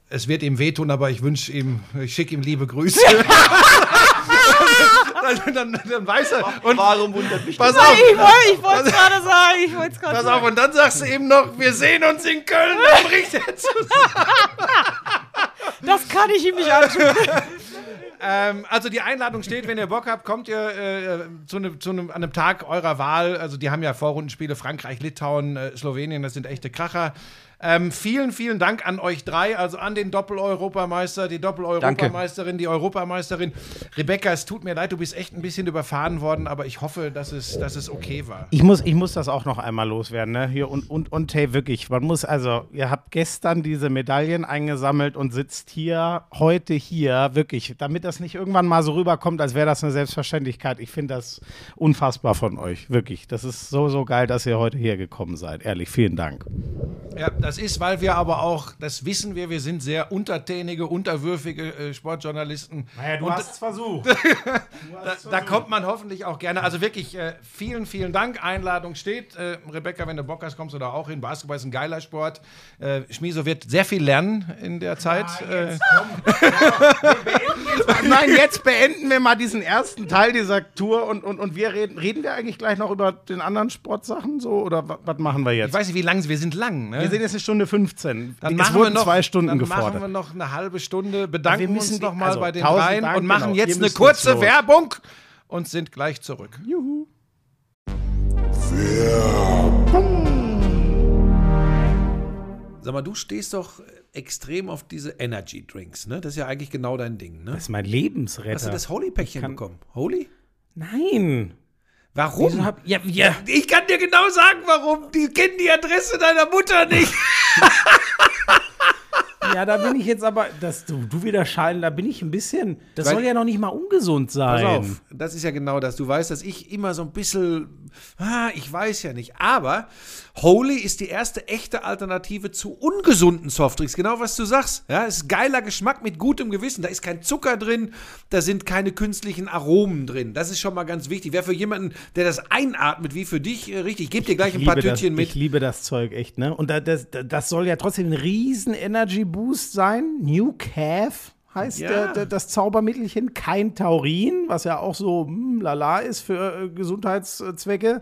es wird ihm wehtun, aber ich wünsche ihm, ich schicke ihm liebe Grüße. dann, dann, dann weiß er. Und Warum wundert mich pass das? auf, ich wollte es gerade sagen, ich wollte es gerade pass auf. Und dann sagst du ihm noch, wir sehen uns in Köln. Dann bricht er zusammen. Das kann ich ihm nicht antun. Ähm, also die Einladung steht, wenn ihr Bock habt, kommt ihr äh, zu, ne, zu einem, an einem Tag eurer Wahl. Also die haben ja Vorrundenspiele Frankreich, Litauen, äh, Slowenien, das sind echte Kracher. Ähm, vielen, vielen Dank an euch drei, also an den Doppel-Europameister, die Doppel-Europameisterin, die Europameisterin. Rebecca, es tut mir leid, du bist echt ein bisschen überfahren worden, aber ich hoffe, dass es, dass es okay war. Ich muss, ich muss das auch noch einmal loswerden, ne? Hier und, und, und hey, wirklich, man muss, also, ihr habt gestern diese Medaillen eingesammelt und sitzt hier, heute hier, wirklich, damit das nicht irgendwann mal so rüberkommt, als wäre das eine Selbstverständlichkeit. Ich finde das unfassbar von euch, wirklich. Das ist so, so geil, dass ihr heute hier gekommen seid. Ehrlich, vielen Dank. Ja, das ist, weil wir aber auch, das wissen wir, wir sind sehr untertänige, unterwürfige äh, Sportjournalisten. Naja, Und- es versucht. Da, da kommt man hoffentlich auch gerne. Also wirklich äh, vielen, vielen Dank. Einladung steht. Äh, Rebecca, wenn du Bock hast, kommst du da auch hin. Basketball ist ein geiler Sport. Äh, Schmieso wird sehr viel lernen in der Zeit. äh, Nein, jetzt beenden wir mal diesen ersten Teil dieser Tour und, und, und wir reden, reden wir eigentlich gleich noch über den anderen Sportsachen so oder wa- was machen wir jetzt? ich weiß nicht, wie lang wir sind lang. Ne? wir sind jetzt eine Stunde 15. dann es machen wir wurden noch zwei Stunden dann gefordert. machen wir noch eine halbe Stunde, bedanken wir müssen uns die- noch mal also, bei den dreien Dank, und machen genau. jetzt eine kurze. Werbung und sind gleich zurück. Juhu. Sag mal, du stehst doch extrem auf diese Energy Drinks, ne? Das ist ja eigentlich genau dein Ding, ne? Das ist mein Lebensretter. Hast du das Holy-Päckchen bekommen? Holy? Nein. Warum? Hab, ja, ja. Ich kann dir genau sagen, warum. Die kennen die Adresse deiner Mutter nicht. Ja, da bin ich jetzt aber, dass du, du wieder schallen, da bin ich ein bisschen. Das Weil- soll ja noch nicht mal ungesund sein. Pass auf, das ist ja genau das. Du weißt, dass ich immer so ein bisschen, ah, ich weiß ja nicht. Aber Holy ist die erste echte Alternative zu ungesunden Softdrinks. Genau was du sagst. Ja, es ist geiler Geschmack mit gutem Gewissen. Da ist kein Zucker drin, da sind keine künstlichen Aromen drin. Das ist schon mal ganz wichtig. Wäre für jemanden, der das einatmet, wie für dich, äh, richtig. Ich gebe dir gleich ein paar liebe das, Tütchen mit. Ich liebe das Zeug echt, ne? Und da, das, das soll ja trotzdem ein riesen Energy Boost sein. New Calf heißt Ja. der, das Zaubermittelchen. Kein Taurin, was ja auch so hm, lala ist für äh, Gesundheitszwecke.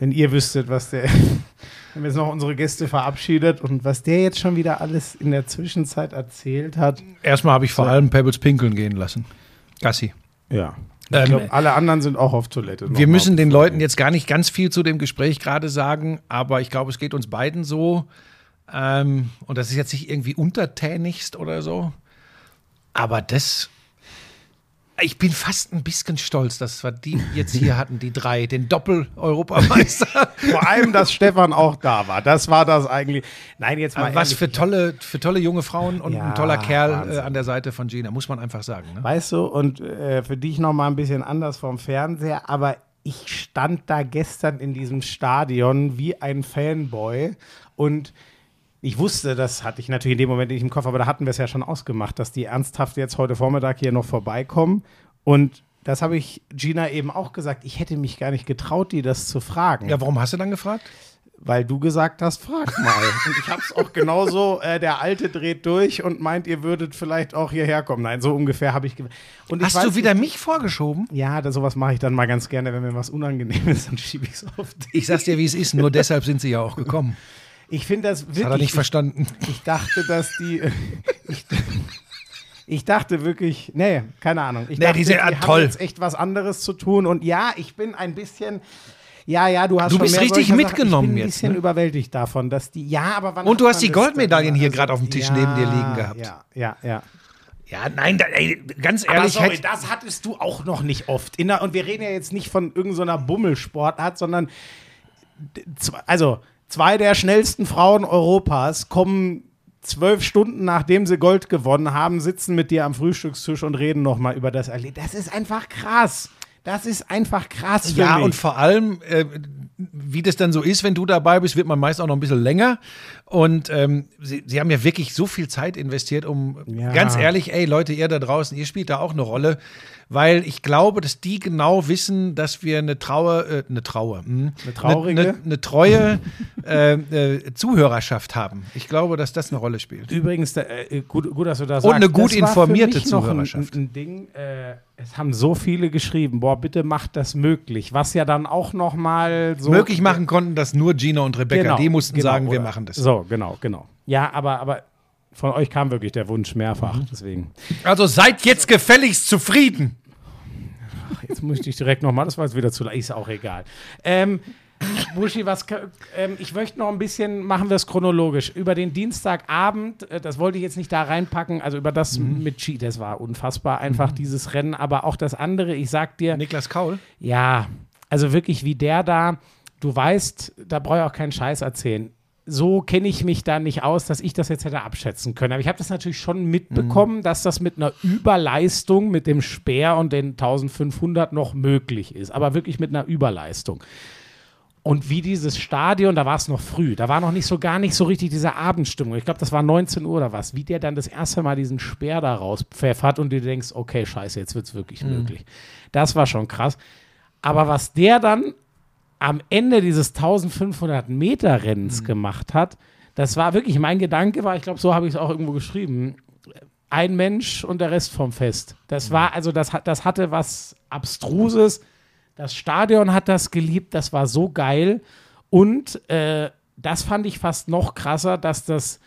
Wenn ihr wüsstet, was der. Wenn wir jetzt noch unsere Gäste verabschiedet und was der jetzt schon wieder alles in der Zwischenzeit erzählt hat. Erstmal habe ich vor allem Pebbles pinkeln gehen lassen. Gassi. Ja. Ich Ähm, glaube, alle anderen sind auch auf Toilette. Wir müssen den Leuten jetzt gar nicht ganz viel zu dem Gespräch gerade sagen, aber ich glaube, es geht uns beiden so. Ähm, und das ist jetzt nicht irgendwie untertänigst oder so. Aber das. Ich bin fast ein bisschen stolz, dass wir die jetzt hier hatten, die drei, den Doppel-Europameister. Vor allem, dass Stefan auch da war. Das war das eigentlich. Nein, jetzt mal. Was ehrlich, für tolle, für tolle junge Frauen und Ja, ein toller Kerl äh, an der Seite von Gina, muss man einfach sagen. Ne? Weißt du, und äh, für dich noch mal ein bisschen anders vom Fernseher, aber ich stand da gestern in diesem Stadion wie ein Fanboy und ich wusste, das hatte ich natürlich in dem Moment nicht im Kopf, aber da hatten wir es ja schon ausgemacht, dass die ernsthaft jetzt heute Vormittag hier noch vorbeikommen und das habe ich Gina eben auch gesagt. Ich hätte mich gar nicht getraut, die das zu fragen. Ja, warum hast du dann gefragt? Weil du gesagt hast, frag mal. Und ich habe es auch genauso, äh, der Alte dreht durch und meint, ihr würdet vielleicht auch hierher kommen. Nein, so ungefähr habe ich. Und ich Hast weiß du wieder nicht- mich vorgeschoben? Ja, das, sowas mache ich dann mal ganz gerne, wenn mir was unangenehm ist, dann schiebe ich es auf dich. Ich sag's dir, wie es ist, nur deshalb sind sie ja auch gekommen. Ich finde das wirklich. Hat er nicht verstanden. ich, ich dachte, dass die. Ich, ich dachte wirklich, nee, keine Ahnung. Ich Nee, dachte, die sind- die ah, haben toll. jetzt echt was anderes zu tun. Und ja, ich bin ein bisschen. Ja, ja, du hast Du bist richtig mitgenommen Sachen. Ich bin ein jetzt, bisschen ne? überwältigt davon, dass die. Ja, aber wann Und du hast die das Goldmedaillen hier Also, gerade auf dem Tisch neben dir liegen gehabt. Ja, ja, ja. Ja, nein, da, ey, ganz Aber ehrlich, sorry, hätt- das hattest du auch noch nicht oft. Der, und wir reden ja jetzt nicht von irgendeiner Bummelsportart, sondern also zwei der schnellsten Frauen Europas kommen zwölf Stunden nachdem sie Gold gewonnen haben, sitzen mit dir am Frühstückstisch und reden nochmal über das Erlebnis. Das ist einfach krass. Das ist einfach krass für ja, mich. und vor allem, äh, wie das dann so ist, wenn du dabei bist, wird man meist auch noch ein bisschen länger. Und ähm, sie, sie haben ja wirklich so viel Zeit investiert, um Ja. ganz ehrlich, ey Leute, ihr da draußen, ihr spielt da auch eine Rolle, weil ich glaube, dass die genau wissen, dass wir eine Trauer, äh, eine Trauer, hm, Eine traurige? eine, eine treue äh, äh, Zuhörerschaft haben. Ich glaube, dass das eine Rolle spielt. Übrigens, äh, gut, gut, dass du das Und sagst. eine gut das informierte Zuhörerschaft. ein, ein Ding. Äh, Es haben so viele geschrieben, boah, bitte macht das möglich. Was ja dann auch noch mal so Möglich machen konnten das nur Gina und Rebecca. Genau, die mussten genau, sagen, wir oder- machen das. So, genau, genau. Ja, aber, aber von euch kam wirklich der Wunsch mehrfach. Mhm. Deswegen. Also seid jetzt gefälligst zufrieden. Jetzt muss ich direkt nochmal, das war jetzt wieder zu leicht, ist auch egal. Ähm, Buschi, was, ähm, ich möchte noch ein bisschen, machen wir es chronologisch. Über den Dienstagabend, äh, das wollte ich jetzt nicht da reinpacken, also über das Mhm. mit Ski, das war unfassbar einfach, dieses Rennen, aber auch das andere, ich sag dir, Niklas Kaul. ja, also wirklich wie der da, du weißt, da brauche ich auch keinen Scheiß erzählen. So kenne ich mich da nicht aus, dass ich das jetzt hätte abschätzen können. Aber ich habe das natürlich schon mitbekommen, dass das mit einer Überleistung, mit dem Speer und den 1500 noch möglich ist. Aber wirklich mit einer Überleistung. Und wie dieses Stadion, da war es noch früh, da war noch nicht so gar nicht so richtig diese Abendstimmung. Ich glaube, das war 19 Uhr oder was, wie der dann das erste Mal diesen Speer da rauspfeffert und du denkst, okay, scheiße, jetzt wird es wirklich möglich. Das war schon krass. Aber was der dann am Ende dieses 1500 Meter Rennens gemacht hat, das war wirklich mein Gedanke war, ich glaube, so habe ich es auch irgendwo geschrieben. Ein Mensch und der Rest vom Fest. Das war, also das, hat- das hatte was Abstruses. Das Stadion hat das geliebt, das war so geil. Und äh, das fand ich fast noch krasser, dass das,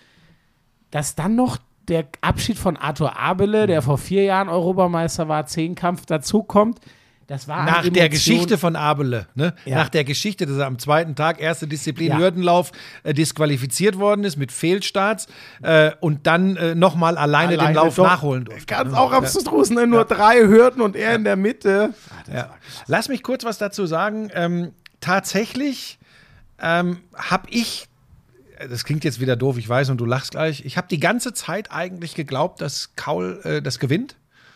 dass dann noch der Abschied von Arthur Abele, der vor vier Jahren Europameister war, Zehnkampf dazukommt. Das war Nach der Geschichte von Abele, ne? Ja. nach der Geschichte, dass er am zweiten Tag erste Disziplin Ja. Hürdenlauf äh, disqualifiziert worden ist mit Fehlstarts äh, und dann äh, nochmal alleine, den Alleine Lauf doch. nachholen durfte. Ganz auch abstrus, ne? Nur drei Hürden und er in der Mitte. Ja. Lass mich kurz was dazu sagen. Ähm, tatsächlich ähm, habe ich, äh, das klingt jetzt wieder doof, ich weiß und du lachst gleich, ich habe die ganze Zeit eigentlich geglaubt, dass Kaul äh, das gewinnt.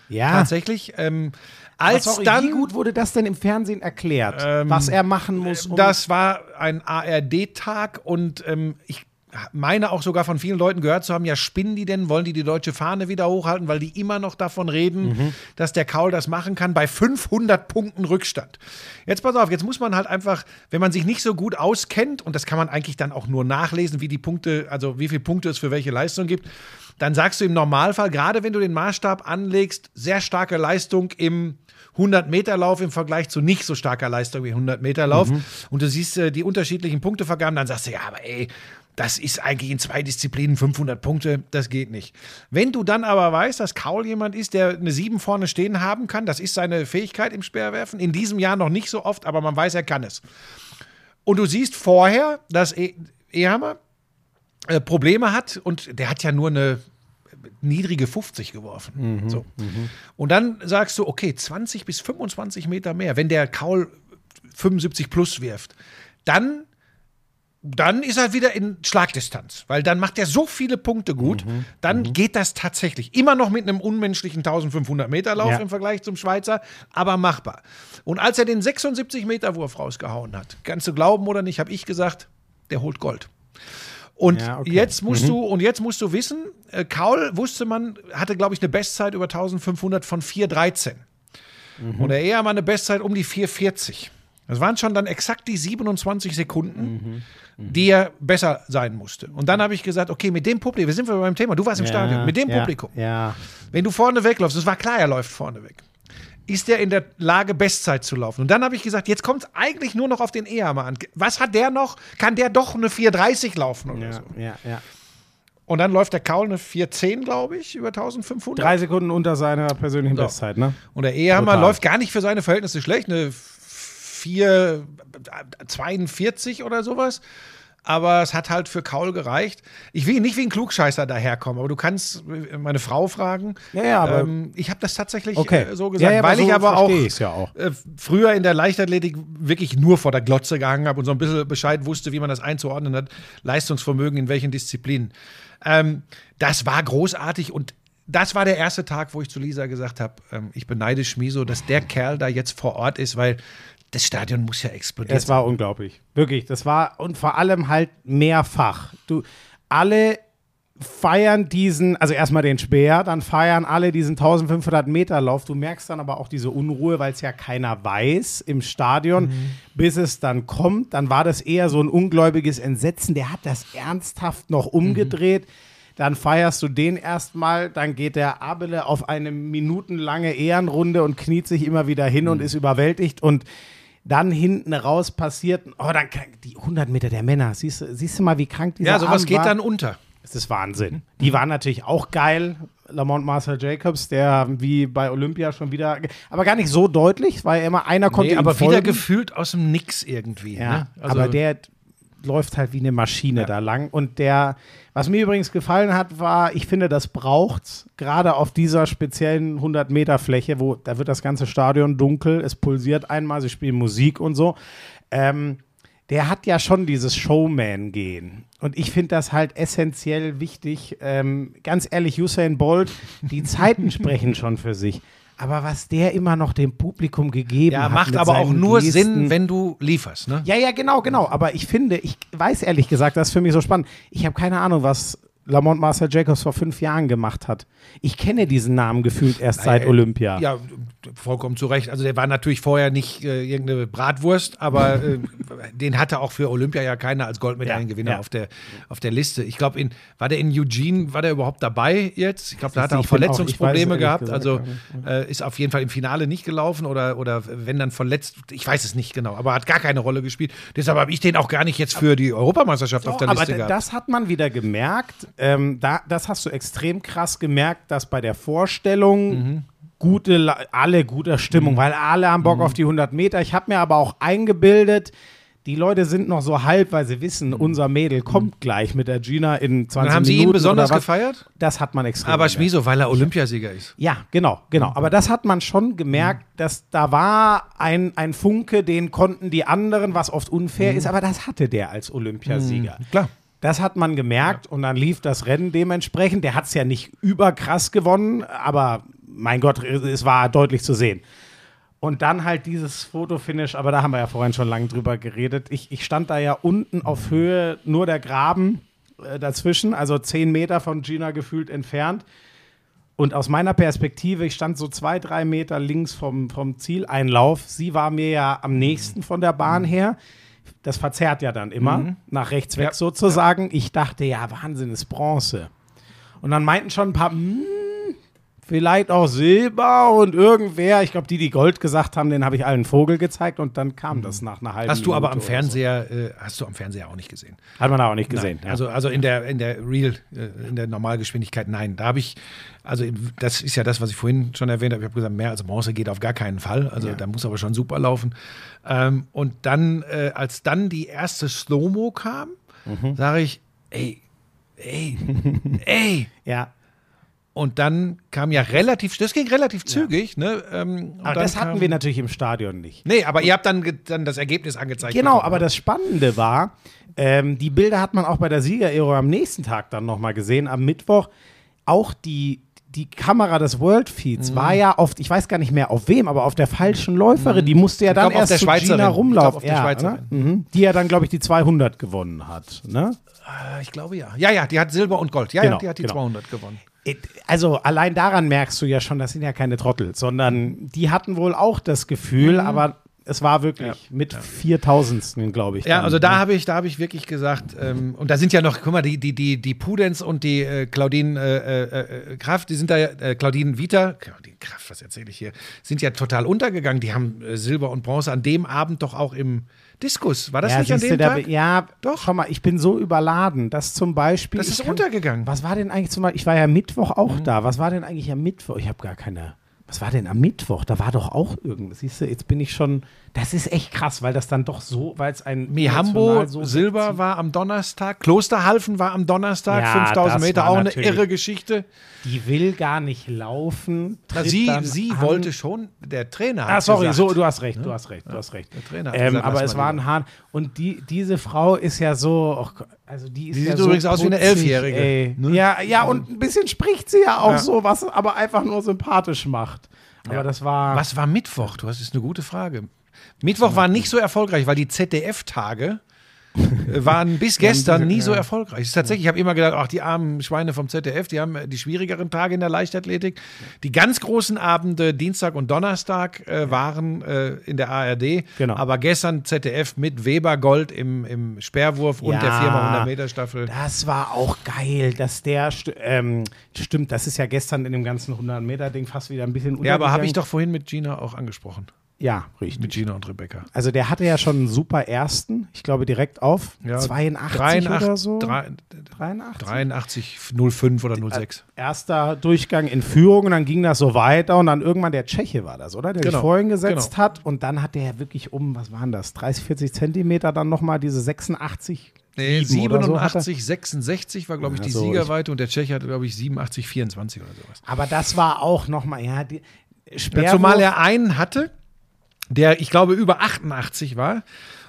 Ja. Tatsächlich. Ähm, als sorry, dann wie gut wurde das denn im Fernsehen erklärt, was er machen muss? Um Das war ein ARD-Tag und ähm, ich meine auch sogar von vielen Leuten gehört zu haben, ja, spinnen die denn, wollen die die deutsche Fahne wieder hochhalten, weil die immer noch davon reden, Mhm. dass der Kaul das machen kann bei 500 Punkten Rückstand. Jetzt pass auf, jetzt muss man halt einfach, wenn man sich nicht so gut auskennt, und das kann man eigentlich dann auch nur nachlesen, wie die Punkte, also wie viele Punkte es für welche Leistung gibt, dann sagst du im Normalfall, gerade wenn du den Maßstab anlegst, sehr starke Leistung im 100-Meter-Lauf im Vergleich zu nicht so starker Leistung wie 100-Meter-Lauf und du siehst äh, die unterschiedlichen Punktevergaben, dann sagst du, ja, aber ey, das ist eigentlich in zwei Disziplinen 500 Punkte, das geht nicht. Wenn du dann aber weißt, dass Kaul jemand ist, der eine 7 vorne stehen haben kann, das ist seine Fähigkeit im Speerwerfen, in diesem Jahr noch nicht so oft, aber man weiß, er kann es. Und du siehst vorher, dass e Ehammer äh, Probleme hat und der hat ja nur eine niedrige 50 geworfen. so. Und dann sagst du, okay, 20 bis 25 Meter mehr, wenn der Kaul 75 plus wirft, dann, dann ist er wieder in Schlagdistanz, weil dann macht er so viele Punkte gut, dann geht das tatsächlich. Immer noch mit einem unmenschlichen 1500 Meter Lauf Ja. im Vergleich zum Schweizer, aber machbar. Und als er den 76 Meter Wurf rausgehauen hat, kannst du glauben oder nicht, habe ich gesagt, der holt Gold. Und Ja, okay. jetzt musst du und jetzt musst du wissen, äh, Kaul wusste man, hatte glaube ich eine Bestzeit über 1500 von 413. Und der Ehermann eine Bestzeit um die 440. Das waren schon dann exakt die 27 Sekunden, die er besser sein musste. Und dann habe ich gesagt, okay, mit dem Publikum, wir sind wir beim Thema, du warst im Stadion, mit dem ja, Publikum. Ja. Wenn du vorne wegläufst, es war klar, er läuft vorne weg, ist der in der Lage, Bestzeit zu laufen. Und dann habe ich gesagt, jetzt kommt es eigentlich nur noch auf den Ehammer an. Was hat der noch? Kann der doch eine 430 laufen oder Ja, so? ja, ja. Und dann läuft der Kaul eine 410, glaube ich, über 1500. Drei Sekunden unter seiner persönlichen So. Bestzeit, ne? Und der Ehammer Total. läuft gar nicht für seine Verhältnisse schlecht, eine 442 oder sowas. Aber es hat halt für Kaul gereicht. Ich will nicht wie ein Klugscheißer daherkommen, aber du kannst meine Frau fragen. Ja, ja, aber- ähm, ich habe das tatsächlich Okay. äh, so gesagt, Ja, ja, weil so ich aber auch, ja auch. Äh, früher in der Leichtathletik wirklich nur vor der Glotze gehangen habe und so ein bisschen Bescheid wusste, wie man das einzuordnen hat, Leistungsvermögen in welchen Disziplinen. Ähm, das war großartig und das war der erste Tag, wo ich zu Lisa gesagt habe, ähm, ich beneide Schmiso, dass der Kerl da jetzt vor Ort ist, weil das Stadion muss ja explodieren. Es war unglaublich. Wirklich. Das war und vor allem halt mehrfach. Du, alle feiern diesen, also erstmal den Speer, dann feiern alle diesen 1500 Meter Lauf. Du merkst dann aber auch diese Unruhe, weil es ja keiner weiß im Stadion, bis es dann kommt. Dann war das eher so ein ungläubiges Entsetzen. Der hat das ernsthaft noch umgedreht. dann feierst du den erstmal, dann geht der Abele auf eine minutenlange Ehrenrunde und kniet sich immer wieder hin Mhm. und ist überwältigt und dann hinten raus passiert, oh, dann die 100 Meter der Männer, siehst du, siehst du mal, wie krank dieser Ja, sowas Abend geht war? dann unter. Es ist Wahnsinn. Die waren natürlich auch geil. Lamont Marcel Jacobs, der wie bei Olympia schon wieder, aber gar nicht so deutlich, weil immer einer konnte Nee, aber folgen. wieder gefühlt aus dem Nix irgendwie. Ja, ne? Also, aber der läuft halt wie eine Maschine da lang. Und der, was mir übrigens gefallen hat, war, ich finde, das braucht's, gerade auf dieser speziellen 100 Meter Fläche, wo da wird das ganze Stadion dunkel, es pulsiert einmal, sie spielen Musik und so. Ähm, der hat ja schon dieses Showman-Gehen. Und ich finde das halt essentiell wichtig. Ähm, ganz ehrlich, Usain Bolt, die Zeiten sprechen schon für sich. Aber was der immer noch dem Publikum gegeben ja, hat. macht mit aber auch nur Gesten, Sinn, wenn du lieferst. Ne? ja, ja, genau, genau. Aber ich finde, ich weiß ehrlich gesagt, das ist für mich so spannend. Ich habe keine Ahnung, was Lamont Marcel Jacobs vor fünf Jahren gemacht hat. Ich kenne diesen Namen gefühlt erst seit Naja, Olympia. Ja, vollkommen zu Recht. Also der war natürlich vorher nicht äh, irgendeine Bratwurst, aber äh, den hatte auch für Olympia ja keiner als Goldmedaillengewinner Ja, ja. auf, der, auf der Liste. Ich glaube, in, war der in Eugene, war der überhaupt dabei jetzt? Ich glaube, da hat er auch auch- Verletzungsprobleme ehrlich gehabt. Also äh, ist auf jeden Fall im Finale nicht gelaufen oder, oder wenn dann verletzt, ich weiß es nicht genau, aber hat gar keine Rolle gespielt. Deshalb habe ich den auch gar nicht jetzt für die Europameisterschaft auf der aber Liste d- gehabt. das hat man wieder gemerkt. Ähm, da, das hast du extrem krass gemerkt, dass bei der Vorstellung Mhm. gute, alle guter Stimmung, weil alle haben Mhm. Bock auf die 100 Meter. Ich habe mir aber auch eingebildet, die Leute sind noch so halb, weil sie wissen, unser Mädel kommt gleich mit der Gina in 20 Mhm. Dann haben Sie Minuten ihn besonders gefeiert? Das hat man extrem Aber. Schmiso, weil er Olympiasieger ist. Ja, genau, genau. Aber das hat man schon gemerkt, dass da war ein, ein Funke, den konnten die anderen, was oft unfair ist, aber das hatte der als Olympiasieger. Klar. Das hat man gemerkt und dann lief das Rennen dementsprechend. Der hat es ja nicht überkrass gewonnen, aber mein Gott, es war deutlich zu sehen. Und dann halt dieses Fotofinish, aber da haben wir ja vorhin schon lange drüber geredet. Ich, ich stand da ja unten auf Höhe, nur der Graben äh, dazwischen, also zehn Meter von Gina gefühlt entfernt. Und aus meiner Perspektive, ich stand so zwei, drei Meter links vom, vom Zieleinlauf. Sie war mir ja am nächsten von der Bahn her. Das verzerrt ja dann immer, nach rechts weg Ja. sozusagen. Ich dachte, ja, Wahnsinn, ist Bronze. Und dann meinten schon ein paar, hm, vielleicht auch Silber und irgendwer, ich glaube, die, die Gold gesagt haben, den habe ich allen Vogel gezeigt und dann kam das nach einer halben Hast du aber am Minute oder Fernseher, äh, hast du am Fernseher auch nicht gesehen. So. Hat man auch nicht gesehen. ja. Also, also in der, in der Real, äh, in der Normalgeschwindigkeit, nein. Da habe ich, also das ist ja das, was ich vorhin schon erwähnt habe. Ich habe gesagt, mehr als Bronze geht auf gar keinen Fall. Also da muss aber schon super laufen. Ähm, und dann, äh, als dann die erste Slow-Mo kam, Mhm. sage ich, ey, ey, ey. ja. Und dann kam ja relativ, das ging relativ zügig, ne? Ähm, und Aber das hatten wir natürlich im Stadion nicht. Nee, aber ihr habt dann, dann das Ergebnis angezeigt. Genau, bekommen, aber ne? das Spannende war, ähm, die Bilder hat man auch bei der Siegerehrung am nächsten Tag dann nochmal gesehen, am Mittwoch. Auch die, die Kamera des World Mhm. Feeds war ja oft, ich weiß gar nicht mehr auf wem, aber auf der falschen Läuferin. Die musste ja dann glaub, auf erst der zu. Gina rumlaufen. auf der ja, Schweizerin. ne? mhm. Die ja dann, glaube ich, die 200 gewonnen hat. Ne? Äh, Ich glaube ja. Ja, ja, die hat Silber und Gold. Ja, Genau, ja, die hat die genau. 200 gewonnen. Also allein daran merkst du ja schon, das sind ja keine Trottel, sondern die hatten wohl auch das Gefühl, Mhm. aber es war wirklich mit Viertausendstel, glaube ich. Ja, dann, also da ne? habe ich, da habe ich wirklich gesagt, ähm, und da sind ja noch, guck mal, die, die, die, die Pudenz und die äh, Claudine äh, äh, Kraft, die sind da, ja, äh, Claudine Vita, Claudine Kraft, was erzähle ich hier, sind ja total untergegangen. Die haben äh, Silber und Bronze an dem Abend doch auch im Diskus. War das ja, nicht an dem da, Tag? Ja, Doch. schau mal, ich bin so überladen, dass zum Beispiel. Das ist kann- untergegangen. Was war denn eigentlich zum Beispiel? Ich war ja Mittwoch auch Mhm. da. Was war denn eigentlich am Mittwoch? Ich habe gar keine. Was war denn am Mittwoch? Da war doch auch irgendwas. Siehst du, jetzt bin ich schon. Das ist echt krass, weil das dann doch so, weil es ein. Mihambo so Silber war am Donnerstag, Klosterhalfen war am Donnerstag, Ja, 5000 das Meter, auch eine irre Geschichte. Die will gar nicht laufen. Sie sie an. wollte schon, der Trainer hat Ah, sorry, gesagt, so, du hast recht, du hast recht, du hast recht. der Trainer hat ähm, gesagt, aber es war ein. Hahn. Und die, diese Frau ist ja so, oh Gott, also die ist Die ja sieht so übrigens aus wie eine Elfjährige, ne? Ja, ja, und ein bisschen spricht sie ja auch Ja. so, was aber einfach nur sympathisch macht. Aber das war. Was war Mittwoch? Du hast ist eine gute Frage. Mittwoch war nicht so erfolgreich, weil die ZDF-Tage waren bis gestern nie so erfolgreich. Ist tatsächlich, ich habe immer gedacht, ach, die armen Schweine vom ZDF, die haben äh, die schwierigeren Tage in der Leichtathletik. Die ganz großen Abende, Dienstag und Donnerstag, äh, waren äh, in der ARD. Genau. Aber gestern ZDF mit Weber Gold im, im Speerwurf und Ja. der 4x100 Meter Staffel. Das war auch geil, dass der, st ähm, stimmt, das ist ja gestern in dem ganzen 100-Meter-Ding fast wieder ein bisschen Ja, aber habe ich doch vorhin mit Gina auch angesprochen. Ja, richtig. Mit Gina und Rebecca. Also der hatte ja schon einen super ersten, ich glaube direkt auf Ja, 82 83, oder so. drei- 83? 83, 05 oder 06. Erster Durchgang in Führung und dann ging das so weiter und dann irgendwann der Tscheche war das, oder? Der Genau, sich vorhin gesetzt genau. hat und dann hat der wirklich um, was waren das, 30, 40 Zentimeter dann nochmal diese 86 Nee, sieben oder so hat er. 87, 66 war, glaube ich, Ja, die so, Siegerweite und der Tscheche hatte, glaube ich, 87, 24 oder sowas. Aber das war auch nochmal, ja, die Ja, Speerwurf, zumal er einen hatte, der, ich glaube, über 88 war.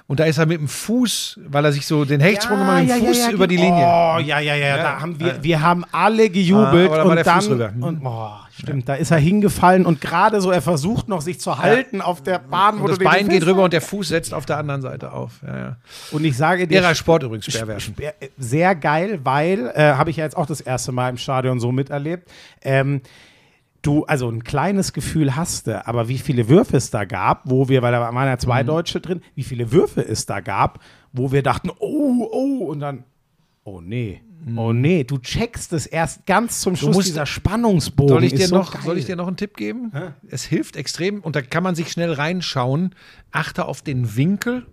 Und da ist er mit dem Fuß, weil er sich so den Hechtsprung immer mit dem Fuß über die Linie. Oh, ja, ja, ja, da haben wir, wir haben alle Ah, gejubelt aber da und dann, rüber. Und, oh, stimmt, da ist er hingefallen und gerade so, er versucht noch sich zu halten auf der Bahn, wo Und das Bein geht rüber und der Fuß setzt auf der anderen Seite auf. Ja, ja. Und ich sage dir, Ihrer Sport übrigens, Speerwerfen. Speer- äh, Sehr geil, weil, äh, habe ich ja jetzt auch das erste Mal im Stadion so miterlebt. Ähm, du, also ein kleines Gefühl hast du, aber wie viele Würfe es da gab, wo wir, weil da waren ja Mhm. zwei Deutsche drin, wie viele Würfe es da gab, wo wir dachten, oh, oh, und dann, oh nee. Oh nee, du checkst es erst ganz zum Schluss, Mhm. dieser Spannungsbogen. Soll ich, dir ist so noch, geil. soll ich dir noch einen Tipp geben? Es hilft extrem und da kann man sich schnell reinschauen. Achte auf den Winkel,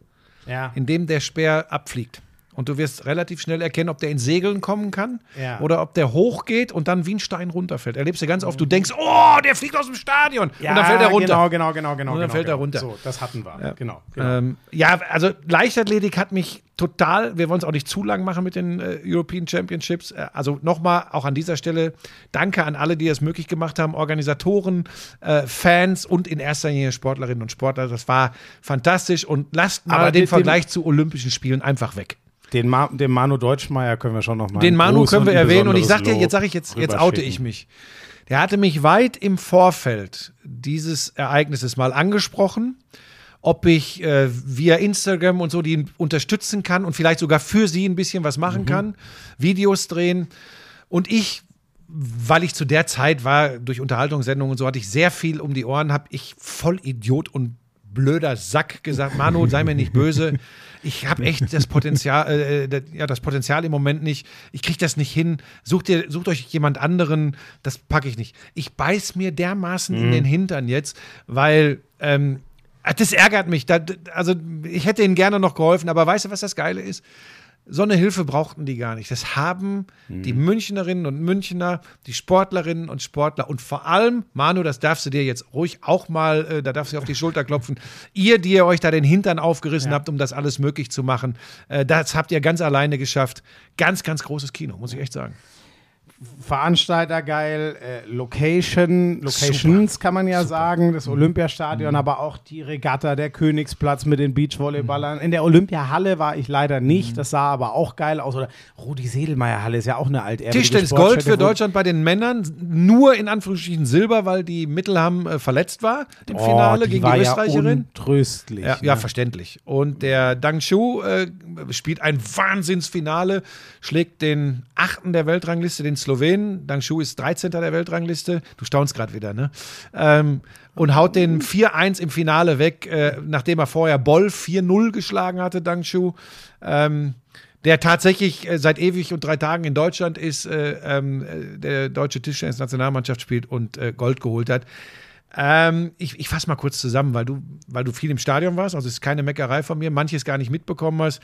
ja. in dem der Speer abfliegt. Und du wirst relativ schnell erkennen, ob der in Segeln kommen kann Ja. oder ob der hochgeht und dann wie ein Stein runterfällt. Erlebst du ganz oft, du denkst, oh, der fliegt aus dem Stadion. ja, und dann fällt er runter. Genau, genau, genau, genau. Und dann genau, fällt er genau. runter. So, das hatten wir. Genau. genau. Ähm, ja, also Leichtathletik hat mich total, wir wollen es auch nicht zu lang machen mit den äh, European Championships. Äh, also nochmal, auch an dieser Stelle, danke an alle, die es möglich gemacht haben, Organisatoren, äh, Fans und in erster Linie Sportlerinnen und Sportler. Das war fantastisch und lasst mal Aber den Vergleich zu Olympischen Spielen einfach weg. Den, Ma den Manu Deutschmeier können wir schon noch mal Den Manu können wir erwähnen und ich sag dir, jetzt sage ich jetzt, jetzt oute ich mich. Der hatte mich weit im Vorfeld dieses Ereignisses mal angesprochen, ob ich äh, via Instagram und so die unterstützen kann und vielleicht sogar für sie ein bisschen was machen kann, Videos drehen. Und ich, weil ich zu der Zeit war, durch Unterhaltungssendungen und so, hatte ich sehr viel um die Ohren, habe ich voll Idiot und blöder Sack gesagt, Manu, sei mir nicht böse. Ich habe echt das Potenzial, äh, das, ja, das Potenzial im Moment nicht. Ich kriege das nicht hin. Sucht, ihr, sucht euch jemand anderen. Das packe ich nicht. Ich beiß mir dermaßen in den Hintern jetzt, weil ähm, das ärgert mich. Da, also ich hätte ihnen gerne noch geholfen, aber weißt du, was das Geile ist? So eine Hilfe brauchten die gar nicht. Das haben die Münchnerinnen und Münchner, die Sportlerinnen und Sportler und vor allem, Manu, das darfst du dir jetzt ruhig auch mal, äh, da darfst du auf die Schulter klopfen, ihr, die ihr euch da den Hintern aufgerissen habt, um das alles möglich zu machen, äh, das habt ihr ganz alleine geschafft. Ganz, ganz großes Kino, muss ich echt sagen. Veranstalter geil, äh, Location, Locations kann man ja sagen, das Olympiastadion, aber auch die Regatta, der Königsplatz mit den Beachvolleyballern. In der Olympiahalle war ich leider nicht, das sah aber auch geil aus. Oder Rudi Sedelmeier Halle ist ja auch eine altehrwürdige Tischtennis Gold für Deutschland bei den Männern, nur in Anführungsstrichen Silber, weil die Mittelham äh, verletzt war im Oh, Finale die gegen die ja Österreicherin. untröstlich. Ja, ne? ja, verständlich. Und der Dang Shu äh, spielt ein Wahnsinnsfinale, schlägt den achten der Weltrangliste, den Slowenen. Dang Shu ist 13. der Weltrangliste. Du staunst gerade wieder, ne? Ähm, und haut den 4-1 im Finale weg, äh, nachdem er vorher Boll 4-0 geschlagen hatte, Dang Shu. Ähm, der tatsächlich äh, seit ewig und drei Tagen in Deutschland ist, äh, ähm, äh, der deutsche Tischtennis-Nationalmannschaft spielt und äh, Gold geholt hat. Ähm, ich ich fasse mal kurz zusammen, weil du, weil du viel im Stadion warst, also es ist keine Meckerei von mir, manches gar nicht mitbekommen hast.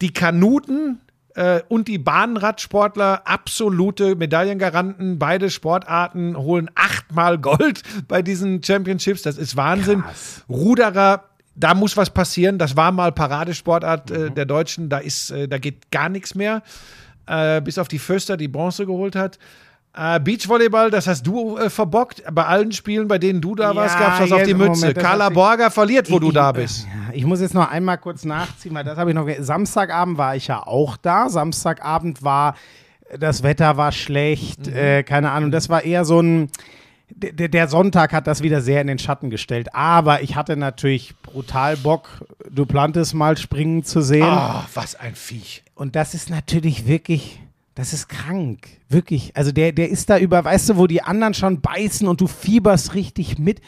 Die Kanuten äh, und die Bahnradsportler, absolute Medaillengaranten, beide Sportarten holen achtmal Gold bei diesen Championships, das ist Wahnsinn. Ruderer, da muss was passieren, das war mal Paradesportart äh, der Deutschen, da, ist, äh, da geht gar nichts mehr, äh, bis auf die Föster, die Bronze geholt hat. Äh, Beachvolleyball, das hast du äh, verbockt. Bei allen Spielen, bei denen du da warst, Ja, gab's was auf die Mütze. Moment, Carla Borger verliert, wo du Ich- da bist. Ja, ich muss jetzt noch einmal kurz nachziehen, weil das habe ich noch. Samstagabend war ich ja auch da. Samstagabend war das Wetter war schlecht, Mhm. äh, keine Ahnung. Das war eher so ein der, der Sonntag hat das wieder sehr in den Schatten gestellt. Aber ich hatte natürlich brutal Bock, Duplantis mal springen zu sehen. Ah, was ein Viech. Und das ist natürlich wirklich, das ist krank. Wirklich. Also der, der ist da über, weißt du, wo die anderen schon beißen und du fieberst richtig mit.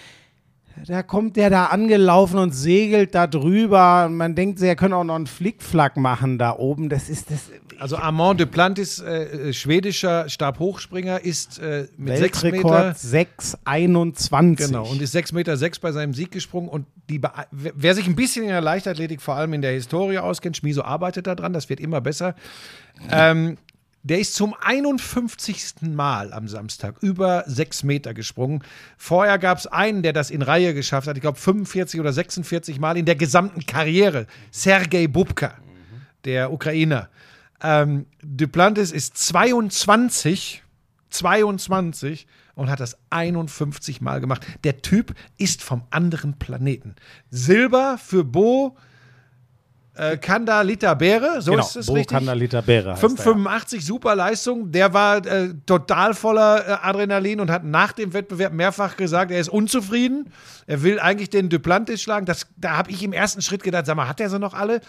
Da kommt der da angelaufen und segelt da drüber. Und man denkt, sie können auch noch einen Flickflack machen da oben. Das ist das. Also Armand Duplantis, äh, äh, schwedischer Stabhochspringer, ist äh, mit 6 Meter. Weltrekord 6,21. Genau, und ist 6,6 Meter sechs bei seinem Sieg gesprungen. Und die, wer sich ein bisschen in der Leichtathletik, vor allem in der Historie auskennt, Schmiso arbeitet daran, das wird immer besser. Ähm, der ist zum 51. Mal am Samstag über 6 Meter gesprungen. Vorher gab es einen, der das in Reihe geschafft hat, ich glaube 45 oder 46 Mal in der gesamten Karriere. Sergei Bubka, der Ukrainer. Ähm, Duplantis ist 22, 22 und hat das 51 Mal gemacht. Der Typ ist vom anderen Planeten. Silber für Bo äh, Kanda Lita Bere, so genau, ist es Bo richtig. Kandalita ja. 585, super Leistung. Der war äh, total voller äh, Adrenalin und hat nach dem Wettbewerb mehrfach gesagt, er ist unzufrieden. Er will eigentlich den Duplantis schlagen. Das, da habe ich im ersten Schritt gedacht, sag mal, hat er sie noch alle?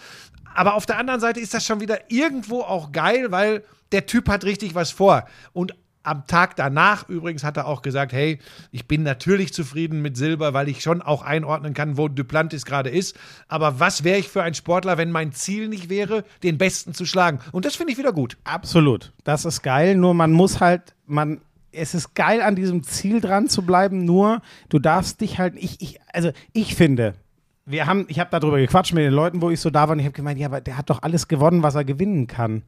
Aber auf der anderen Seite ist das schon wieder irgendwo auch geil, weil der Typ hat richtig was vor. Und am Tag danach übrigens hat er auch gesagt, hey, ich bin natürlich zufrieden mit Silber, weil ich schon auch einordnen kann, wo Duplantis gerade ist. Aber was wäre ich für ein Sportler, wenn mein Ziel nicht wäre, den Besten zu schlagen? Und das finde ich wieder gut. Absolut. Das ist geil. Nur man muss halt, man, es ist geil, an diesem Ziel dran zu bleiben. Nur du darfst dich halt, ich, ich also ich finde, wir haben, ich habe darüber gequatscht mit den Leuten, wo ich so da war und ich habe gemeint, ja, aber der hat doch alles gewonnen, was er gewinnen kann.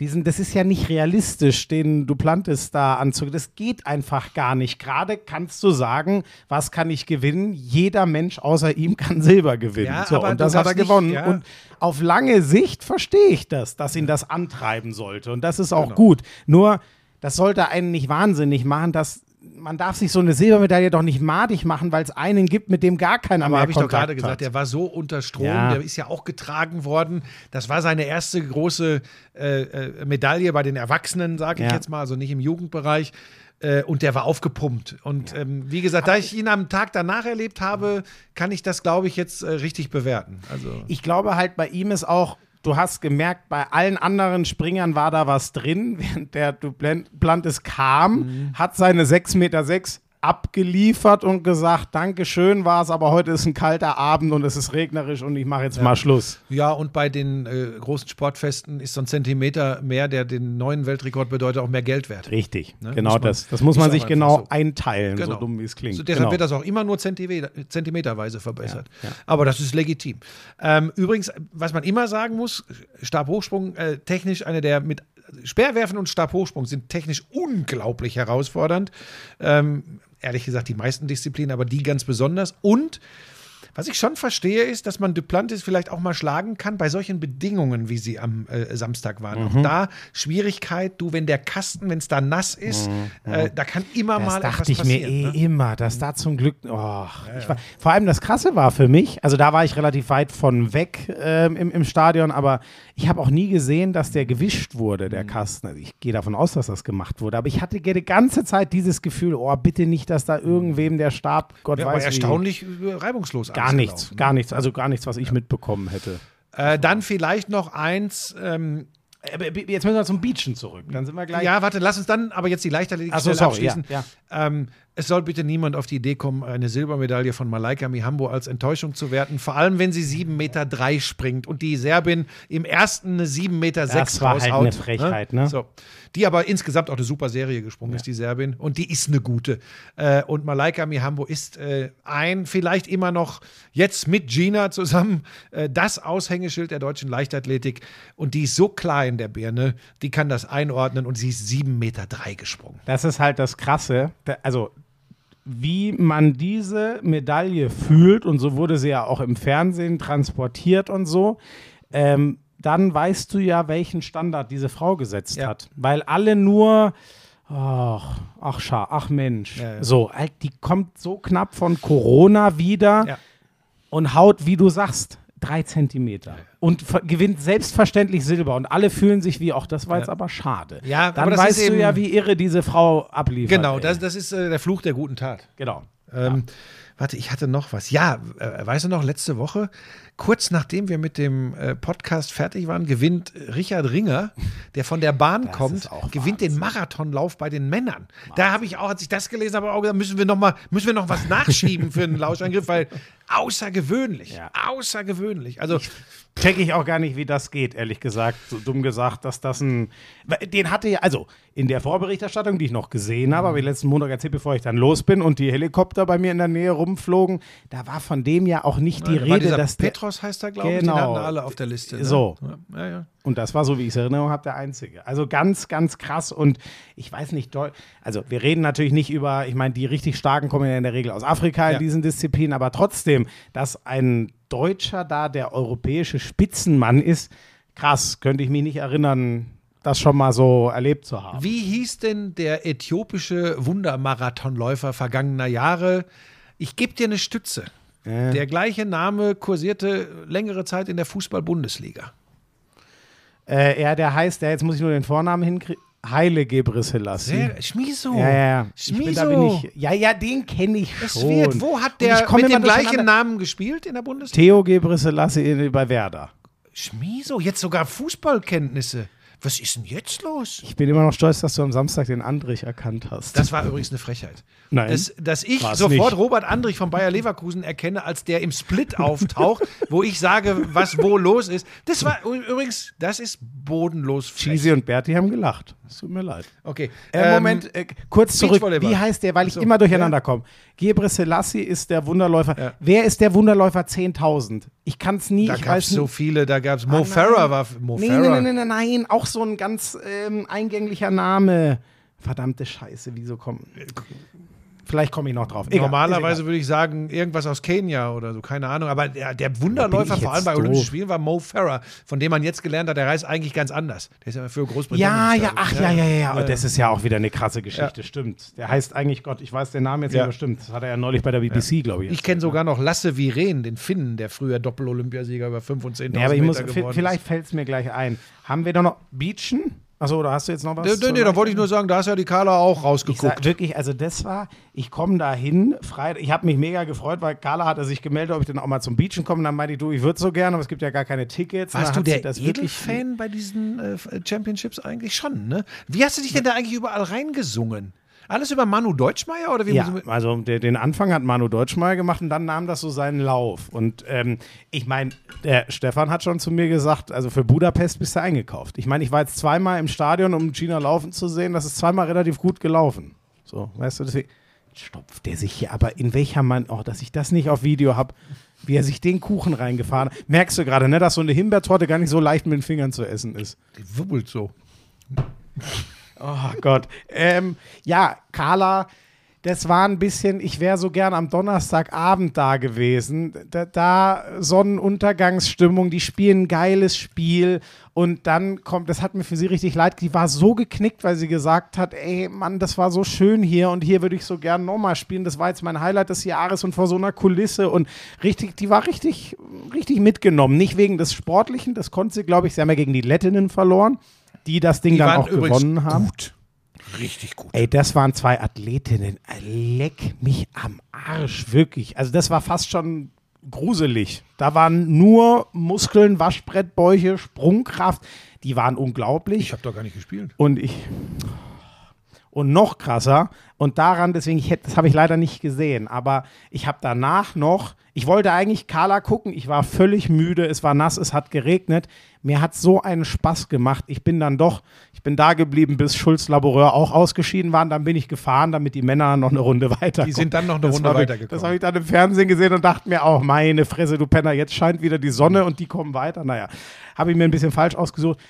Diesen, das ist ja nicht realistisch, den Duplantis da anzugehen. Das geht einfach gar nicht. Gerade kannst du sagen, was kann ich gewinnen? Jeder Mensch außer ihm kann Silber gewinnen. Ja, so, und du das hat er nicht- gewonnen. ja. Und auf lange Sicht verstehe ich das, dass ihn das antreiben sollte. Und das ist Genau. auch gut. Nur, das sollte einen nicht wahnsinnig machen, dass man darf sich so eine Silbermedaille doch nicht madig machen, weil es einen gibt, mit dem gar keiner Aber mehr habe ich doch Kontakt gerade gesagt, hat. der war so unter Strom, Ja. der ist ja auch getragen worden. Das war seine erste große äh, äh, Medaille bei den Erwachsenen, sage ich Ja. jetzt mal, also nicht im Jugendbereich. Äh, und der war aufgepumpt. Und ähm, wie gesagt, da ich ihn am Tag danach erlebt habe, kann ich das, glaube ich, jetzt äh, richtig bewerten. Also Ich glaube halt, bei ihm ist auch, du hast gemerkt, bei allen anderen Springern war da was drin. Während der Duplantis kam, Mhm. hat seine 6,6 Meter abgeliefert und gesagt, Dankeschön war es, aber heute ist ein kalter Abend und es ist regnerisch und ich mache jetzt mal Schluss. ja, und bei den äh, großen Sportfesten ist so ein Zentimeter mehr, der den neuen Weltrekord bedeutet, auch mehr Geld wert. Richtig, Ne, genau man- das. Das muss man sich genau so. einteilen, so Genau. dumm wie es klingt. So, deshalb genau. wird das auch immer nur Zentimeter, zentimeterweise verbessert. Aber das ist legitim. Ähm, übrigens, was man immer sagen muss, Stabhochsprung äh, technisch eine der mit Speerwerfen und Stabhochsprung sind technisch unglaublich herausfordernd. Ähm, ehrlich gesagt, die meisten Disziplinen, aber die ganz besonders. Und was ich schon verstehe, ist, dass man Duplantis vielleicht auch mal schlagen kann bei solchen Bedingungen, wie sie am äh, Samstag waren. Mhm. Auch da Schwierigkeit, du, wenn der Kasten, wenn es da nass ist, äh, da kann immer Mhm. Das mal dachte etwas ich mir passieren. eh ne? immer, dass da zum Glück. Oh, Ich war, vor allem das Krasse war für mich, also da war ich relativ weit von weg ähm, im, im Stadion, aber ich habe auch nie gesehen, dass der gewischt wurde, Mhm. der Kasten. Also ich gehe davon aus, dass das gemacht wurde, aber ich hatte die ganze Zeit dieses Gefühl, oh, bitte nicht, dass da irgendwem der Stab, Gott Ja, weiß aber wie- erstaunlich äh, reibungslos. Gar nichts, gelaufen. gar nichts, also gar nichts, was ich mitbekommen hätte. Äh, dann vielleicht noch eins. Ähm, Aber Jetzt müssen wir zum Beachen zurück, dann sind wir gleich. ja, warte, lass uns dann aber jetzt die Leichtathletik so, sorry, abschließen. ja, Ähm, es soll bitte niemand auf die Idee kommen, eine Silbermedaille von Malaika Mihambo als Enttäuschung zu werten. Vor allem, wenn sie 7,3 Meter springt und die Serbin im ersten eine 7,6 Meter Das war halt eine Frechheit, ne? So. Die aber insgesamt auch eine super Serie gesprungen ist, die Serbin. Und die ist eine gute. Äh, und Malaika Mihambo ist äh, ein, vielleicht immer noch jetzt mit Gina zusammen, äh, das Aushängeschild der deutschen Leichtathletik. Und die ist so klein, der Birne, die kann das einordnen und sie ist 7,3 Meter gesprungen. Das ist halt das Krasse. Also, wie man diese Medaille fühlt, und so wurde sie ja auch im Fernsehen transportiert und so, ähm, dann weißt du ja, welchen Standard diese Frau gesetzt Ja. hat. Weil alle nur. Ach, ach, scha, ach Mensch. Ja, ja. So, halt, die kommt so knapp von Corona wieder und haut, wie du sagst, drei Zentimeter. Und gewinnt selbstverständlich Silber. Und alle fühlen sich wie, ach, das war jetzt aber schade. Ja, Dann weißt du ja, wie irre diese Frau abliefert. Genau, das, das ist äh, der Fluch der guten Tat. genau. Ähm, Warte, ich hatte noch was. Ja, äh, weißt du noch, letzte Woche, kurz nachdem wir mit dem äh, Podcast fertig waren, gewinnt Richard Ringer, der von der Bahn Das kommt, auch gewinnt den Marathonlauf bei den Männern. Da habe ich auch, als ich das gelesen habe, auch gesagt, müssen wir noch mal, müssen wir noch was nachschieben für einen Lauschangriff, weil außergewöhnlich, Ja. außergewöhnlich. Also Check ich auch gar nicht, wie das geht, ehrlich gesagt. So dumm gesagt, dass das ein. Den hatte ja, also in der Vorberichterstattung, die ich noch gesehen habe, aber letzten Montag erzählt, bevor ich dann los bin und die Helikopter bei mir in der Nähe rumflogen, da war von dem ja auch nicht die war Rede, dass der, Petros heißt er, glaube ich, Genau. den hatten alle auf der Liste. Ne? So. Ja, ja. Und das war, so wie ich es Erinnerung habe, der einzige. Also ganz, ganz krass. Und ich weiß nicht, also wir reden natürlich nicht über, ich meine, die richtig starken kommen ja in der Regel aus Afrika in Ja. diesen Disziplinen, aber trotzdem, dass ein Deutscher da der europäische Spitzenmann ist, krass, könnte ich mich nicht erinnern, das schon mal so erlebt zu haben. Wie hieß denn der äthiopische Wundermarathonläufer vergangener Jahre? Ich gebe dir eine Stütze. Der gleiche Name kursierte längere Zeit in der Fußball-Bundesliga. Äh, ja, der heißt, der jetzt muss ich nur den Vornamen hinkriegen. Heile Gebrselassie. Sehr, Schmiso. Ja, ja, ja. Ich bin, da bin Schmiso. ich, ja, ja, den kenne ich Es schon. wird. Wo hat der mit dem gleichen. Namen gespielt in der Bundesliga? Theo Gebrselassie bei Werder. Schmiso, jetzt sogar Fußballkenntnisse. Was ist denn jetzt los? Ich bin immer noch stolz, dass du am Samstag den Andrich erkannt hast. Das war übrigens eine Frechheit. Nein. Dass, dass ich sofort nicht. Robert Andrich von Bayer Leverkusen erkenne, als der im Split auftaucht, wo ich sage, was wo los ist. Das war übrigens, das ist bodenlos frech. Cheesy und Berti haben gelacht. Es tut mir leid. Okay. Äh, ähm, Moment, äh, kurz zurück. Wie heißt der? Weil ich So, immer durcheinander komme. Gebre Selassie ist der Wunderläufer. Ja. Wer ist der Wunderläufer 10.000? Ich kann es nie. Da gab es so viele, da gab es Mo Ah, Farah nein. war Mo Nee, Farah. nee, nee, nee, nein, auch so ein ganz ähm, eingänglicher Name. Verdammte Scheiße, wieso kommen. Vielleicht komme ich noch drauf. Egal, Normalerweise würde ich sagen, irgendwas aus Kenia oder so, keine Ahnung. Aber der, der Wunderläufer, vor allem bei Olympischen doof. Spielen, war Mo Farah, von dem man jetzt gelernt hat, der reist eigentlich ganz anders. Der ist ja für Großbritannien. Ja, ja, ach ja, ja, ja, ja. Und das ist ja auch wieder eine krasse Geschichte, stimmt. Der heißt eigentlich Gott, ich weiß den Namen jetzt Ja. nicht, stimmt. Das hat er ja neulich bei der BBC, glaube ich. Ich kenne sogar noch Lasse Viren, den Finnen, der früher Doppel-Olympiasieger über 5 und 10.000 Ja, aber ich muss, Meter geworden vielleicht fällt es mir gleich ein. Haben wir doch noch Beachen? Achso, oder hast du jetzt noch was? Nee, nee, da wollte ich nur sagen, da ist ja die Carla auch ich rausgeguckt. sag, wirklich, also das war, ich komme da hin, Freitag, ich habe mich mega gefreut, weil Carla hatte sich gemeldet, ob ich dann auch mal zum Beachen komme. Dann meinte ich, du, ich würde so gerne, aber es gibt ja gar keine Tickets. Warst du hat der das wirklich Edelfan bei diesen äh, Championships eigentlich schon, ne? Wie hast du dich denn da eigentlich überall reingesungen? Alles über Manu Deutschmeier oder wie? Ja, also der, den Anfang hat Manu Deutschmeier gemacht und dann nahm das so seinen Lauf. Und ähm, ich meine, der Stefan hat schon zu mir gesagt, also für Budapest bist du eingekauft. Ich meine, ich war jetzt zweimal im Stadion, um Gina laufen zu sehen. Das ist zweimal relativ gut gelaufen. So, weißt du, deswegen stopft der sich hier, aber in welcher Mann, oh, dass ich das nicht auf Video habe, wie er sich den Kuchen reingefahren hat. Merkst du gerade, ne, dass so eine Himbeertorte gar nicht so leicht mit den Fingern zu essen ist. Die wubbelt so. Oh Gott. Ähm, ja, Carla, das war ein bisschen, ich wäre so gern am Donnerstagabend da gewesen. Da, da Sonnenuntergangsstimmung, die spielen ein geiles Spiel und dann kommt, das hat mir für sie richtig leid, die war so geknickt, weil sie gesagt hat, ey Mann, das war so schön hier und hier würde ich so gern nochmal spielen. Das war jetzt mein Highlight des Jahres und vor so einer Kulisse und richtig, die war richtig, richtig mitgenommen. Nicht wegen des Sportlichen, das konnte sie, glaube ich, sie haben ja gegen die Lettinnen verloren, die das Ding Die dann auch gewonnen haben. gut. Richtig gut. Ey, das waren zwei Athletinnen. Leck mich am Arsch, wirklich. Also das war fast schon gruselig. Da waren nur Muskeln, Waschbrettbäuche, Sprungkraft. Die waren unglaublich. Ich habe doch gar nicht gespielt. Und ich. Und noch krasser, und daran, deswegen, ich hätte, das habe ich leider nicht gesehen, aber ich habe danach noch, ich wollte eigentlich Carla gucken, ich war völlig müde, es war nass, es hat geregnet. Mir hat so einen Spaß gemacht. Ich bin dann doch, ich bin da geblieben, bis Schulz Laboureur auch ausgeschieden waren. Dann bin ich gefahren, damit die Männer noch eine Runde weiterkommen. Die sind dann noch eine Das Runde weitergekommen. Das habe ich dann im Fernsehen gesehen und dachte mir auch, meine Fresse, du Penner, jetzt scheint wieder die Sonne und die kommen weiter. Naja, habe ich mir ein bisschen falsch ausgesucht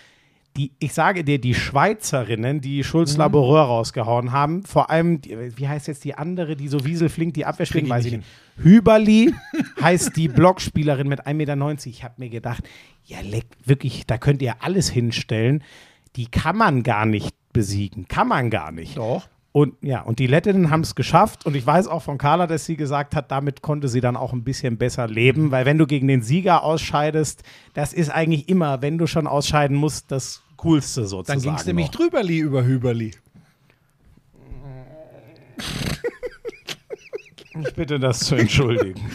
die, ich sage dir, die Schweizerinnen, die Schulz Mhm. Laboureur rausgehauen haben, vor allem, wie heißt jetzt die andere, die so wieselflink die Abwehr spielt, weiß ich nicht. Hüberli heißt die Blockspielerin mit 1,90 Meter. Ich habe mir gedacht, ja, leck, wirklich, da könnt ihr alles hinstellen. Die kann man gar nicht besiegen. Kann man gar nicht. Doch. Und ja, und die Lettinnen haben es geschafft. Und ich weiß auch von Carla, dass sie gesagt hat, damit konnte sie dann auch ein bisschen besser leben. Weil wenn du gegen den Sieger ausscheidest, das ist eigentlich immer, wenn du schon ausscheiden musst, das Coolste Dann sozusagen. ging es nämlich drüberli über Hüberli. Ich bitte das zu entschuldigen.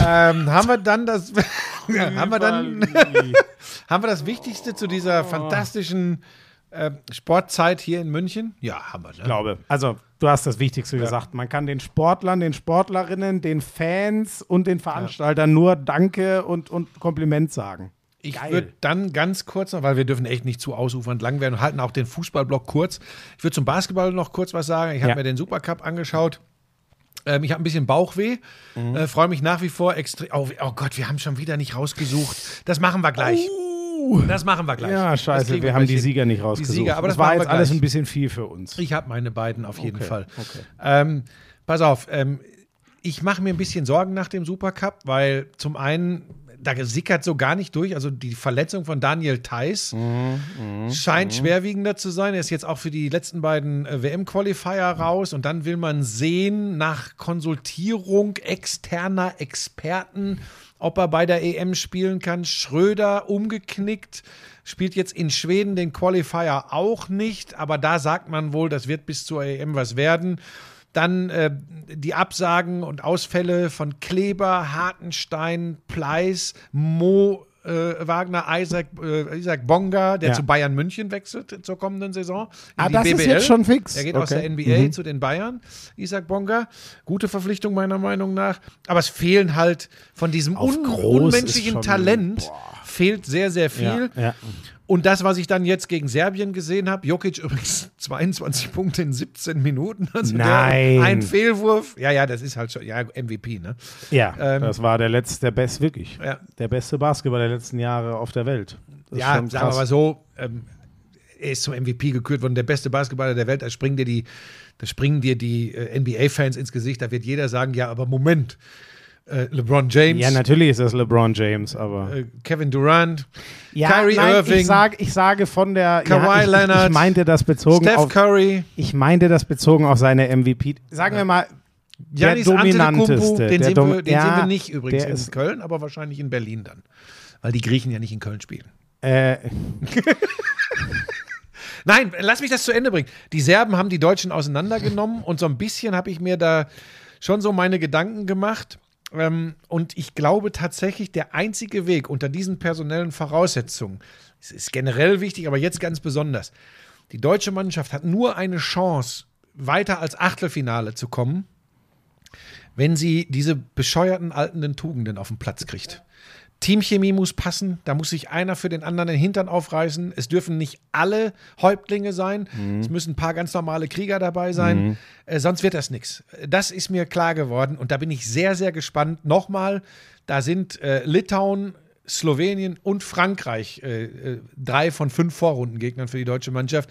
Ähm, haben wir dann das, haben wir dann, haben wir das Wichtigste zu dieser fantastischen äh, Sportzeit hier in München? Ja, haben wir. Ne? Ich glaube, also du hast das Wichtigste gesagt. Man kann den Sportlern, den Sportlerinnen, den Fans und den Veranstaltern nur Danke und, und Kompliment sagen. Ich würde dann ganz kurz noch, weil wir dürfen echt nicht zu ausufernd lang werden und halten auch den Fußballblock kurz. Ich würde zum Basketball noch kurz was sagen. Ich habe Ja. mir den Supercup angeschaut. Ähm, ich habe ein bisschen Bauchweh. Mhm. Äh, Freue mich nach wie vor extrem. Oh, oh Gott, wir haben schon wieder nicht rausgesucht. Das machen wir gleich. Das machen wir gleich. Uh. Ja, Das scheiße, wir haben die. Sieger nicht rausgesucht. Sieger, aber das war machen wir jetzt alles ein bisschen viel für uns. Ich habe meine beiden auf jeden Okay, Fall. okay. Ähm, pass auf, ähm, ich mache mir ein bisschen Sorgen nach dem Supercup, weil zum einen, da sickert so gar nicht durch, also die Verletzung von Daniel Theiss Mhm, scheint schwerwiegender zu sein. Er ist jetzt auch für die letzten beiden äh, WM-Qualifier raus und dann will man sehen, nach Konsultierung externer Experten, ob er bei der EM spielen kann. Schröder umgeknickt, spielt jetzt in Schweden den Qualifier auch nicht, aber da sagt man wohl, das wird bis zur EM was werden. Dann äh, die Absagen und Ausfälle von Kleber, Hartenstein, Pleiss, Mo, äh, Wagner, Isaac, äh, Isaac Bonga, der Ja. zu Bayern München wechselt zur kommenden Saison. Ah, das ist jetzt schon fix? Er geht aus Okay. der NBA Mhm. zu den Bayern, Isaac Bonga. Gute Verpflichtung meiner Meinung nach. Aber es fehlen halt von diesem un unmenschlichen schon- Talent fehlt sehr, sehr viel. Ja, ja. Und das, was ich dann jetzt gegen Serbien gesehen habe, Jokic übrigens 22 Punkte in 17 Minuten. Also Nein. Ein Fehlwurf. Ja, ja, das ist halt schon, ja, MVP, ne? Ja, Ähm, das war der letzte, der best, wirklich. Ja. Der beste Basketball der letzten Jahre auf der Welt. Das ja, sagen wir mal so, ähm, er ist zum MVP gekürt worden, der beste Basketballer der Welt. Da springen dir die, da springen dir die äh, NBA-Fans ins Gesicht. Da wird jeder sagen, ja, aber Moment, äh, LeBron James, Ja, natürlich ist das LeBron James, aber. äh, Kevin Durant, ja, Kyrie nein, Irving, Ich, sag, ich sage von der. Kawhi ja, ich, Leonard, ich meinte das bezogen Steph auf. Curry, Ich meinte das bezogen auf seine MVP. Sagen wir mal, der Giannis Antetokounmpo, dominanteste. den, der sehen Dom- wir, den ja, sehen wir nicht übrigens der in ist, Köln, aber wahrscheinlich in Berlin dann. Weil die Griechen ja nicht in Köln spielen. äh, Nein, lass mich das zu Ende bringen. Die Serben haben die Deutschen auseinandergenommen und so ein bisschen habe ich mir da schon so meine Gedanken gemacht. Ähm, und ich glaube tatsächlich, der einzige Weg unter diesen personellen Voraussetzungen, es ist generell wichtig, aber jetzt ganz besonders, die deutsche Mannschaft hat nur eine Chance, weiter als Achtelfinale zu kommen, wenn sie diese bescheuerten altenden Tugenden auf den Platz kriegt. Teamchemie muss passen, da muss sich einer für den anderen den Hintern aufreißen. Es dürfen nicht alle Häuptlinge sein, es müssen ein paar ganz normale Krieger dabei sein, äh, sonst wird das nichts. Das ist mir klar geworden und da bin ich sehr, sehr gespannt. Nochmal, da sind äh, Litauen, Slowenien und Frankreich äh, äh, drei von fünf Vorrundengegnern für die deutsche Mannschaft.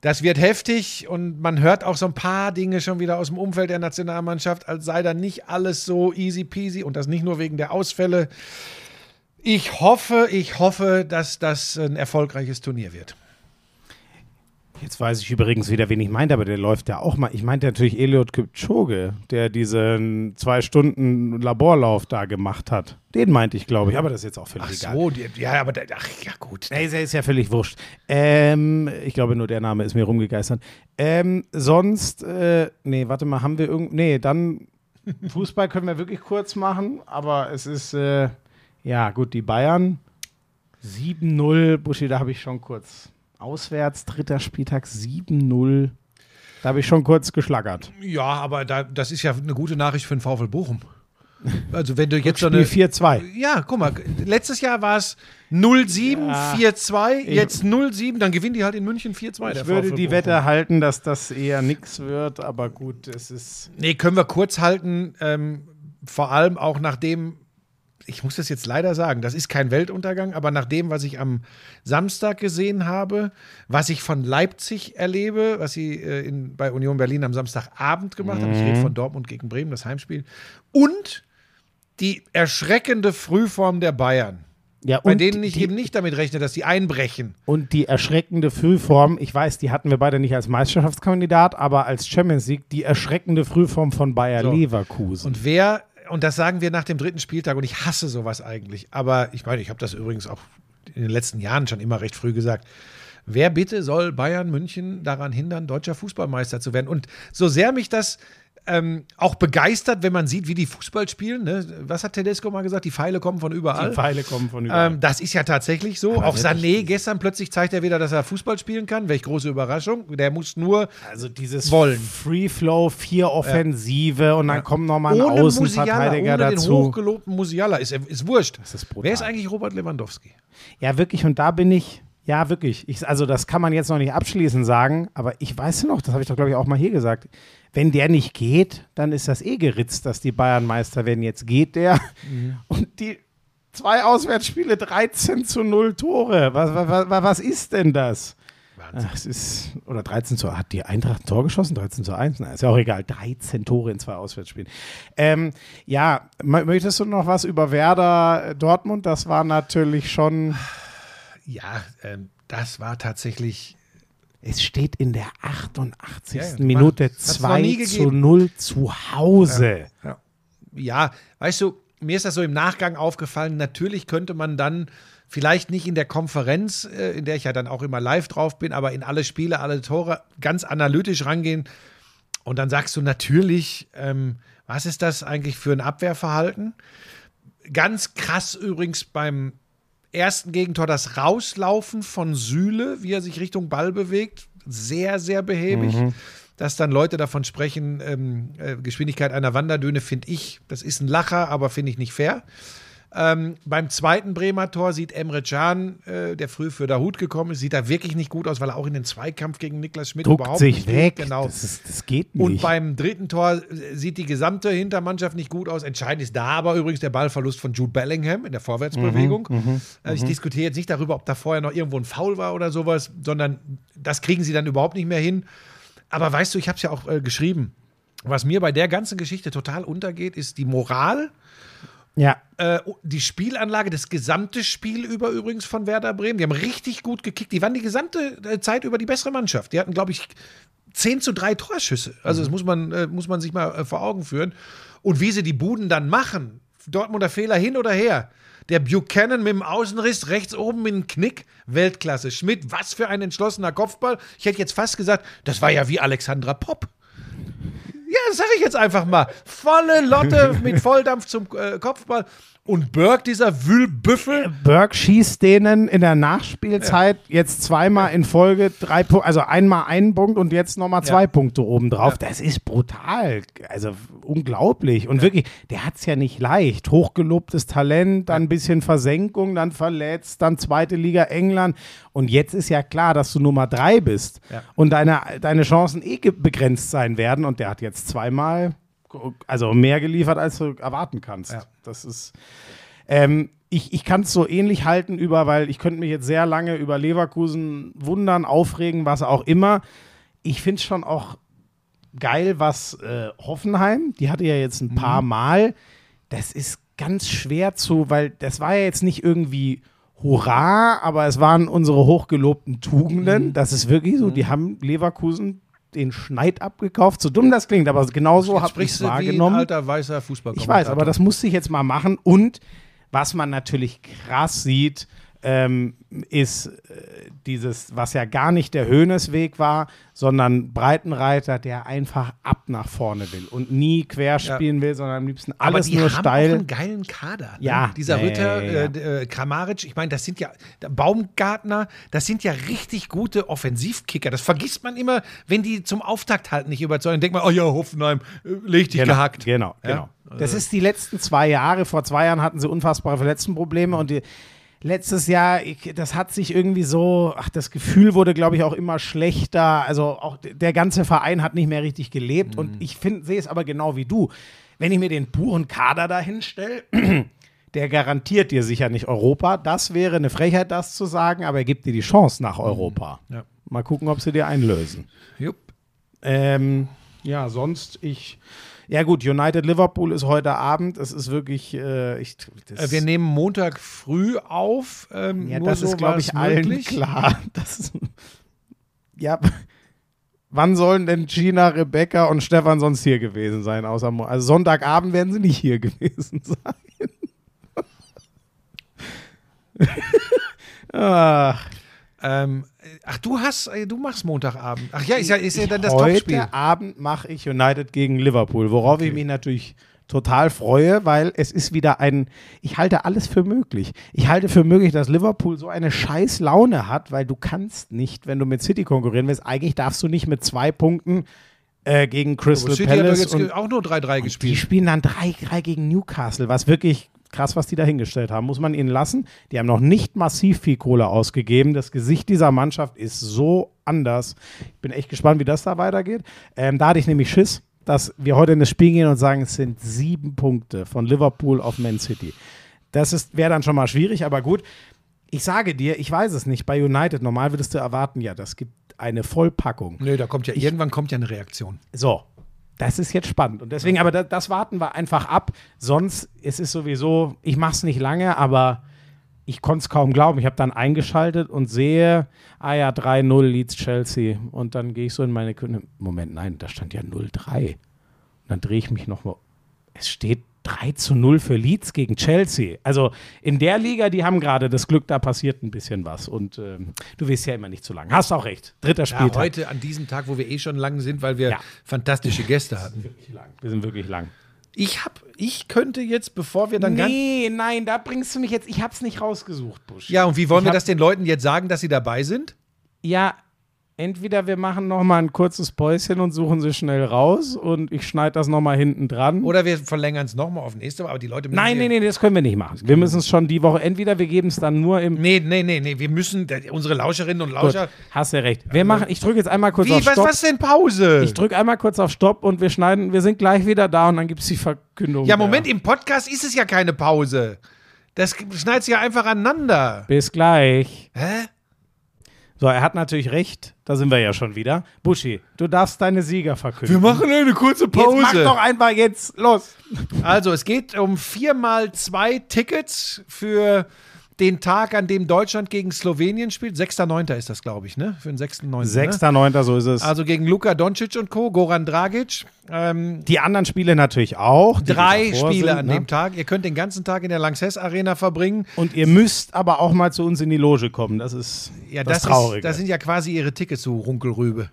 Das wird heftig und man hört auch so ein paar Dinge schon wieder aus dem Umfeld der Nationalmannschaft, als sei da nicht alles so easy peasy und das nicht nur wegen der Ausfälle. Ich hoffe, ich hoffe, dass das ein erfolgreiches Turnier wird. Jetzt weiß ich übrigens wieder, wen ich meinte, aber der läuft ja auch mal. Ich meinte natürlich Eliot Kipchoge, der diesen zwei Stunden Laborlauf da gemacht hat. Den meinte ich, glaube ich, aber das ist jetzt auch völlig Ach egal. so, die, ja, aber da, ach ja gut. Nee, ja- ist ja völlig wurscht. Ähm, ich glaube, nur der Name ist mir rumgegeistert. Ähm, sonst, äh, nee, warte mal, haben wir irgend. Nee, dann Fußball können wir wirklich kurz machen, aber es ist, äh, ja, gut, die Bayern 7-0. Buschi, da habe ich schon kurz. Auswärts, dritter Spieltag 7-0. Da habe ich schon kurz geschlagert. Ja, aber da, das ist ja eine gute Nachricht für den VfL Bochum. Also wenn du jetzt so eine Spiel 4-2. Ja, guck mal, letztes Jahr war es 0-7, Ja. 4-2, jetzt 0-7, dann gewinnen die halt in München 4-2. der Ich würde VfL die Bochum. Wette halten, dass das eher nix wird, aber gut, es ist. Nee, können wir kurz halten, ähm, vor allem auch nach dem, ich muss das jetzt leider sagen, das ist kein Weltuntergang, aber nach dem, was ich am Samstag gesehen habe, was ich von Leipzig erlebe, was sie äh, in, bei Union Berlin am Samstagabend gemacht haben, ich rede von Dortmund gegen Bremen, das Heimspiel, und die erschreckende Frühform der Bayern. Ja, bei denen ich die- eben nicht damit rechne, dass die einbrechen. Und die erschreckende Frühform, ich weiß, die hatten wir beide nicht als Meisterschaftskandidat, aber als Champions League, die erschreckende Frühform von Bayer So. Leverkusen. Und wer, und das sagen wir nach dem dritten Spieltag, und ich hasse sowas eigentlich, aber ich meine, ich habe das übrigens auch in den letzten Jahren schon immer recht früh gesagt. Wer bitte soll Bayern München daran hindern, deutscher Fußballmeister zu werden? Und so sehr mich das ähm, auch begeistert, wenn man sieht, wie die Fußball spielen. Ne? Was hat Tedesco mal gesagt? Die Pfeile kommen von überall. die Pfeile kommen von überall. Ähm, das ist ja tatsächlich so. Aber auch Sané gestern plötzlich zeigt er wieder, dass er Fußball spielen kann. Welch große Überraschung. Der muss nur also dieses wollen. Free Flow, vier Offensive und dann kommt nochmal ein ohne Außenverteidiger Musiala, ohne dazu. den hochgelobten Musiala. Ist, ist wurscht. ist brutal. Wer ist eigentlich Robert Lewandowski? Ja, wirklich, und da bin ich, ja, wirklich. Ich, also, das kann man jetzt noch nicht abschließend sagen, aber ich weiß noch, das habe ich doch, glaube ich, auch mal hier gesagt. Wenn der nicht geht, dann ist das eh geritzt, dass die Bayern Meister werden. Jetzt geht der und die zwei Auswärtsspiele, 13 zu 0 Tore. Was, was, was, ist denn das? Ach, es ist, oder 13 zu, hat die Eintracht ein Tor geschossen? 13 zu 1? Na, ist ja auch egal. 13 Tore in zwei Auswärtsspielen. Ähm, ja, mö- möchtest du noch was über Werder äh, Dortmund? Das war natürlich schon. Ja, ähm, das war tatsächlich. Es steht in der 88. Ja, ja, Minute machen- hat's noch nie 2 zu gegeben. 0 zu Hause. Ja, weißt du, mir ist das so im Nachgang aufgefallen. Natürlich könnte man dann vielleicht nicht in der Konferenz, äh, in der ich ja dann auch immer live drauf bin, aber in alle Spiele, alle Tore ganz analytisch rangehen. Und dann sagst du natürlich, ähm, was ist das eigentlich für ein Abwehrverhalten? Ganz krass übrigens beim ersten Gegentor das Rauslaufen von Sühle, wie er sich Richtung Ball bewegt. Sehr, sehr behäbig. Dass dann Leute davon sprechen, ähm, äh, Geschwindigkeit einer Wanderdüne, finde ich, das ist ein Lacher, aber finde ich nicht fair. Ähm, beim zweiten Bremer Tor sieht Emre Can, äh, der früh für Dahut gekommen ist, sieht da wirklich nicht gut aus, weil er auch in den Zweikampf gegen Niklas Schmidt Duckt überhaupt sich nicht weg. Geht. Genau. Das, ist, das geht nicht. Und beim dritten Tor äh, sieht die gesamte Hintermannschaft nicht gut aus. Entscheidend ist da aber übrigens der Ballverlust von Jude Bellingham in der Vorwärtsbewegung. Mhm, Äh, ich diskutiere jetzt nicht darüber, ob da vorher noch irgendwo ein Foul war oder sowas, sondern das kriegen sie dann überhaupt nicht mehr hin. Aber weißt du, ich habe es ja auch äh, geschrieben. Was mir bei der ganzen Geschichte total untergeht, ist die Moral, ja, äh, die Spielanlage, das gesamte Spiel über übrigens von Werder Bremen. Die haben richtig gut gekickt. Die waren die gesamte äh, Zeit über die bessere Mannschaft. Die hatten, glaube ich, 10 zu 3 Torschüsse. Also das muss man, äh, muss man sich mal äh, vor Augen führen. Und wie sie die Buden dann machen, Dortmunder Fehler hin oder her. Der Buchanan mit dem Außenriss rechts oben mit dem Knick, Weltklasse. Schmidt, was für ein entschlossener Kopfball. Ich hätte jetzt fast gesagt, das war ja wie Alexandra Popp. Ja, das sage ich jetzt einfach mal. Volle Lotte mit Volldampf zum äh, Kopfball. Und Burke, dieser Wühlbüffel, Burke schießt denen in der Nachspielzeit jetzt zweimal in Folge drei Punkte, also einmal einen Punkt und jetzt nochmal zwei Ja. Punkte obendrauf. Das ist brutal. Also unglaublich. Und wirklich, der hat es ja nicht leicht. Hochgelobtes Talent, dann ein bisschen Versenkung, dann verletzt, dann zweite Liga England. Und jetzt ist ja klar, dass du Nummer drei bist Ja. und deine, deine Chancen eh begrenzt sein werden. Und der hat jetzt zweimal, also mehr geliefert, als du erwarten kannst. Ja. Das ist. Ähm, ich ich kann es so ähnlich halten über, weil ich könnte mich jetzt sehr lange über Leverkusen wundern, aufregen, was auch immer. Ich finde es schon auch geil, was äh, Hoffenheim, die hatte ja jetzt ein paar Mal. Das ist ganz schwer zu, weil das war ja jetzt nicht irgendwie Hurra, aber es waren unsere hochgelobten Tugenden. Das ist wirklich so. Die haben Leverkusen den Schneid abgekauft. So dumm das klingt, aber genauso habe ich es du wie ein wahrgenommen. alter weißer Fußball. Ich weiß, aber das musste ich jetzt mal machen. Und was man natürlich krass sieht, ähm, ist äh, dieses, was ja gar nicht der Höhnesweg war, sondern Breitenreiter, der einfach ab nach vorne will und nie quer spielen will, sondern am liebsten aber alles die nur haben steil. auch einen geilen Kader. Ne? Ja. Dieser Ja, Ritter, ja, ja, ja. Äh, äh, Kramaric, ich meine, das sind ja Baumgartner, das sind ja richtig gute Offensivkicker. Das vergisst man immer, wenn die zum Auftakt halt nicht überzeugen. Denkt man, oh ja, Hoffenheim, äh, leg dich Genau, gehackt. Genau, Ja? genau. Das ist die letzten zwei Jahre. Vor zwei Jahren hatten sie unfassbare Verletztenprobleme und die, letztes Jahr, ich, das hat sich irgendwie so, ach, das Gefühl wurde, glaube ich, auch immer schlechter. Also auch der ganze Verein hat nicht mehr richtig gelebt und ich sehe es aber genau wie du. Wenn ich mir den puren Kader dahin stelle, der garantiert dir sicher nicht Europa. Das wäre eine Frechheit, das zu sagen, aber er gibt dir die Chance nach Europa. Ja. Mal gucken, ob sie dir einlösen. Jupp. Ähm, ja, sonst, ich, Ja gut, United Liverpool ist heute Abend. Es ist wirklich, äh, ich, das, Äh, Wir nehmen Montag früh auf. Ähm, ja, nur das so ist, glaube ich, allen möglich. klar. Das ja, wann sollen denn Gina, Rebecca und Stefan sonst hier gewesen sein? Außer, Mo- also Sonntagabend werden sie nicht hier gewesen sein. Ach, Ähm, ach, du hast, äh, du machst Montagabend. Ach ja, ist ja, ist ja dann das heute Topspiel. Abend mache ich United gegen Liverpool, worauf ich mich natürlich total freue, weil es ist wieder ein, ich halte alles für möglich. Ich halte für möglich, dass Liverpool so eine scheiß Laune hat, weil du kannst nicht, wenn du mit City konkurrieren willst, eigentlich darfst du nicht mit zwei Punkten äh, gegen Crystal City hat doch Palace jetzt und auch nur 3-3 die gespielt. spielen dann 3-3 gegen Newcastle, was wirklich krass, was die da hingestellt haben. Muss man ihnen lassen. Die haben noch nicht massiv viel Kohle ausgegeben. Das Gesicht dieser Mannschaft ist so anders. Ich bin echt gespannt, wie das da weitergeht. Ähm, da hatte ich nämlich Schiss, dass wir heute in das Spiel gehen und sagen, es sind sieben Punkte von Liverpool auf Man City. Das wäre dann schon mal schwierig, aber gut. Ich sage dir, ich weiß es nicht. Bei United, normal würdest du erwarten, ja, das gibt eine Vollpackung. Nö, da kommt ja, irgendwann kommt ja eine Reaktion. So, das ist jetzt spannend. Und deswegen, aber das, das warten wir einfach ab. Sonst ist es sowieso, ich mache es nicht lange, aber ich konnte es kaum glauben. Ich habe dann eingeschaltet und sehe, ah ja, 3-0 Leeds Chelsea. Und dann gehe ich so in meine Kunde. Moment, nein, da stand ja 0-3. Und dann drehe ich mich nochmal. Es steht 3 zu 0 für Leeds gegen Chelsea. Also in der Liga, die haben gerade das Glück, da passiert ein bisschen was. Und ähm, du willst ja immer nicht zu lang. Hast auch recht. Dritter Ja, Spieltag. heute an diesem Tag, wo wir eh schon lang sind, weil wir Ja. fantastische Gäste hatten. Wirklich lang. Wir sind wirklich lang. Ich hab, ich könnte jetzt, bevor wir dann. Nee, nein, da bringst du mich jetzt. Ich hab's nicht rausgesucht, Busch. Ja, und wie wollen Ich wir das den Leuten jetzt sagen, dass sie dabei sind? Ja, entweder wir machen noch mal ein kurzes Päuschen und suchen sie schnell raus und ich schneide das noch mal hinten dran. Oder wir verlängern es nochmal auf nächste Woche, aber die Leute müssen nein, nee, nee, das können wir nicht machen. Wir müssen es schon die Woche. Entweder wir geben es dann nur im. Nee, nee, nee, nee, wir müssen, der- unsere Lauscherinnen und Gut, Lauscher. hast du recht. Wir machen. Ich drücke jetzt einmal kurz Wie, auf was, Stopp. was denn Pause? Ich drücke einmal kurz auf Stopp und wir schneiden. Wir sind gleich wieder da und dann gibt es die Verkündung. ja, der- Moment, im Podcast ist es ja keine Pause. Das schneidet sich ja einfach aneinander. Bis gleich. Hä? So, er hat natürlich recht. Da sind wir ja schon wieder. Buschi, du darfst deine Sieger verkünden. machen eine kurze Jetzt mach doch einfach jetzt los. Also, es geht um viermal zwei Tickets für den Tag, an dem Deutschland gegen Slowenien spielt. 6.9. ist das, glaube ich, ne? Für den 6.9. Sechster, neunter, so ist es. Also gegen Luka Doncic und Co., Goran Dragic. Ähm, die anderen Spiele natürlich auch. drei Spiele sind, an ne? dem Tag. Ihr könnt den ganzen Tag in der Lanxess Arena verbringen. Und ihr müsst aber auch mal zu uns in die Loge kommen. Das ist Ja, das, das, Traurige. ist, das sind ja quasi ihre Tickets zu Runkelrübe.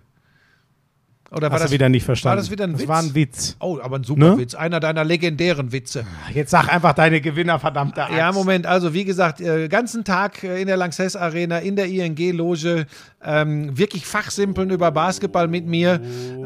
Oder war Hast das du wieder nicht verstanden. War das wieder ein das Witz? war ein Witz. Oh, aber ein super Ne? Witz. Einer deiner legendären Witze. Jetzt sag einfach deine Gewinner, verdammte Axt. Ja, Moment, also wie gesagt, äh, ganzen Tag äh, in der Lanxess Arena, in der ING-Loge, ähm, wirklich fachsimpeln über Basketball mit mir.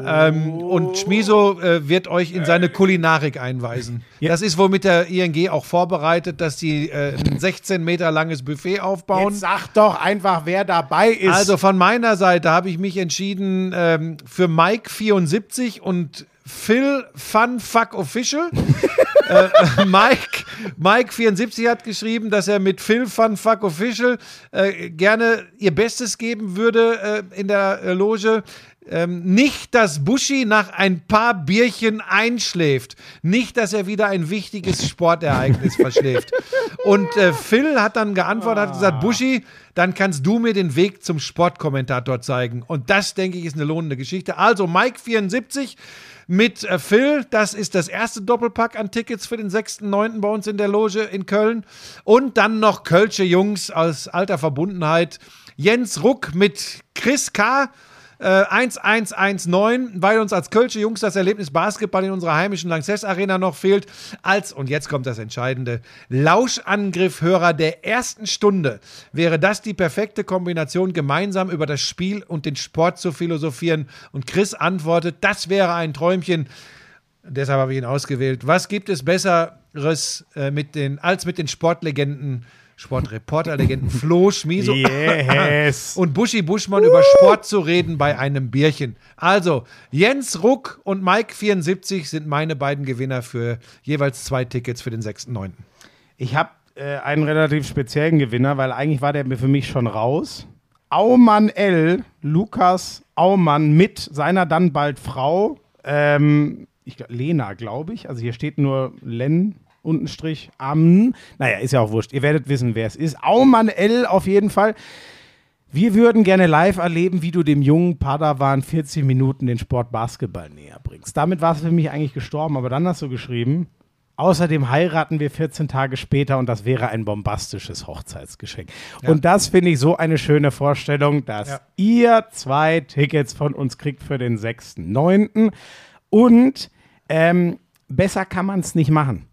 Ähm, und Schmiso äh, wird euch in seine Kulinarik einweisen. Das ist wohl mit der ING auch vorbereitet, dass sie äh, ein 16 Meter langes Buffet aufbauen. Jetzt sag doch einfach, wer dabei ist. Also von meiner Seite habe ich mich entschieden ähm, für Mike 74 und Phil Fun Fuck Official. äh, Mike, Mike 74 hat geschrieben, dass er mit Phil Fun Fuck Official äh, gerne ihr Bestes geben würde äh, in der äh, Loge. Ähm, nicht, dass Buschi nach ein paar Bierchen einschläft. Nicht, dass er wieder ein wichtiges Sportereignis verschläft. Und äh, Phil hat dann geantwortet, hat gesagt, Buschi, dann kannst du mir den Weg zum Sportkommentator zeigen. Und das, denke ich, ist eine lohnende Geschichte. Also Mike 74 mit äh, Phil, das ist das erste Doppelpack an Tickets für den 6.9. bei uns in der Loge in Köln. Und dann noch Kölsche Jungs aus alter Verbundenheit. Jens Ruck mit Chris K., äh, 1119, weil uns als Kölsche Jungs das Erlebnis Basketball in unserer heimischen Lanxess Arena noch fehlt, als, und jetzt kommt das Entscheidende, Lauschangriffhörer der ersten Stunde wäre das die perfekte Kombination, gemeinsam über das Spiel und den Sport zu philosophieren. Und Chris antwortet, das wäre ein Träumchen. Deshalb habe ich ihn ausgewählt. Was gibt es Besseres äh, mit den, als mit den Sportlegenden, Sportreporterlegenden Flo Schmiso Yes. und Buschi Buschmann über Sport zu reden bei einem Bierchen. Also, Jens Ruck und Mike 74 sind meine beiden Gewinner für jeweils zwei Tickets für den 6.9. Ich habe äh, einen relativ speziellen Gewinner, weil eigentlich war der für mich schon raus. Aumann L, Lukas Aumann mit seiner dann bald Frau, ähm, ich Lena, glaube ich. Also hier steht nur Len, Untenstrich, Am. Naja, ist ja auch wurscht. Ihr werdet wissen, wer es ist. Aumann L auf jeden Fall. Wir würden gerne live erleben, wie du dem jungen Padawan 40 Minuten den Sport Basketball näher bringst. Damit war es für mich eigentlich gestorben, aber dann hast du geschrieben, außerdem heiraten wir 14 Tage später und das wäre ein bombastisches Hochzeitsgeschenk. Und das finde ich so eine schöne Vorstellung, dass Ja. ihr zwei Tickets von uns kriegt für den 6.9. Und ähm, besser kann man es nicht machen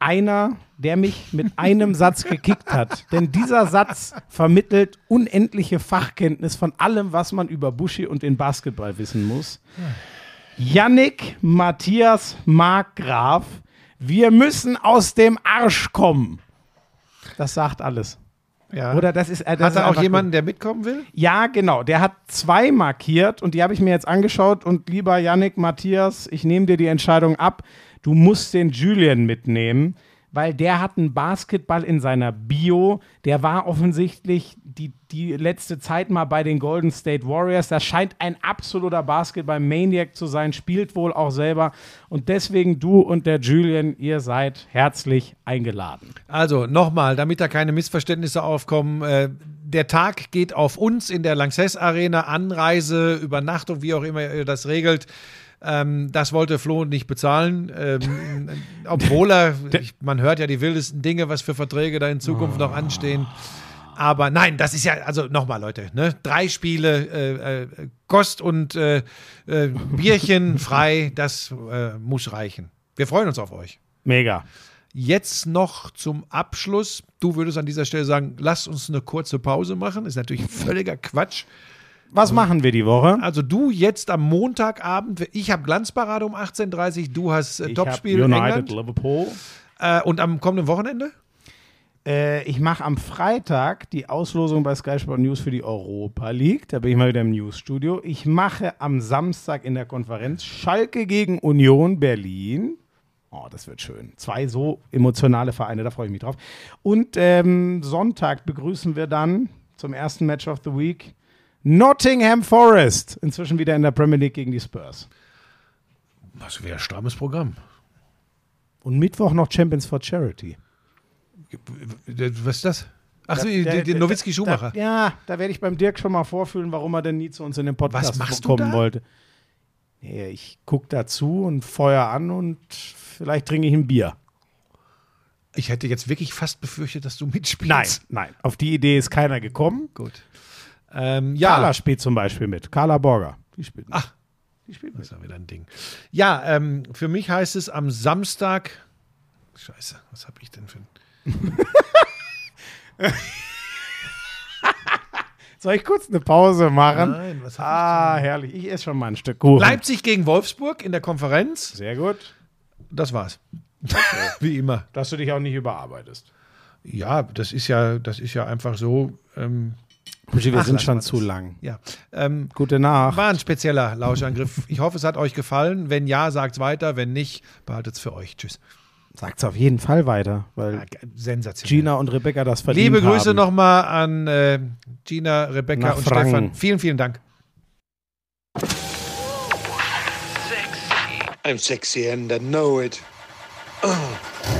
einer, der mich mit einem Satz gekickt hat. Denn dieser Satz vermittelt unendliche Fachkenntnis von allem, was man über Buschi und den Basketball wissen muss. Yannick Matthias Markgraf, wir müssen aus dem Arsch kommen. Das sagt alles. Ja. Oder das ist, äh, das Hat er auch jemanden, der mitkommen will? ja, genau. Der hat zwei markiert und die habe ich mir jetzt angeschaut. Und lieber Yannick, Matthias, ich nehme dir die Entscheidung ab. Du musst den Julian mitnehmen, weil der hat einen Basketball in seiner Bio. Der war offensichtlich die, die letzte Zeit mal bei den Golden State Warriors. Das scheint ein absoluter Basketball-Maniac zu sein, spielt wohl auch selber. Und deswegen du und der Julian, ihr seid herzlich eingeladen. Also nochmal, damit da keine Missverständnisse aufkommen. Äh, der Tag geht auf uns in der Lanxess Arena. Anreise, Übernachtung, wie auch immer ihr das regelt. Ähm, das wollte Flo nicht bezahlen. Ähm, obwohl er, ich, man hört ja die wildesten Dinge, was für Verträge da in Zukunft noch anstehen. Aber nein, das ist ja, also nochmal, Leute, ne? drei Spiele, äh, äh, Kost und äh, äh, Bierchen frei, das äh, muss reichen. Wir freuen uns auf euch. Mega. Jetzt noch zum Abschluss. Du würdest an dieser Stelle sagen, lass uns eine kurze Pause machen. Ist natürlich völliger Quatsch. Was machen wir die Woche? Also du jetzt am Montagabend, ich habe Glanzparade um 18.30 Uhr, du hast äh, Topspiel United England. Liverpool. Äh, und am kommenden Wochenende? Äh, ich mache am Freitag die Auslosung bei Sky Sport News für die Europa League. Da bin ich mal wieder im Newsstudio. Ich mache am Samstag in der Konferenz Schalke gegen Union Berlin. Oh, das wird schön. Zwei so emotionale Vereine, da freue ich mich drauf. Und ähm, Sonntag begrüßen wir dann zum ersten Match of the Week Nottingham Forest. Inzwischen wieder in der Premier League gegen die Spurs. Das wäre ein strammes Programm. Und Mittwoch noch Champions for Charity. Was ist das? Ach so, der- Nowitzki Schumacher. Da, ja, da werde ich beim Dirk schon mal vorfühlen, warum er denn nie zu uns in den Podcast kommen wollte. Nee, ich gucke dazu und feuer an und vielleicht trinke ich ein Bier. Ich hätte jetzt wirklich fast befürchtet, dass du mitspielst. Nein, nein, auf die Idee ist keiner gekommen. Gut. Ähm, ja, Carla spielt zum Beispiel mit. Carla Borger. Die spielt mit. Ach. die spielt das mit. ist ja wieder ein Ding. Ja, ähm, für mich heißt es am Samstag. Scheiße, was habe ich denn für ein. Soll ich kurz eine Pause machen? Nein, was Ah, herrlich. Ich esse schon mal ein Stück Kuchen. Leipzig gegen Wolfsburg in der Konferenz. Sehr gut. Das war's. Wie immer. Dass du dich auch nicht überarbeitest. Ja, das ist ja, das ist ja einfach so. Ähm, wir Ach, sind schon zu lang. ja. Ähm, Gute Nacht. war ein spezieller Lauschangriff. Ich hoffe, es hat euch gefallen. Wenn ja, sagt's weiter. Wenn nicht, behaltet's für euch. Tschüss. Sagt's auf jeden Fall weiter, weil Ja. Gina und Rebecca das verdient Liebe Grüße nochmal an äh, Gina, Rebecca Nach und Franken. Stefan. Vielen, vielen Dank. I'm sexy and I know it.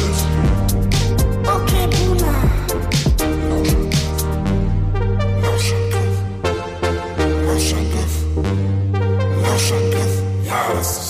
house.